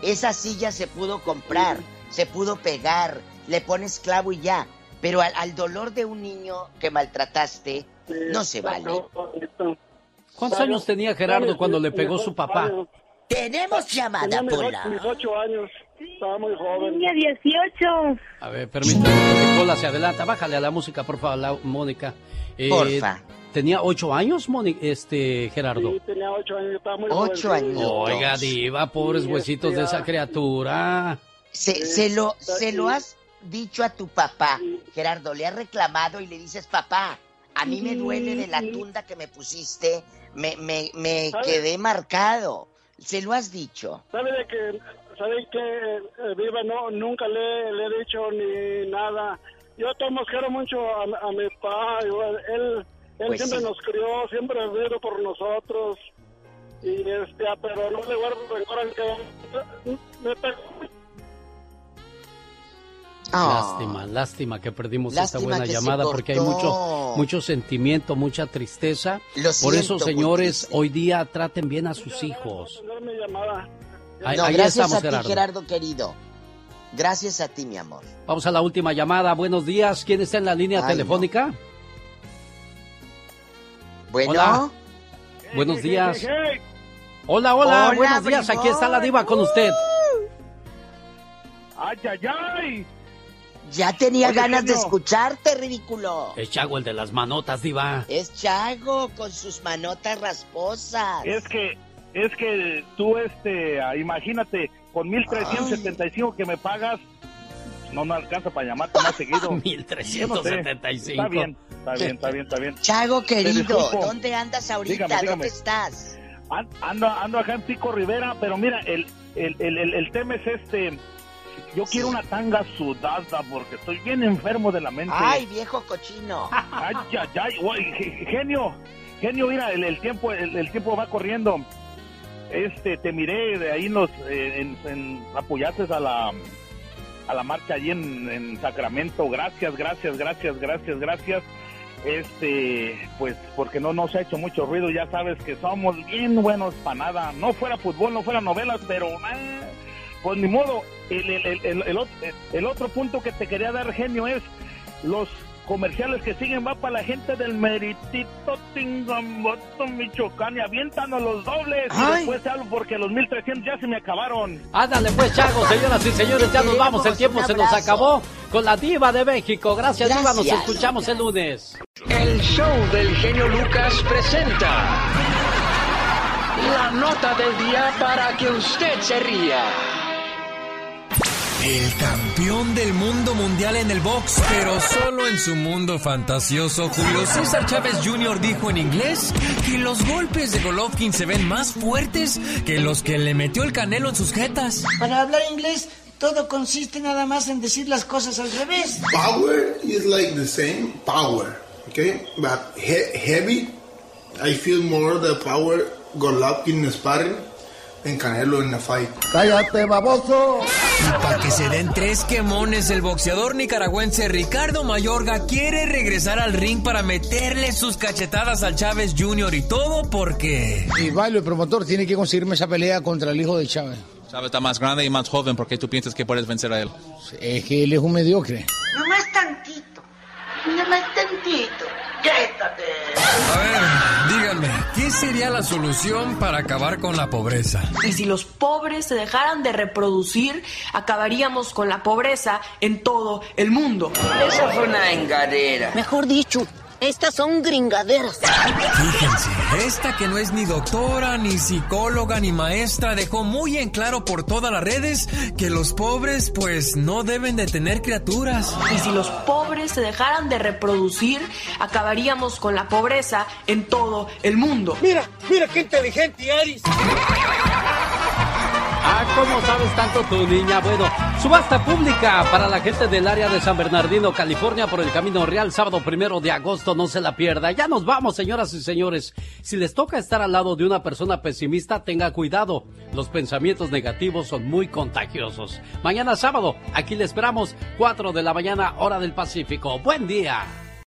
Esa silla se pudo comprar, se pudo pegar, le pones clavo y ya. Pero al, al dolor de un niño que maltrataste, no se vale. ¿Cuántos años tenía Gerardo cuando le pegó su papá? Tenemos llamada, mis, Pola. mis ocho años. Estaba muy joven. Tenía 18. A ver, permítame, porque Pola se adelanta. Bájale a la música, por favor, la- Mónica. Eh, Porfa. ¿Tenía ocho años, Mónica, este, Gerardo? Sí, tenía ocho años, estaba muy Ocho años. Oiga, diva, pobres Sí, huesitos de esa ya. criatura. Se, se lo, se lo has dicho a tu papá, Gerardo, le has reclamado y le dices, papá, a mí me duele de la tunda que me pusiste, me, me, me quedé marcado. Se lo has dicho. ¿Sabe de que, sabe que eh, Viva no, nunca le, le he dicho ni nada? Yo tomo quiero mucho a, a mi papá, él, él Pues siempre sí. nos crió, siempre ha vivido por nosotros. Y este, ah, pero no le guardo rencor que me pegó. Ah. Lástima, lástima que perdimos Lástima esta buena llamada porque hay mucho, mucho sentimiento, mucha tristeza. Lo Por eso, siento, señores, hoy día traten bien a sus hijos. Ahí, no, ahí gracias estamos, a ti, Gerardo. Gerardo. querido. Gracias a ti, mi amor. Vamos a la última llamada. Buenos días. ¿Quién está en la línea Ay, telefónica? Bueno, Hola. Buenos días. Hey, hey, Hola, hola, Hola, buenos días. Aquí está la diva con usted. ¡Ay, ay, ay! Ya tenía Oye, ganas de escucharte, ridículo. Es Chago el de las manotas, diva. Es Chago con sus manotas rasposas. Es que, es que tú, este, ah, imagínate, con 1375 que me pagas, no me alcanza para llamarte más seguido. 1375. Está bien, está bien, está bien, está bien. Chago, querido. ¿dónde andas ahorita? Dígame, dígame. ¿Dónde estás? An- Ando, ando acá en Pico Rivera, pero mira, el, el, el, el, el tema es este. Yo quiero una tanga sudada porque estoy bien enfermo de la mente. Ay, viejo cochino. Ay, ay, ay, genio, genio, mira, el, el tiempo, el, el tiempo va corriendo. Este, te miré de ahí en los, eh, en, en apoyaste a la, a la marcha allí en, en Sacramento. Gracias, gracias, gracias, gracias, gracias. Este, pues, porque no nos ha hecho mucho ruido. Ya sabes que somos bien buenos para nada. No fuera fútbol, no fuera novelas, pero, eh, pues ni modo. El, el, el, el, el ot- el otro punto que te quería dar, genio, es los comerciales que siguen va para la gente del Meritito Tingamboto, Michoacán y aviéntanos los dobles y después salgo porque los 1300 ya se me acabaron. Ándale pues, Chago, señoras y señores, ya nos vamos, el tiempo se nos acabó con la diva de México. Gracias, diva, nos Gracias. escuchamos el lunes. El show del genio Lucas presenta la nota del día para que usted se ría. El campeón del mundo mundial en el box, pero solo en su mundo fantasioso, Julio César Chávez Jr. dijo en inglés que los golpes de Golovkin se ven más fuertes que los que le metió el canelo en sus jetas. Para hablar inglés, todo consiste nada más en decir las cosas al revés. Power is like the same power. Okay, but he- heavy, I feel more the power Golovkin sparring en Canelo en la fight. ¡Cállate, baboso! Y para que se den tres quemones, el boxeador nicaragüense Ricardo Mayorga quiere regresar al ring para meterle sus cachetadas al Chávez Jr. y todo porque... Y Bailo, el promotor, tiene que conseguirme esa pelea contra el hijo de Chávez. Chávez está más grande y más joven, ¿por qué tú piensas que puedes vencer a él? Es que él es un mediocre. Nomás tantito. Nomás tantito. Quédate. A ver, díganme, ¿qué sería la solución para acabar con la pobreza? Y si los pobres se dejaran de reproducir, acabaríamos con la pobreza en todo el mundo. Esa fue una engadera. Mejor dicho, estas son gringaderas. Fíjense, esta que no es ni doctora, ni psicóloga, ni maestra, dejó muy en claro por todas las redes que los pobres pues no deben de tener criaturas. Y si los pobres se dejaran de reproducir, acabaríamos con la pobreza en todo el mundo. Mira, mira qué inteligente eres. Ah, ¿cómo sabes tanto tu niña? Bueno, subasta pública para la gente del área de San Bernardino, California, por el Camino Real, sábado primero de agosto, no se la pierda. Ya nos vamos, señoras y señores. Si les toca estar al lado de una persona pesimista, tenga cuidado. Los pensamientos negativos son muy contagiosos. Mañana sábado, aquí le esperamos, 4 de la mañana, hora del Pacífico. Buen día.